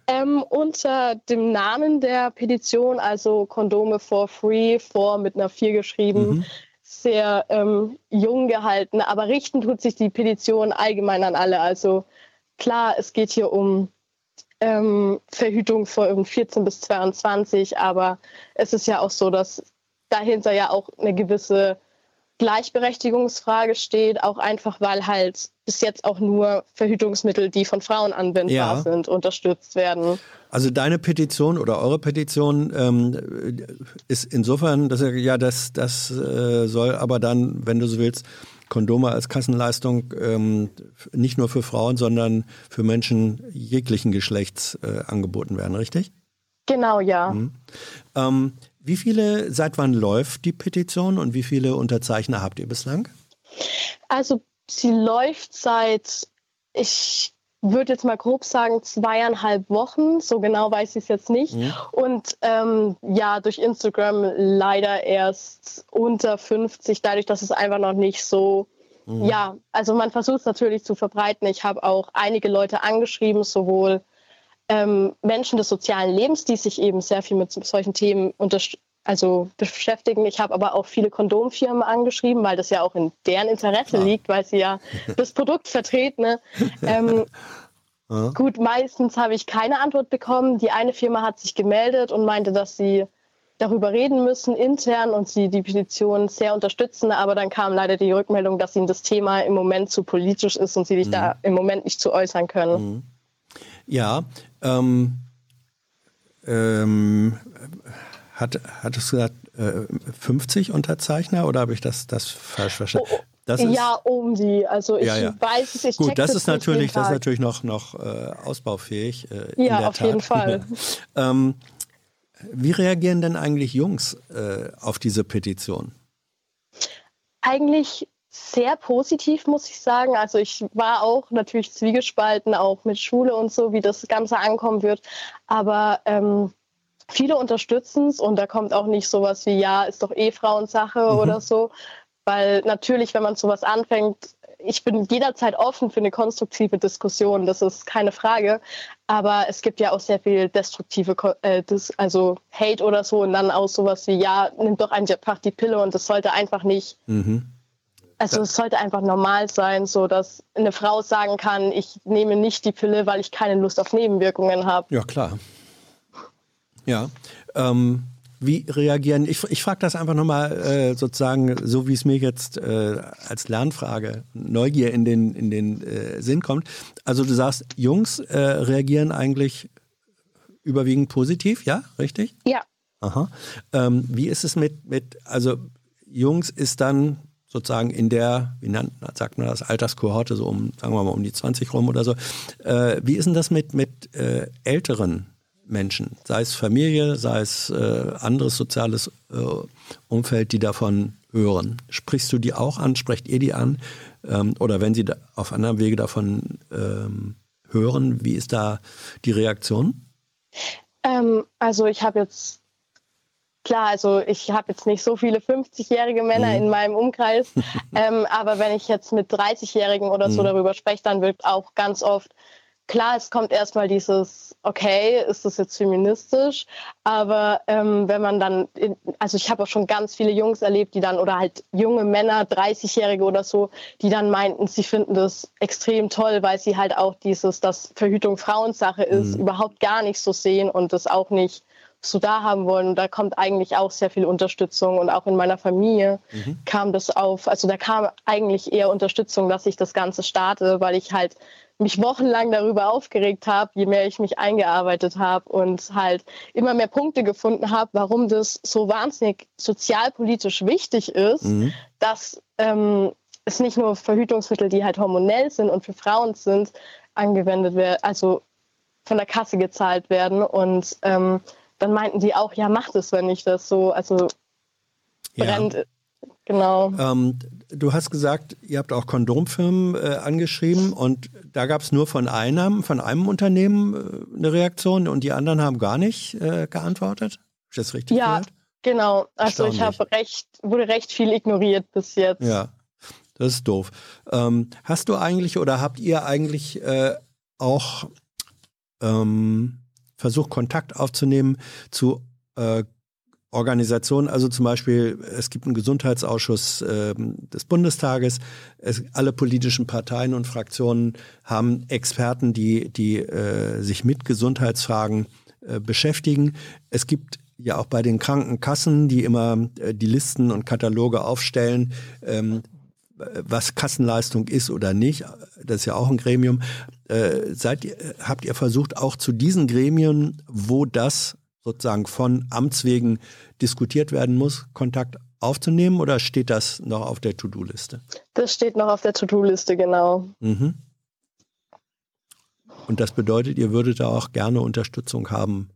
Ähm, unter dem Namen der Petition, also Kondome for Free, vor mit einer 4 geschrieben. Mhm. Sehr ähm, jung gehalten, aber richten tut sich die Petition allgemein an alle. Also klar, es geht hier um ähm, Verhütung von 14 bis 22, aber es ist ja auch so, dass dahinter ja auch eine gewisse Gleichberechtigungsfrage steht, auch einfach weil halt bis jetzt auch nur Verhütungsmittel, die von Frauen anwendbar ja. sind, unterstützt werden. Also deine Petition oder eure Petition ähm, ist insofern, dass ja das, das äh, soll aber dann, wenn du so willst, Kondome als Kassenleistung ähm, nicht nur für Frauen, sondern für Menschen jeglichen Geschlechts äh, angeboten werden, richtig? Genau, ja. Mhm. Ähm, wie viele, seit wann läuft die Petition und wie viele Unterzeichner habt ihr bislang? Also sie läuft seit, ich würde jetzt mal grob sagen, zweieinhalb Wochen. So genau weiß ich es jetzt nicht. Mhm. Und ähm, ja, durch Instagram leider erst unter 50, dadurch, dass es einfach noch nicht so. Mhm. Ja, also man versucht es natürlich zu verbreiten. Ich habe auch einige Leute angeschrieben, sowohl ähm, Menschen des sozialen Lebens, die sich eben sehr viel mit solchen Themen also beschäftigen. Ich habe aber auch viele Kondomfirmen angeschrieben, weil das ja auch in deren Interesse Klar. liegt, weil sie ja das Produkt vertreten. Ne? Ähm, ja. Gut, meistens habe ich keine Antwort bekommen. Die eine Firma hat sich gemeldet und meinte, dass sie darüber reden müssen intern und sie die Petition sehr unterstützen. Aber dann kam leider die Rückmeldung, dass ihnen das Thema im Moment zu politisch ist und sie sich mhm. da im Moment nicht zu äußern können. Mhm. Ja, ähm, ähm, hat, hattest du gesagt, äh, 50 Unterzeichner oder habe ich das, das falsch verstanden? Oh, das ist, ja, um die. Also ich ja, ja. weiß es, ich Gut, das ist natürlich, das ist natürlich noch, noch äh, ausbaufähig. Äh, ja, auf Tat. jeden Fall. ähm, wie reagieren denn eigentlich Jungs äh, auf diese Petition? Eigentlich sehr positiv, muss ich sagen. Also ich war auch natürlich zwiegespalten, auch mit Schule und so, wie das Ganze ankommen wird. Aber ähm, viele unterstützen es und da kommt auch nicht sowas wie, ja, ist doch eh Frauensache mhm. oder so. Weil natürlich, wenn man sowas anfängt, ich bin jederzeit offen für eine konstruktive Diskussion, das ist keine Frage. Aber es gibt ja auch sehr viel destruktive, äh, also Hate oder so und dann auch sowas wie, ja, nimm doch einfach die Pille und das sollte einfach nicht mhm. Also es sollte einfach normal sein, so dass eine Frau sagen kann, ich nehme nicht die Pille, weil ich keine Lust auf Nebenwirkungen habe. Ja, klar. Ja. Ähm, wie reagieren, ich, ich frage das einfach nochmal äh, sozusagen, so wie es mir jetzt äh, als Lernfrage, Neugier in den, in den äh, Sinn kommt. Also du sagst, Jungs äh, reagieren eigentlich überwiegend positiv, ja, richtig? Ja. Aha. Ähm, wie ist es mit, mit, also Jungs ist dann sozusagen in der, wie nennt, sagt man das, Alterskohorte, so um, sagen wir mal, um die 20 rum oder so. Äh, wie ist denn das mit, mit äh, älteren Menschen, sei es Familie, sei es äh, anderes soziales äh, Umfeld, die davon hören? Sprichst du die auch an? Sprecht ihr die an? Ähm, oder wenn sie auf anderem Wege davon ähm, hören, wie ist da die Reaktion? Ähm, also ich habe jetzt Klar, also ich habe jetzt nicht so viele 50-jährige Männer mhm. in meinem Umkreis, ähm, aber wenn ich jetzt mit 30-Jährigen oder so mhm. darüber spreche, dann wird auch ganz oft, klar, es kommt erstmal dieses, okay, ist das jetzt feministisch, aber ähm, wenn man dann, in, also ich habe auch schon ganz viele Jungs erlebt, die dann, oder halt junge Männer, 30-Jährige oder so, die dann meinten, sie finden das extrem toll, weil sie halt auch dieses, dass Verhütung Frauensache ist, mhm. überhaupt gar nicht so sehen und das auch nicht so da haben wollen. Und da kommt eigentlich auch sehr viel Unterstützung. Und auch in meiner Familie mhm. kam das auf, also da kam eigentlich eher Unterstützung, dass ich das Ganze starte, weil ich halt mich wochenlang darüber aufgeregt habe, je mehr ich mich eingearbeitet habe und halt immer mehr Punkte gefunden habe, warum das so wahnsinnig sozialpolitisch wichtig ist, mhm. dass ähm, es nicht nur Verhütungsmittel, die halt hormonell sind und für Frauen sind, angewendet werden, also von der Kasse gezahlt werden. Und ähm, dann meinten die auch, ja, macht es, wenn ich das so, also brennt. Ja. Genau. Ähm, du hast gesagt, ihr habt auch Kondomfirmen äh, angeschrieben und da gab es nur von einem, von einem Unternehmen äh, eine Reaktion und die anderen haben gar nicht äh, geantwortet. Ich das richtig ja, gehört? Genau, also ich habe recht, wurde recht viel ignoriert bis jetzt. Ja, das ist doof. Ähm, hast du eigentlich oder habt ihr eigentlich äh, auch ähm, versucht, Kontakt aufzunehmen zu äh, Organisationen, also zum Beispiel, es gibt einen Gesundheitsausschuss äh, des Bundestages, es, alle politischen Parteien und Fraktionen haben Experten, die, die äh, sich mit Gesundheitsfragen äh, beschäftigen. Es gibt ja auch bei den Krankenkassen, die immer äh, die Listen und Kataloge aufstellen, ähm, was Kassenleistung ist oder nicht. Das ist ja auch ein Gremium. Äh, seid ihr, habt ihr versucht, auch zu diesen Gremien, wo das sozusagen von Amts wegen diskutiert werden muss, Kontakt aufzunehmen oder steht das noch auf der To-Do-Liste? Das steht noch auf der To-Do-Liste, genau. Mhm. Und das bedeutet, ihr würdet da auch gerne Unterstützung haben,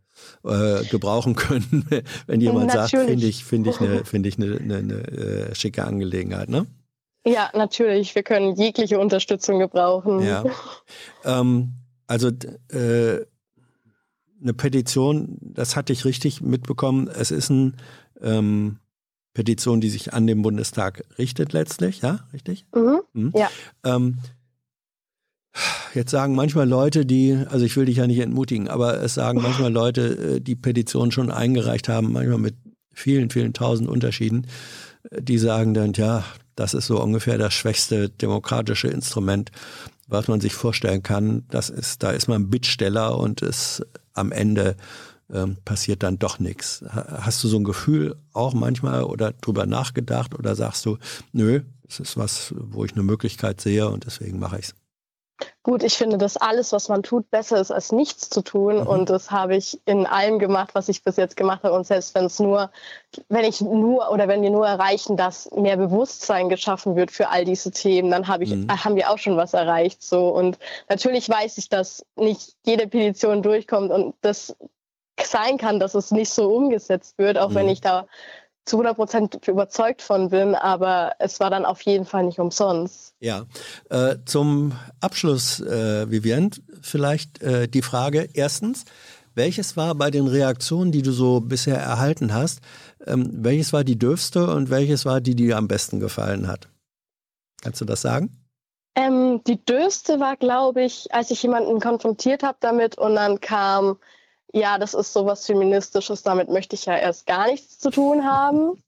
äh, gebrauchen können, wenn jemand Natürlich. sagt, finde ich, finde ich eine, finde ich eine, eine, eine äh, schicke Angelegenheit, ne? Ja, natürlich. Wir können jegliche Unterstützung gebrauchen. Ja. Ähm, also äh, eine Petition, das hatte ich richtig mitbekommen. Es ist eine ähm, Petition, die sich an den Bundestag richtet letztlich, ja, richtig? Mhm. Mhm. Ja. Ähm, jetzt sagen manchmal Leute, die, also ich will dich ja nicht entmutigen, aber es sagen manchmal Leute, äh, die Petition schon eingereicht haben, manchmal mit vielen, vielen tausend Unterschieden, äh, die sagen dann, ja, das ist so ungefähr das schwächste demokratische Instrument, was man sich vorstellen kann. Das ist, da ist man Bittsteller und es am Ende ähm, passiert dann doch nichts. Hast du so ein Gefühl auch manchmal oder drüber nachgedacht oder sagst du, nö, es ist was, wo ich eine Möglichkeit sehe und deswegen mache ich es? Gut, ich finde, dass alles, was man tut, besser ist, als nichts zu tun. Mhm. Und das habe ich in allem gemacht, was ich bis jetzt gemacht habe. Und selbst wenn es nur, wenn ich nur oder wenn wir nur erreichen, dass mehr Bewusstsein geschaffen wird für all diese Themen, dann habe ich, mhm. haben wir auch schon was erreicht. So. Und natürlich weiß ich, dass nicht jede Petition durchkommt und das sein kann, dass es nicht so umgesetzt wird, auch mhm. wenn ich da zu 100 Prozent überzeugt von bin, aber es war dann auf jeden Fall nicht umsonst. Ja, äh, zum Abschluss, äh, Vivian, vielleicht äh, die Frage, erstens, welches war bei den Reaktionen, die du so bisher erhalten hast, ähm, welches war die dürfste und welches war die, die dir am besten gefallen hat? Kannst du das sagen? Ähm, die dürfste war, glaube ich, als ich jemanden konfrontiert habe damit und dann kam, ja, das ist sowas Feministisches, damit möchte ich ja erst gar nichts zu tun haben.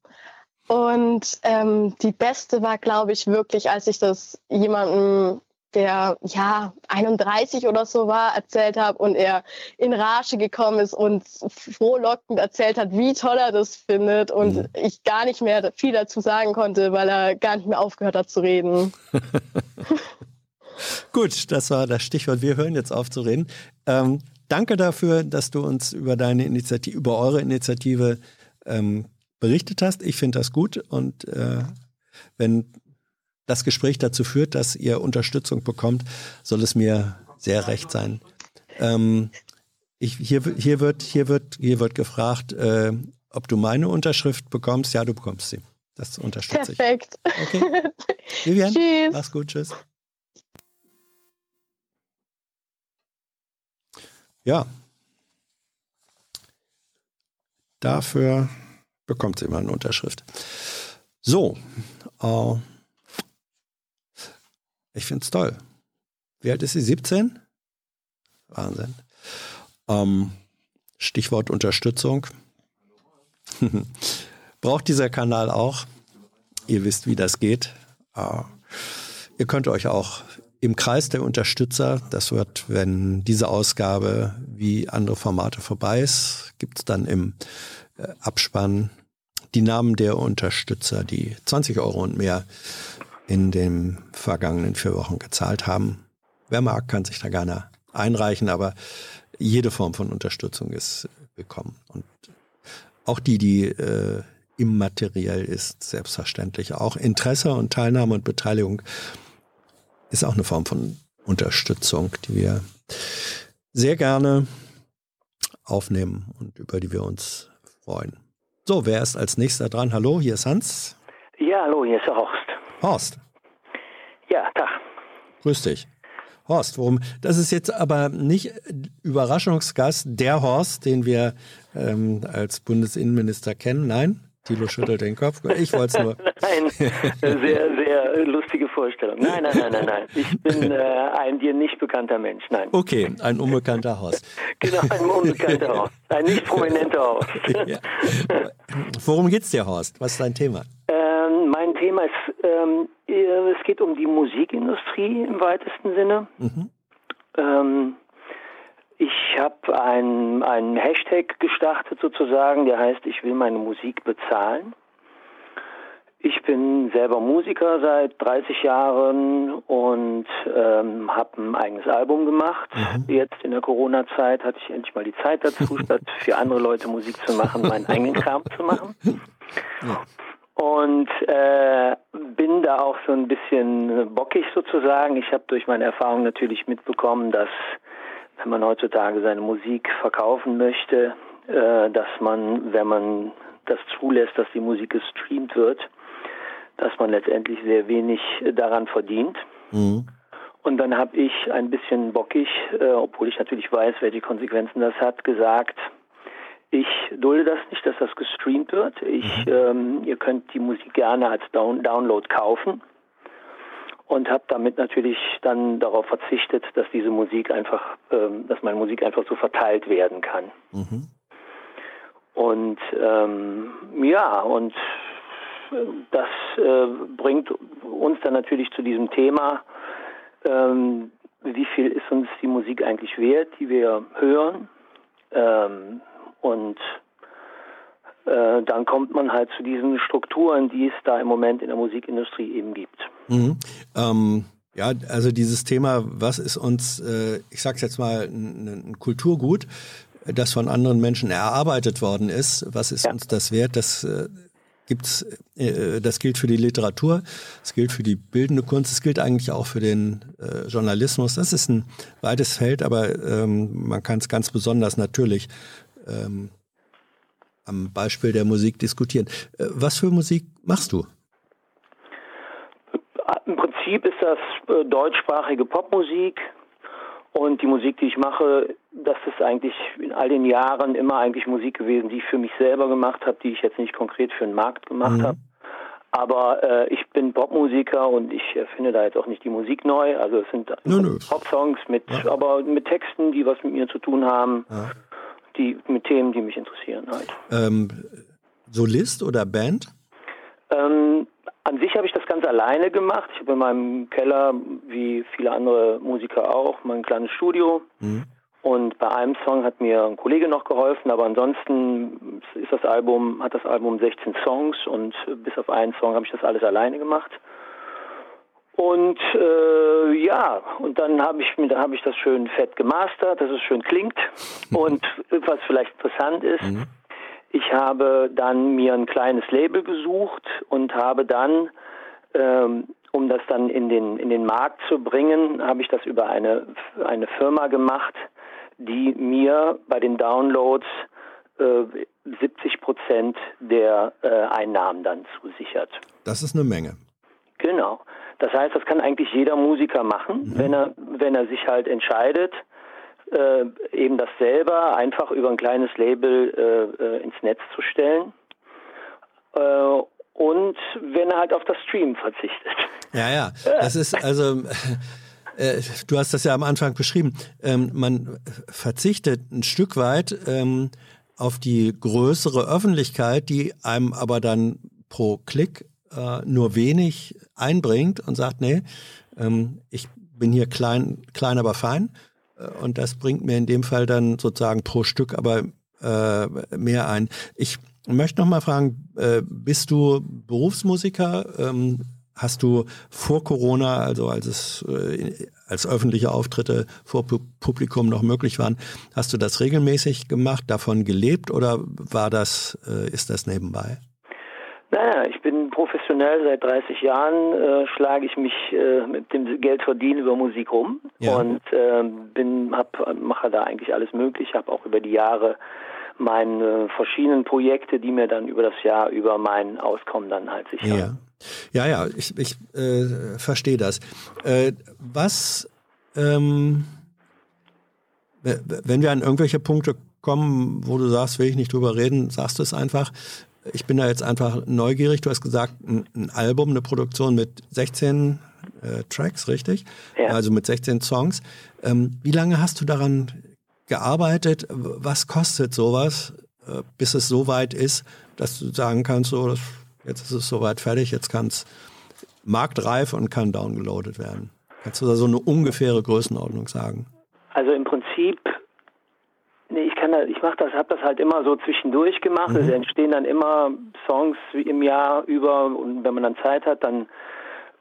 Und ähm, die beste war, glaube ich, wirklich, als ich das jemandem, der ja 31 oder so war, erzählt habe und er in Rage gekommen ist und frohlockend erzählt hat, wie toll er das findet und mhm. ich gar nicht mehr viel dazu sagen konnte, weil er gar nicht mehr aufgehört hat zu reden. Gut, das war das Stichwort. Wir hören jetzt auf zu reden. Ähm, danke dafür, dass du uns über deine Initiative, über eure Initiative ähm, berichtet hast. Ich finde das gut und äh, wenn das Gespräch dazu führt, dass ihr Unterstützung bekommt, soll es mir sehr recht sein. Ähm, ich, hier, hier, wird, hier, wird, hier wird gefragt, äh, ob du meine Unterschrift bekommst. Ja, du bekommst sie. Das unterstütze ich. Perfekt. Okay. Vivian, tschüss. mach's gut, tschüss. Ja. Dafür bekommt sie immer eine Unterschrift. So. Äh, ich finde es toll. Wie alt ist sie? 17? Wahnsinn. Ähm, Stichwort Unterstützung. Braucht dieser Kanal auch. Ihr wisst, wie das geht. Äh, ihr könnt euch auch im Kreis der Unterstützer, das wird, wenn diese Ausgabe wie andere Formate vorbei ist, gibt es dann im äh, Abspann die Namen der Unterstützer, die 20 Euro und mehr in den vergangenen vier Wochen gezahlt haben. wer mag, kann sich da gerne einreichen, aber jede Form von Unterstützung ist willkommen. Und auch die, die äh, immateriell ist, selbstverständlich. Auch Interesse und Teilnahme und Beteiligung ist auch eine Form von Unterstützung, die wir sehr gerne aufnehmen und über die wir uns freuen. So, wer ist als nächster dran? Hallo, hier ist Hans. Ja, hallo, hier ist Horst. Horst. Ja, Tag. Grüß dich. Horst, worum? Das ist jetzt aber nicht Überraschungsgast, der Horst, den wir ähm, als Bundesinnenminister kennen. Nein? Thilo schüttelt den Kopf. Ich wollte es nur. nein, sehr, sehr lustige Vorstellung. Nein, nein, nein, nein, nein. Ich bin äh, ein dir nicht bekannter Mensch. Nein. Okay, ein unbekannter Horst. genau, ein unbekannter Horst. Ein nicht prominenter Horst. ja. Worum geht's dir, Horst? Was ist dein Thema? Ähm, mein Thema ist, ähm, es geht um die Musikindustrie im weitesten Sinne. Mhm. Ähm, ich habe einen, einen Hashtag gestartet sozusagen, der heißt, ich will meine Musik bezahlen. Ich bin selber Musiker seit 30 Jahren und ähm, habe ein eigenes Album gemacht. Mhm. Jetzt in der Corona-Zeit hatte ich endlich mal die Zeit dazu, statt für andere Leute Musik zu machen, meinen eigenen Kram zu machen. Ja. Und äh, bin da auch so ein bisschen bockig sozusagen. Ich habe durch meine Erfahrung natürlich mitbekommen, dass wenn man heutzutage seine Musik verkaufen möchte, äh, dass man, wenn man das zulässt, dass die Musik gestreamt wird, dass man letztendlich sehr wenig daran verdient. Mhm. Und dann habe ich ein bisschen bockig, äh, obwohl ich natürlich weiß, welche Konsequenzen das hat, gesagt, ich dulde das nicht, dass das gestreamt wird. Ich, mhm. ähm, ihr könnt die Musik gerne als Down Download kaufen und habe damit natürlich dann darauf verzichtet, dass diese Musik einfach, ähm, dass meine Musik einfach so verteilt werden kann. Mhm. Und ähm, ja, und das äh, bringt uns dann natürlich zu diesem Thema, ähm, wie viel ist uns die Musik eigentlich wert, die wir hören. Ähm, und äh, dann kommt man halt zu diesen Strukturen, die es da im Moment in der Musikindustrie eben gibt. Mhm. Ähm, ja, also dieses Thema, was ist uns, äh, ich sag's jetzt mal, ein, ein, Kulturgut, das von anderen Menschen erarbeitet worden ist, was ist ja. uns das wert? Das äh, gibt's, äh, das gilt für die Literatur, es gilt für die bildende Kunst, es gilt eigentlich auch für den äh, Journalismus. Das ist ein weites Feld, aber ähm, man kann es ganz besonders natürlich ähm, am Beispiel der Musik diskutieren. Äh, was für Musik machst du? Prinzip ist das äh, deutschsprachige Popmusik und die Musik, die ich mache, das ist eigentlich in all den Jahren immer eigentlich Musik gewesen, die ich für mich selber gemacht habe, die ich jetzt nicht konkret für den Markt gemacht mhm. habe. Aber äh, ich bin Popmusiker und ich finde da jetzt auch nicht die Musik neu. Also es sind Popsongs mit, ja. aber mit Texten, die was mit mir zu tun haben. Ja die mit Themen, die mich interessieren halt. Ähm, Solist oder Band? Ähm, an sich habe ich das ganz alleine gemacht. Ich habe in meinem Keller, wie viele andere Musiker auch, mein kleines Studio. Mhm. Und bei einem Song hat mir ein Kollege noch geholfen, aber ansonsten ist das Album, hat das Album 16 Songs und bis auf einen Song habe ich das alles alleine gemacht. Und äh, ja, und dann habe ich mir, habe ich das schön fett gemastert, dass es schön klingt. Und was vielleicht interessant ist, mhm. Ich habe dann mir ein kleines Label gesucht und habe dann, ähm, um das dann in den in den Markt zu bringen, habe ich das über eine eine Firma gemacht, die mir bei den Downloads äh, 70 Prozent der äh, Einnahmen dann zusichert. Das ist eine Menge. Genau. Das heißt, das kann eigentlich jeder Musiker machen, mhm. wenn er wenn er sich halt entscheidet, äh, eben das selber einfach über ein kleines Label äh, äh ins Netz zu stellen. Äh, und wenn er halt auf das Stream verzichtet. Ja, ja. Das ist also äh, du hast das ja am Anfang beschrieben, ähm, man verzichtet ein Stück weit ähm, auf die größere Öffentlichkeit, die einem aber dann pro Klick äh, nur wenig einbringt und sagt, nee, ähm, ich bin hier klein, klein aber fein. Äh, und das bringt mir in dem Fall dann sozusagen pro Stück aber äh, mehr ein. Ich möchte noch mal fragen, äh, bist du Berufsmusiker? Ähm, hast du vor Corona, also als es äh, als öffentliche Auftritte vor Publikum noch möglich waren, hast du das regelmäßig gemacht, davon gelebt oder war das, äh, ist das nebenbei? Naja, ich bin professionell seit 30 Jahren, äh, schlage ich mich äh, mit dem Geld verdienen über Musik rum ja. und äh, bin, hab, mache da eigentlich alles möglich, habe auch über die Jahre meine verschiedenen Projekte, die mir dann über das Jahr über mein Auskommen dann halt sichern. Ja. Ja, ja, ich, ich äh, verstehe das. Äh, was, ähm, wenn wir an irgendwelche Punkte kommen, wo du sagst, will ich nicht drüber reden, sagst du es einfach. Ich bin da jetzt einfach neugierig. Du hast gesagt, ein, Album, eine Produktion mit 16 äh, Tracks, richtig? Ja. Also mit 16 Songs. Ähm, wie lange hast du daran gearbeitet? Was kostet sowas, äh, bis es so weit ist, dass du sagen kannst, so, das Jetzt ist es soweit fertig, jetzt kann es marktreif und kann downgeloadet werden. Kannst du da so eine ungefähre Größenordnung sagen? Also im Prinzip, kann da, ich mache das, habe das halt immer so zwischendurch gemacht. Mhm. Es entstehen dann immer Songs im Jahr über und wenn man dann Zeit hat, dann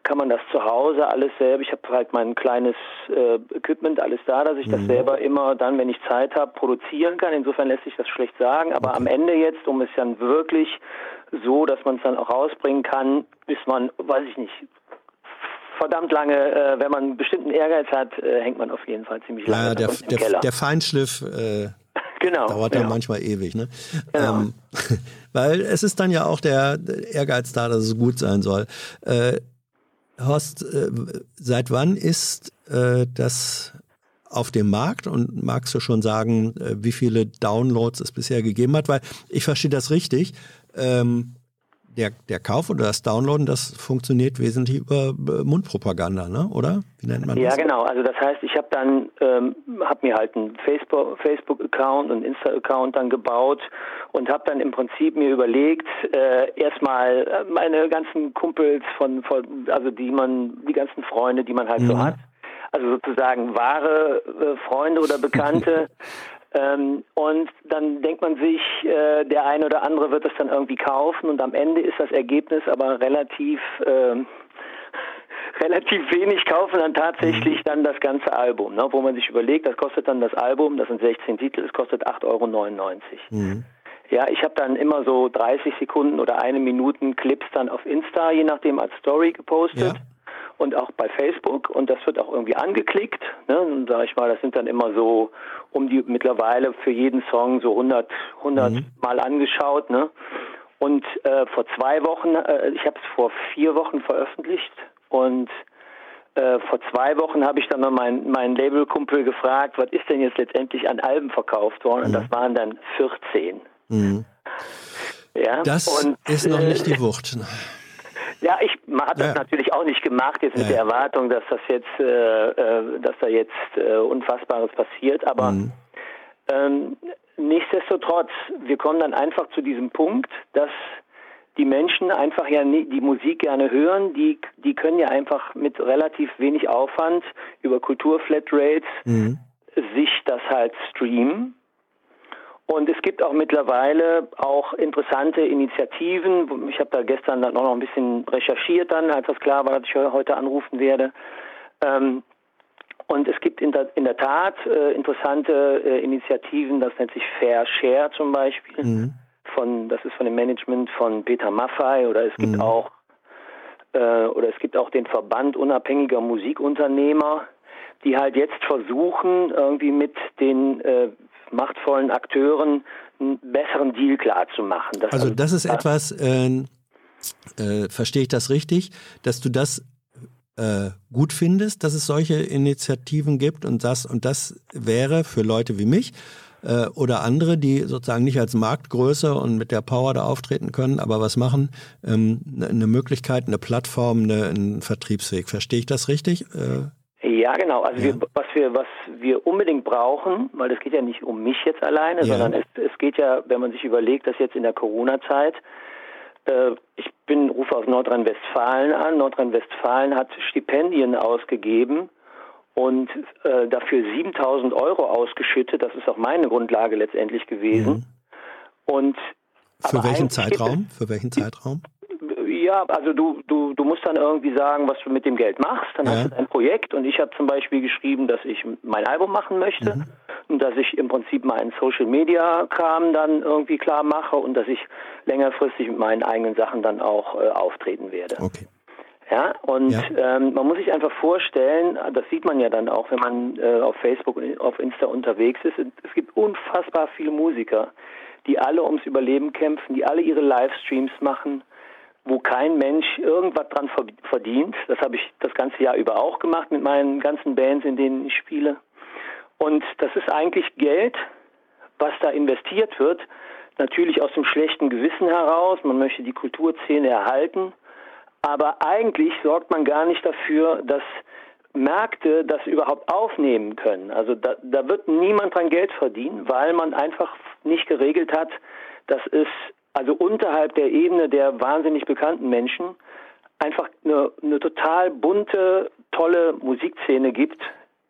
kann man das zu Hause alles selber. Ich habe halt mein kleines äh, Equipment alles da, dass ich mhm. das selber immer dann, wenn ich Zeit habe, produzieren kann. Insofern lässt sich das schlecht sagen. Aber okay. am Ende jetzt, um es dann wirklich so, dass man es dann auch rausbringen kann, bis man, weiß ich nicht, verdammt lange, äh, wenn man einen bestimmten Ehrgeiz hat, äh, hängt man auf jeden Fall ziemlich lange. Ja, der, der, Keller. der Feinschliff äh, genau, dauert dann manchmal ewig. Ne? Genau. Ähm, weil es ist dann ja auch der Ehrgeiz da, dass es gut sein soll. Äh, Horst, äh, seit wann ist äh, das auf dem Markt und magst du schon sagen, äh, wie viele Downloads es bisher gegeben hat? Weil ich verstehe das richtig ähm, der, der Kauf oder das Downloaden, das funktioniert wesentlich über äh, Mundpropaganda, ne? oder? Wie nennt man das? Ja, genau. Also das heißt, ich habe dann, ähm, habe mir halt einen Facebook-Account Facebook und Insta-Account dann gebaut und habe dann im Prinzip mir überlegt, äh, erstmal äh, meine ganzen Kumpels von, von, also die man, die ganzen Freunde, die man halt mhm. so hat, also sozusagen wahre äh, Freunde oder Bekannte, Ähm, und dann denkt man sich, äh, der eine oder andere wird das dann irgendwie kaufen und am Ende ist das Ergebnis aber relativ äh, relativ wenig kaufen dann tatsächlich mhm. dann das ganze Album, ne? wo man sich überlegt, das kostet dann das Album, das sind 16 Titel, es kostet 8,99 Euro. Mhm. Ja, ich habe dann immer so 30 Sekunden oder eine Minuten Clips dann auf Insta, je nachdem als Story gepostet. Ja und auch bei Facebook und das wird auch irgendwie angeklickt. Ne? Und sag ich mal, das sind dann immer so um die mittlerweile für jeden Song so 100, 100 mhm. Mal angeschaut. Ne? Und äh, vor zwei Wochen, äh, ich habe es vor vier Wochen veröffentlicht und äh, vor zwei Wochen habe ich dann mal meinen mein Labelkumpel gefragt, was ist denn jetzt letztendlich an Alben verkauft worden? Mhm. Und das waren dann 14. Mhm. Ja, das und, ist noch nicht die äh, Wucht. Ja, ich habe das ja. natürlich auch nicht gemacht, jetzt mit ja. der Erwartung, dass das jetzt, äh, äh, dass da jetzt äh, Unfassbares passiert, aber mhm. ähm, nichtsdestotrotz, wir kommen dann einfach zu diesem Punkt, dass die Menschen einfach ja nie, die Musik gerne hören, die, die können ja einfach mit relativ wenig Aufwand über Kulturflatrates mhm. sich das halt streamen und es gibt auch mittlerweile auch interessante Initiativen. Ich habe da gestern dann noch ein bisschen recherchiert dann, als das klar war, dass ich heute anrufen werde. Ähm, und es gibt in der, in der Tat äh, interessante äh, Initiativen, das nennt sich Fair Share zum Beispiel. Mhm. Von, das ist von dem Management von Peter Maffei oder es gibt mhm. auch äh, oder es gibt auch den Verband unabhängiger Musikunternehmer, die halt jetzt versuchen, irgendwie mit den äh, machtvollen Akteuren einen besseren Deal klarzumachen. also, also das ist etwas, äh, äh, verstehe ich das richtig, dass du das äh, gut findest, dass es solche Initiativen gibt und das und das wäre für Leute wie mich äh, oder andere, die sozusagen nicht als Marktgröße und mit der Power da auftreten können, aber was machen, ähm, eine Möglichkeit, eine Plattform, eine, einen Vertriebsweg. Verstehe ich das richtig? Äh, ja, genau. Also ja. Wir, was wir was wir unbedingt brauchen, weil es geht ja nicht um mich jetzt alleine, ja. sondern es, es geht ja, wenn man sich überlegt, dass jetzt in der Corona-Zeit äh, ich bin rufe aus Nordrhein-Westfalen an. Nordrhein-Westfalen hat Stipendien ausgegeben und äh, dafür 7000 Euro ausgeschüttet. Das ist auch meine Grundlage letztendlich gewesen. Mhm. Und für welchen Zeitraum? Für welchen Zeitraum? Ja, also du, du, du musst dann irgendwie sagen, was du mit dem Geld machst. Dann ja. hast du ein Projekt und ich habe zum Beispiel geschrieben, dass ich mein Album machen möchte mhm. und dass ich im Prinzip meinen Social Media Kram dann irgendwie klar mache und dass ich längerfristig mit meinen eigenen Sachen dann auch äh, auftreten werde. Okay. Ja, und ja. Ähm, man muss sich einfach vorstellen, das sieht man ja dann auch, wenn man äh, auf Facebook und auf Insta unterwegs ist, es gibt unfassbar viele Musiker, die alle ums Überleben kämpfen, die alle ihre Livestreams machen, wo kein Mensch irgendwas dran verdient. Das habe ich das ganze Jahr über auch gemacht mit meinen ganzen Bands, in denen ich spiele. Und das ist eigentlich Geld, was da investiert wird, natürlich aus dem schlechten Gewissen heraus. Man möchte die Kulturszene erhalten. Aber eigentlich sorgt man gar nicht dafür, dass Märkte das überhaupt aufnehmen können. Also da, da wird niemand dran Geld verdienen, weil man einfach nicht geregelt hat, dass es also unterhalb der Ebene der wahnsinnig bekannten Menschen einfach eine, eine total bunte, tolle Musikszene gibt,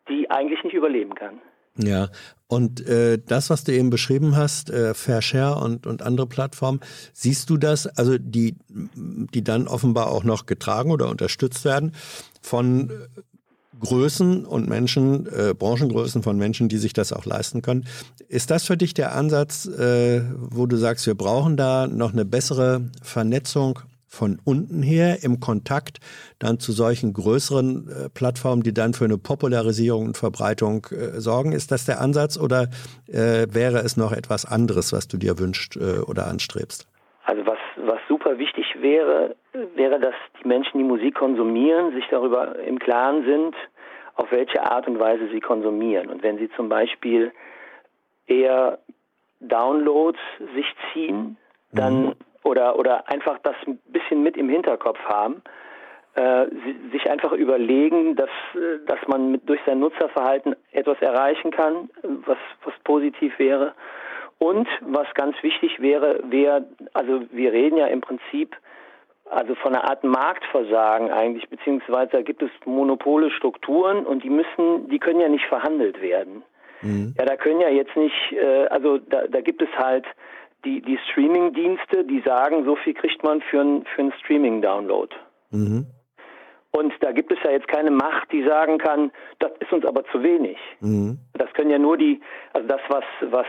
die eigentlich nicht überleben kann. Ja, und äh, das, was du eben beschrieben hast, äh, Fair Share und, und andere Plattformen, siehst du das, also die, die dann offenbar auch noch getragen oder unterstützt werden von Größen und Menschen, äh, Branchengrößen von Menschen, die sich das auch leisten können. Ist das für dich der Ansatz, äh, wo du sagst, wir brauchen da noch eine bessere Vernetzung von unten her im Kontakt dann zu solchen größeren äh, Plattformen, die dann für eine Popularisierung und Verbreitung äh, sorgen? Ist das der Ansatz oder äh, wäre es noch etwas anderes, was du dir wünschst äh, oder anstrebst? Also was, was super wichtig wäre, wäre, dass die Menschen, die Musik konsumieren, sich darüber im Klaren sind, auf welche Art und Weise sie konsumieren. Und wenn sie zum Beispiel eher Downloads sich ziehen, dann mhm. oder oder einfach das ein bisschen mit im Hinterkopf haben, äh, sich einfach überlegen, dass dass man mit, durch sein Nutzerverhalten etwas erreichen kann, was was positiv wäre. Und was ganz wichtig wäre, wäre, also wir reden ja im Prinzip also von einer Art Marktversagen eigentlich, beziehungsweise da gibt es monopole Strukturen und die müssen, die können ja nicht verhandelt werden. Mhm. Ja, da können ja jetzt nicht, äh, also da, da gibt es halt die, die Streaming-Dienste, die sagen, so viel kriegt man für einen für einen Streaming-Download. Mhm. Und da gibt es ja jetzt keine Macht, die sagen kann, das ist uns aber zu wenig. Mhm. Das können ja nur die, also das, was, was,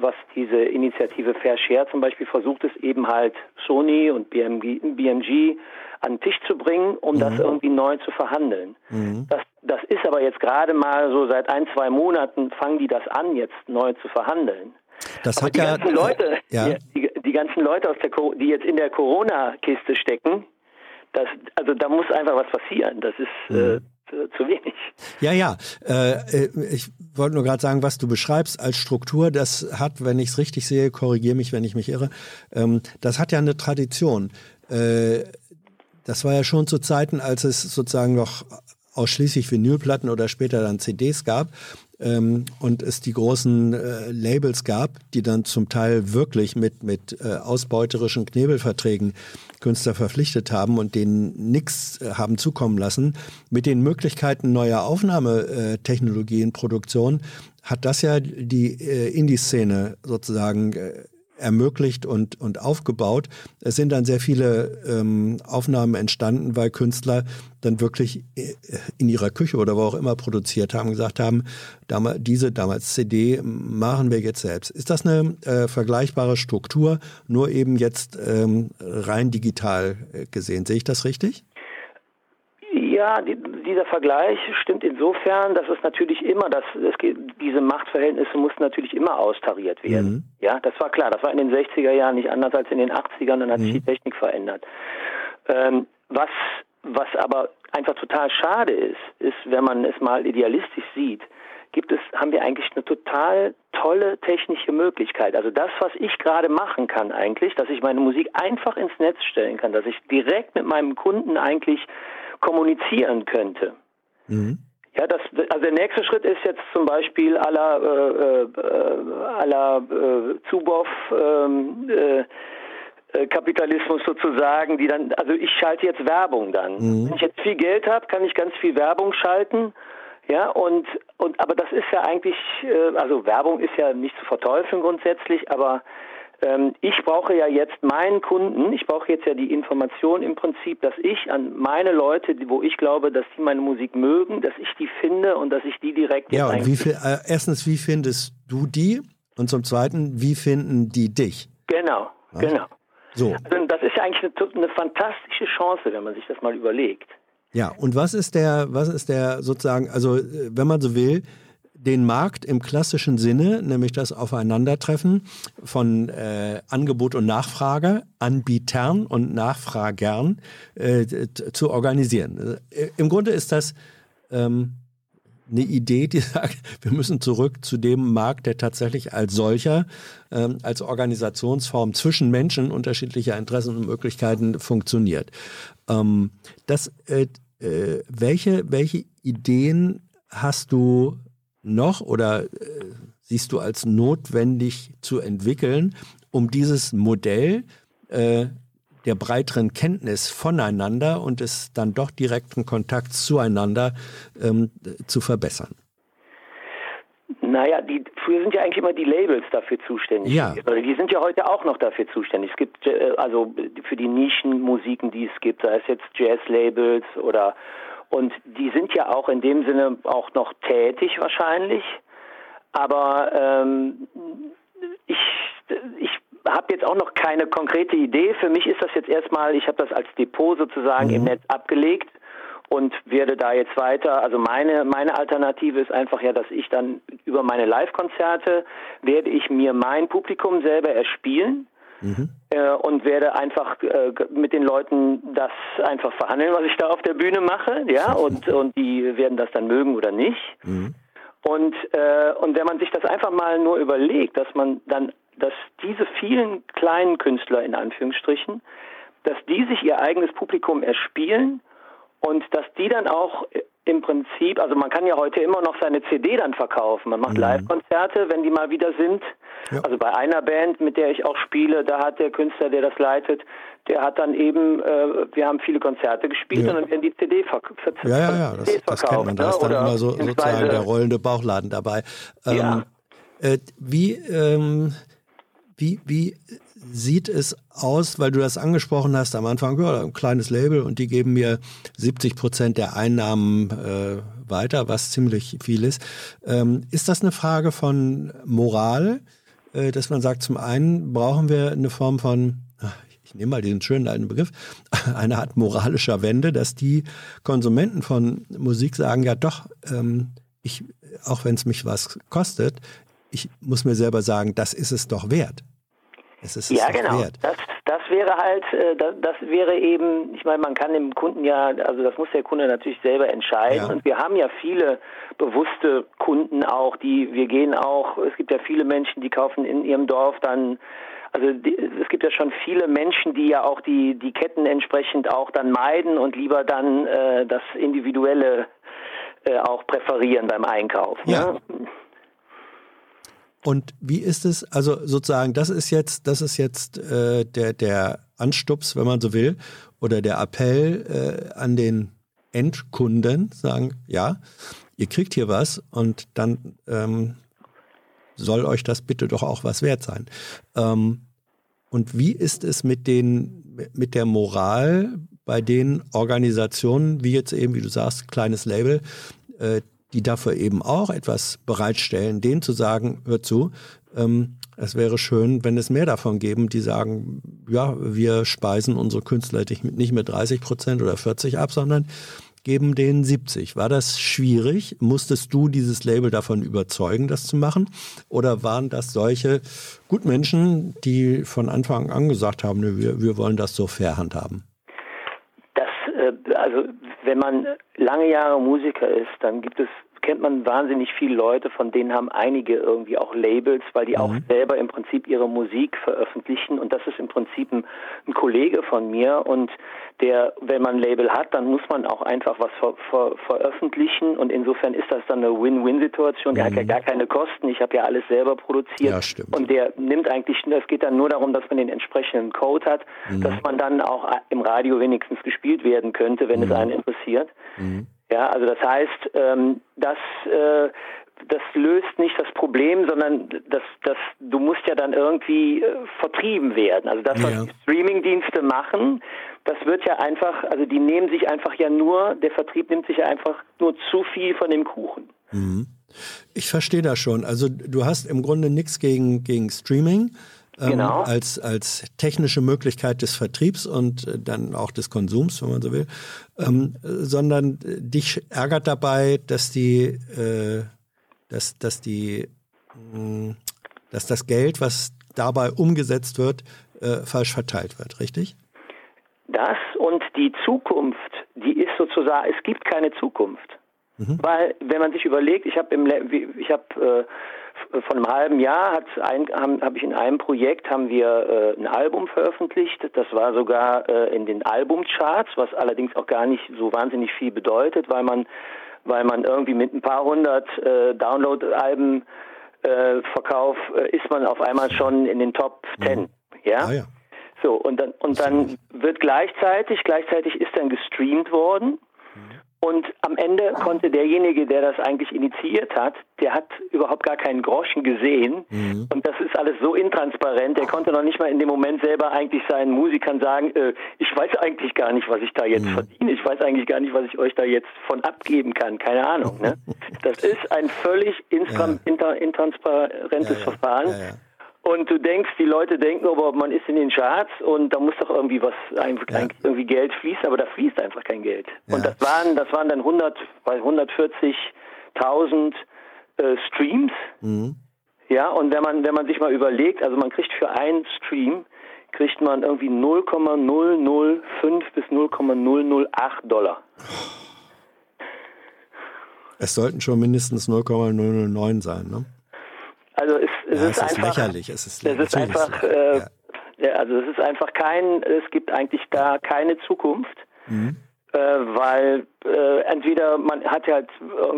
was diese Initiative Fair Share zum Beispiel versucht, ist eben halt Sony und BMG, BMG an den Tisch zu bringen, um mhm. das irgendwie neu zu verhandeln. Mhm. Das, das ist aber jetzt gerade mal so seit ein, zwei Monaten fangen die das an, jetzt neu zu verhandeln. Das aber hat die ja, ganzen Leute, äh, ja. Die, die, ganzen Leute aus der, die jetzt in der Corona-Kiste stecken, das, also da muss einfach was passieren. Das ist äh, mhm. zu wenig. Ja, ja. Äh, ich wollte nur gerade sagen, was du beschreibst als Struktur, das hat, wenn ich es richtig sehe, korrigiere mich, wenn ich mich irre, ähm, das hat ja eine Tradition. Äh, das war ja schon zu Zeiten, als es sozusagen noch ausschließlich Vinylplatten oder später dann CDs gab ähm, und es die großen äh, Labels gab, die dann zum Teil wirklich mit, mit äh, ausbeuterischen Knebelverträgen Künstler verpflichtet haben und denen nichts äh, haben zukommen lassen. Mit den Möglichkeiten neuer Aufnahmetechnologien, Produktion, hat das ja die äh, Indie-Szene sozusagen äh, ermöglicht und, und aufgebaut. Es sind dann sehr viele ähm, Aufnahmen entstanden, weil Künstler dann wirklich äh, in ihrer Küche oder wo auch immer produziert haben, gesagt haben, damals, diese damals CD machen wir jetzt selbst. Ist das eine äh, vergleichbare Struktur, nur eben jetzt ähm, rein digital äh, gesehen? Sehe ich das richtig? Ja, die, dieser Vergleich stimmt insofern, dass es natürlich immer, dass es, diese Machtverhältnisse mussten natürlich immer austariert werden. Mhm. Ja, das war klar. Das war in den 60er Jahren nicht anders als in den 80ern. Dann hat mhm. sich die Technik verändert. Ähm, was, was aber einfach total schade ist, ist, wenn man es mal idealistisch sieht, gibt es, haben wir eigentlich eine total tolle technische Möglichkeit. Also das, was ich gerade machen kann eigentlich, dass ich meine Musik einfach ins Netz stellen kann, dass ich direkt mit meinem Kunden eigentlich kommunizieren könnte. Mhm. Ja, das, also der nächste Schritt ist jetzt zum Beispiel aller äh, äh, aller äh, Zuboff ähm, äh, äh, Kapitalismus sozusagen, die dann, also ich schalte jetzt Werbung dann. Mhm. Wenn ich jetzt viel Geld habe, kann ich ganz viel Werbung schalten. Ja, und, und aber das ist ja eigentlich, äh, also Werbung ist ja nicht zu verteufeln grundsätzlich, aber ähm, ich brauche ja jetzt meinen Kunden, ich brauche jetzt ja die Information im Prinzip, dass ich an meine Leute, wo ich glaube, dass die meine Musik mögen, dass ich die finde und dass ich die direkt. Ja, und wie viel, äh, erstens, wie findest du die? Und zum Zweiten, wie finden die dich? Genau, ja? genau. So. Also das ist ja eigentlich eine, eine fantastische Chance, wenn man sich das mal überlegt. Ja, und was ist der, was ist der sozusagen, also äh, wenn man so will, den Markt im klassischen Sinne, nämlich das Aufeinandertreffen von äh, Angebot und Nachfrage, Anbietern und Nachfragern äh, zu organisieren. Äh, Im Grunde ist das ähm, eine Idee, die sagt, wir müssen zurück zu dem Markt, der tatsächlich als solcher, ähm, als Organisationsform zwischen Menschen unterschiedlicher Interessen und Möglichkeiten funktioniert. Ähm, das, äh, äh, welche, welche Ideen hast du noch oder äh, siehst du als notwendig zu entwickeln, um dieses Modell äh, der breiteren Kenntnis voneinander und des dann doch direkten Kontakts zueinander ähm, zu verbessern? Naja, die, früher sind ja eigentlich immer die Labels dafür zuständig. Ja. Also die sind ja heute auch noch dafür zuständig. Es gibt äh, also für die Nischenmusiken, die es gibt, sei es jetzt Jazz-Labels oder und die sind ja auch in dem Sinne auch noch tätig wahrscheinlich. Aber ähm, ich, ich habe jetzt auch noch keine konkrete Idee. Für mich ist das jetzt erstmal, ich habe das als Depot sozusagen mhm. im Netz abgelegt und werde da jetzt weiter. Also meine meine Alternative ist einfach ja, dass ich dann über meine Live-Konzerte werde ich mir mein Publikum selber erspielen mhm. äh, und werde einfach äh, mit den Leuten das einfach verhandeln, was ich da auf der Bühne mache, ja, und, und die werden das dann mögen oder nicht. Mhm. Und, äh, und wenn man sich das einfach mal nur überlegt, dass man dann, dass diese vielen kleinen Künstler in Anführungsstrichen, dass die sich ihr eigenes Publikum erspielen und dass die dann auch im Prinzip, also man kann ja heute immer noch seine CD dann verkaufen. Man macht mhm. Live-Konzerte, wenn die mal wieder sind. Ja. Also bei einer Band, mit der ich auch spiele, da hat der Künstler, der das leitet, der hat dann eben, äh, wir haben viele Konzerte gespielt ja. und dann werden die CD ver ver ja, ja, ja, das, verkauft. Das kennt man, da ist dann immer so, sozusagen der rollende Bauchladen dabei. Ähm, ja. Äh, wie, ähm, wie, wie sieht es aus, weil du das angesprochen hast am Anfang, ja, ein kleines Label und die geben mir 70 Prozent der Einnahmen äh, weiter, was ziemlich viel ist. Ähm, ist das eine Frage von Moral, äh, dass man sagt, zum einen brauchen wir eine Form von, ich nehme mal diesen schönen alten Begriff, eine Art moralischer Wende, dass die Konsumenten von Musik sagen, ja doch, ähm, ich, auch wenn es mich was kostet, ich muss mir selber sagen, das ist es doch wert. Es ist es ja, genau. Wert. Das, das wäre halt, äh, das, das, wäre eben, ich meine, man kann dem Kunden ja, also das muss der Kunde natürlich selber entscheiden. Ja. Und wir haben ja viele bewusste Kunden auch, die, wir gehen auch, es gibt ja viele Menschen, die kaufen in ihrem Dorf dann also die, es gibt ja schon viele Menschen, die ja auch die, die Ketten entsprechend auch dann meiden und lieber dann äh, das Individuelle äh, auch präferieren beim Einkauf. Ja. Ne? Und wie ist es, also sozusagen, das ist jetzt, das ist jetzt äh, der, der Anstups, wenn man so will, oder der Appell äh, an den Endkunden, sagen, ja, ihr kriegt hier was und dann ähm, soll euch das bitte doch auch was wert sein. Ähm, und wie ist es mit den, mit der Moral bei den Organisationen, wie jetzt eben, wie du sagst, kleines Label, äh, die dafür eben auch etwas bereitstellen, denen zu sagen, hör zu, ähm, es wäre schön, wenn es mehr davon geben, die sagen, ja, wir speisen unsere Künstler nicht mit 30 Prozent oder 40 ab, sondern geben denen 70. War das schwierig? Musstest du dieses Label davon überzeugen, das zu machen? Oder waren das solche Gutmenschen, die von Anfang an gesagt haben, ne, wir, wir wollen das so fair handhaben? Äh, also wenn man lange Jahre Musiker ist, dann gibt es kennt man wahnsinnig viele Leute, von denen haben einige irgendwie auch Labels, weil die mhm. auch selber im Prinzip ihre Musik veröffentlichen. Und das ist im Prinzip ein, ein, Kollege von mir. Und der, wenn man ein Label hat, dann muss man auch einfach was ver, ver, veröffentlichen. Und insofern ist das dann eine Win-Win-Situation. Der mhm. hat ja mhm. gar keine Kosten. Ich habe ja alles selber produziert. Ja, stimmt. Und der nimmt eigentlich, es geht dann nur darum, dass man den entsprechenden Code hat, mhm. dass man dann auch im Radio wenigstens gespielt werden könnte, wenn es mhm. einen interessiert. Ja, also das heißt, ähm, das äh, das löst nicht das Problem, sondern das, das, du musst ja dann irgendwie äh, vertrieben werden. Also das, was ja. die Streamingdienste machen, das wird ja einfach, also die nehmen sich einfach ja nur, der Vertrieb nimmt sich ja einfach nur zu viel von dem Kuchen. Mhm. Ich verstehe das schon. Also du hast im Grunde nichts gegen, gegen Streaming. Ähm, genau. als, als technische Möglichkeit des Vertriebs und äh, dann auch des Konsums, wenn man so will, ähm, sondern dich ärgert dabei, dass die, äh, dass, dass die, mh, hm, dass das Geld, was dabei umgesetzt wird, äh, falsch verteilt wird, richtig? Das und die Zukunft, die ist sozusagen, es gibt keine Zukunft. Mhm. Weil, wenn man sich überlegt, ich habe im, ich habe äh, von einem halben Jahr hat ein, habe hab ich in einem Projekt haben wir äh, ein Album veröffentlicht. Das war sogar äh, in den Albumcharts, was allerdings auch gar nicht so wahnsinnig viel bedeutet, weil man, weil man irgendwie mit ein paar hundert äh, Download-Alben äh, Verkauf äh, ist man auf einmal schon in den Top Ten. Mhm. Ja? Ah, ja. So, und dann, und dann wird gleichzeitig, gleichzeitig ist dann gestreamt worden. Und am Ende konnte derjenige, der das eigentlich initiiert hat, der hat überhaupt gar keinen Groschen gesehen. Mhm. Und das ist alles so intransparent. Der konnte noch nicht mal in dem Moment selber eigentlich seinen Musikern sagen, äh, ich weiß eigentlich gar nicht, was ich da jetzt mhm. verdiene. Ich weiß eigentlich gar nicht, was ich euch da jetzt von abgeben kann. Keine Ahnung. Ne? Das ist ein völlig ja. intransparentes ja, ja. Verfahren. Und du denkst, die Leute denken, aber man ist in den Charts und da muss doch irgendwie was, ja. irgendwie Geld fließen, aber da fließt einfach kein Geld. Ja. Und das waren, das waren dann 100, 140.000 äh, Streams. Mhm. Ja, und wenn man, wenn man sich mal überlegt, also man kriegt für einen Stream, kriegt man irgendwie 0,005 bis 0,008 Dollar. Es sollten schon mindestens 0,009 sein, ne? Also es, es, ja, ist, es ist einfach, lächerlich. Es ist, es ist einfach, äh, ja. ja. also es ist einfach kein, es gibt eigentlich da keine Zukunft, mhm. äh, weil äh, entweder man hat halt,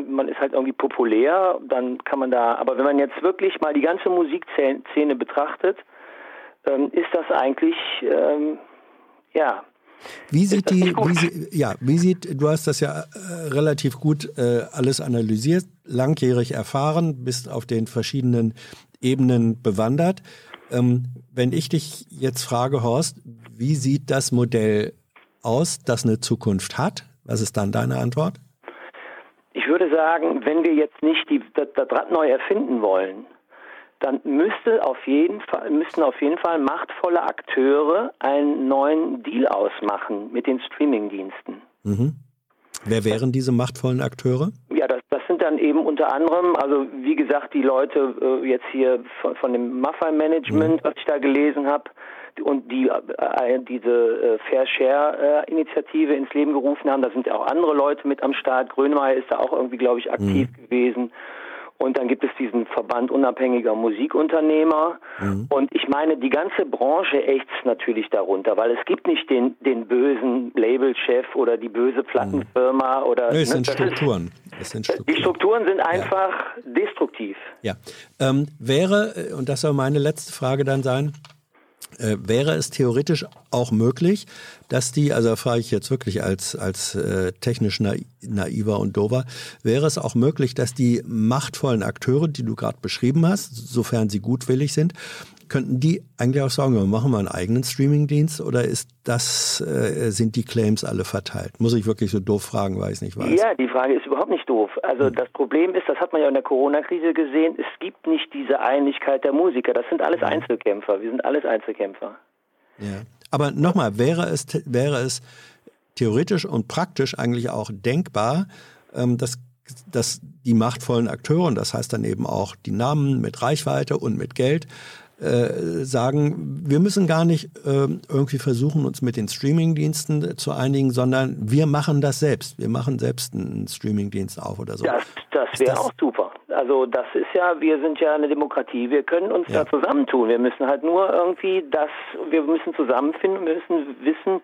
man ist halt irgendwie populär, dann kann man da, aber wenn man jetzt wirklich mal die ganze Musikszene betrachtet, ähm, ist das eigentlich, ähm, ja, wie sieht die, wie ja, wie sieht, du hast das ja äh, relativ gut äh, alles analysiert, langjährig erfahren, bist auf den verschiedenen Ebenen bewandert. Ähm, wenn ich dich jetzt frage, Horst, wie sieht das Modell aus, das eine Zukunft hat? Was ist dann deine Antwort? Ich würde sagen, wenn wir jetzt nicht die, das, das Rad neu erfinden wollen, dann müsste auf jeden Fall, müssten auf jeden Fall machtvolle Akteure einen neuen Deal ausmachen mit den Streamingdiensten. Mhm. Wer wären diese machtvollen Akteure? Sind dann eben unter anderem, also wie gesagt, die Leute äh, jetzt hier von, von dem Maffei-Management, mhm. was ich da gelesen habe, und die äh, diese äh, Fair Share-Initiative ins Leben gerufen haben. Da sind ja auch andere Leute mit am Start. Grönemeyer ist da auch irgendwie, glaube ich, aktiv mhm. gewesen. Und dann gibt es diesen Verband unabhängiger Musikunternehmer. Mhm. Und ich meine, die ganze Branche ächzt natürlich darunter, weil es gibt nicht den, den bösen Labelchef oder die böse Plattenfirma mhm. oder. Nee, es, ne, sind Strukturen. sind Strukturen. Die Strukturen sind einfach ja. destruktiv. Ja. Ähm, wäre, äh, und das soll meine letzte Frage dann sein, äh, wäre es theoretisch auch möglich, dass die, also da frage ich jetzt wirklich als, als äh, technisch naiver und dover, wäre es auch möglich, dass die machtvollen Akteure, die du gerade beschrieben hast, sofern sie gutwillig sind, könnten die eigentlich auch sagen, wir machen mal einen eigenen Streamingdienst oder ist das, äh, sind die Claims alle verteilt? Muss ich wirklich so doof fragen, weil ich es nicht weiß. Ja, die Frage ist überhaupt nicht doof. Also hm. das Problem ist, das hat man ja in der Corona-Krise gesehen, es gibt nicht diese Einigkeit der Musiker. Das sind alles Einzelkämpfer. Wir sind alles Einzelkämpfer. Ja. Aber nochmal, wäre es, wäre es theoretisch und praktisch eigentlich auch denkbar, ähm, dass dass die machtvollen Akteure, und das heißt dann eben auch die Namen mit Reichweite und mit Geld, äh, sagen, wir müssen gar nicht äh, irgendwie versuchen, uns mit den Streamingdiensten zu einigen, sondern wir machen das selbst. Wir machen selbst einen Streamingdienst auf oder so. Das, das wäre auch super. Also das ist ja, wir sind ja eine Demokratie, wir können uns ja. da zusammentun. Wir müssen halt nur irgendwie das, wir müssen zusammenfinden, wir müssen wissen,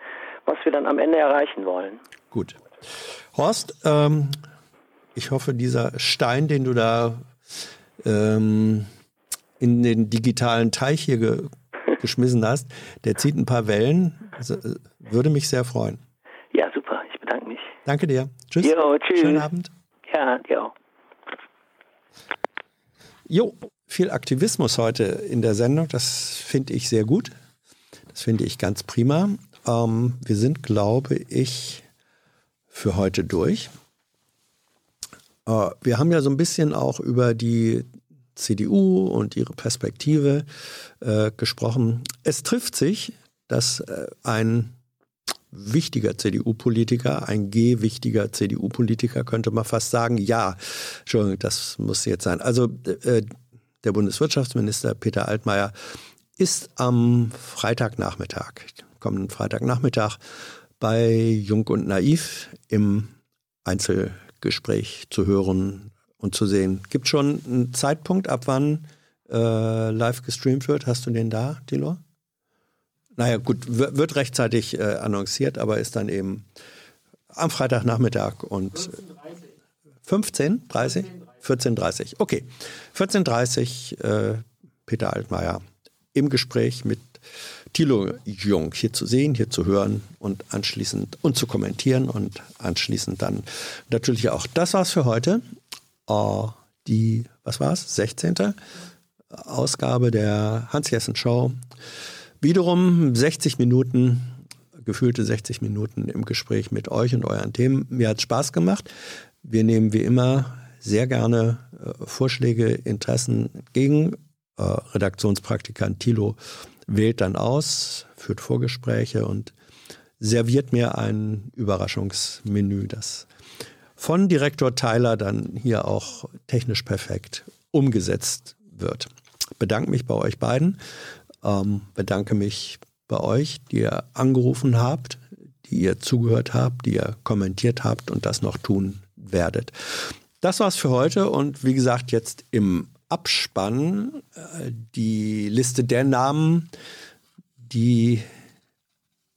was wir dann am Ende erreichen wollen. Gut. Horst, ähm, ich hoffe, dieser Stein, den du da ähm, in den digitalen Teich hier ge geschmissen hast, der zieht ein paar Wellen. Also, würde mich sehr freuen. Ja, super. Ich bedanke mich. Danke dir. Tschüss. Jo, tschüss. Schönen Abend. Ja, dir auch. Jo, viel Aktivismus heute in der Sendung. Das finde ich sehr gut. Das finde ich ganz prima. Ähm, wir sind, glaube ich, für heute durch. Äh, wir haben ja so ein bisschen auch über die CDU und ihre Perspektive äh, gesprochen. Es trifft sich, dass äh, ein wichtiger CDU-Politiker, ein G-wichtiger CDU-Politiker, könnte man fast sagen, ja, Entschuldigung, das muss jetzt sein. Also äh, der Bundeswirtschaftsminister Peter Altmaier ist am Freitagnachmittag, kommenden Freitagnachmittag, bei Jung und Naiv im Einzelgespräch zu hören und zu sehen. Gibt schon einen Zeitpunkt, ab wann äh, live gestreamt wird? Hast du den da, Dilo? Naja, gut, wird rechtzeitig äh, annonciert, aber ist dann eben am Freitagnachmittag und 15, 30? 14.30 Okay, 14.30 äh, Peter Altmaier im Gespräch mit Thilo Jung hier zu sehen, hier zu hören und anschließend und zu kommentieren und anschließend dann natürlich auch. Das war's für heute. Uh, die, was war's? 16. Ausgabe der Hans-Jessen-Show. Wiederum 60 Minuten, gefühlte 60 Minuten im Gespräch mit euch und euren Themen. Mir hat Spaß gemacht. Wir nehmen wie immer sehr gerne äh, Vorschläge, Interessen entgegen. Äh, Redaktionspraktikant Thilo wählt dann aus, führt Vorgespräche und serviert mir ein Überraschungsmenü, das von Direktor Tyler dann hier auch technisch perfekt umgesetzt wird. Bedanke mich bei euch beiden, ähm, bedanke mich bei euch, die ihr angerufen habt, die ihr zugehört habt, die ihr kommentiert habt und das noch tun werdet. Das war's für heute und wie gesagt, jetzt im Abspann äh, die Liste der Namen, die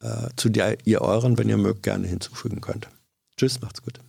äh, zu der ihr euren, wenn ihr mögt, gerne hinzufügen könnt. Tschüss, macht's gut.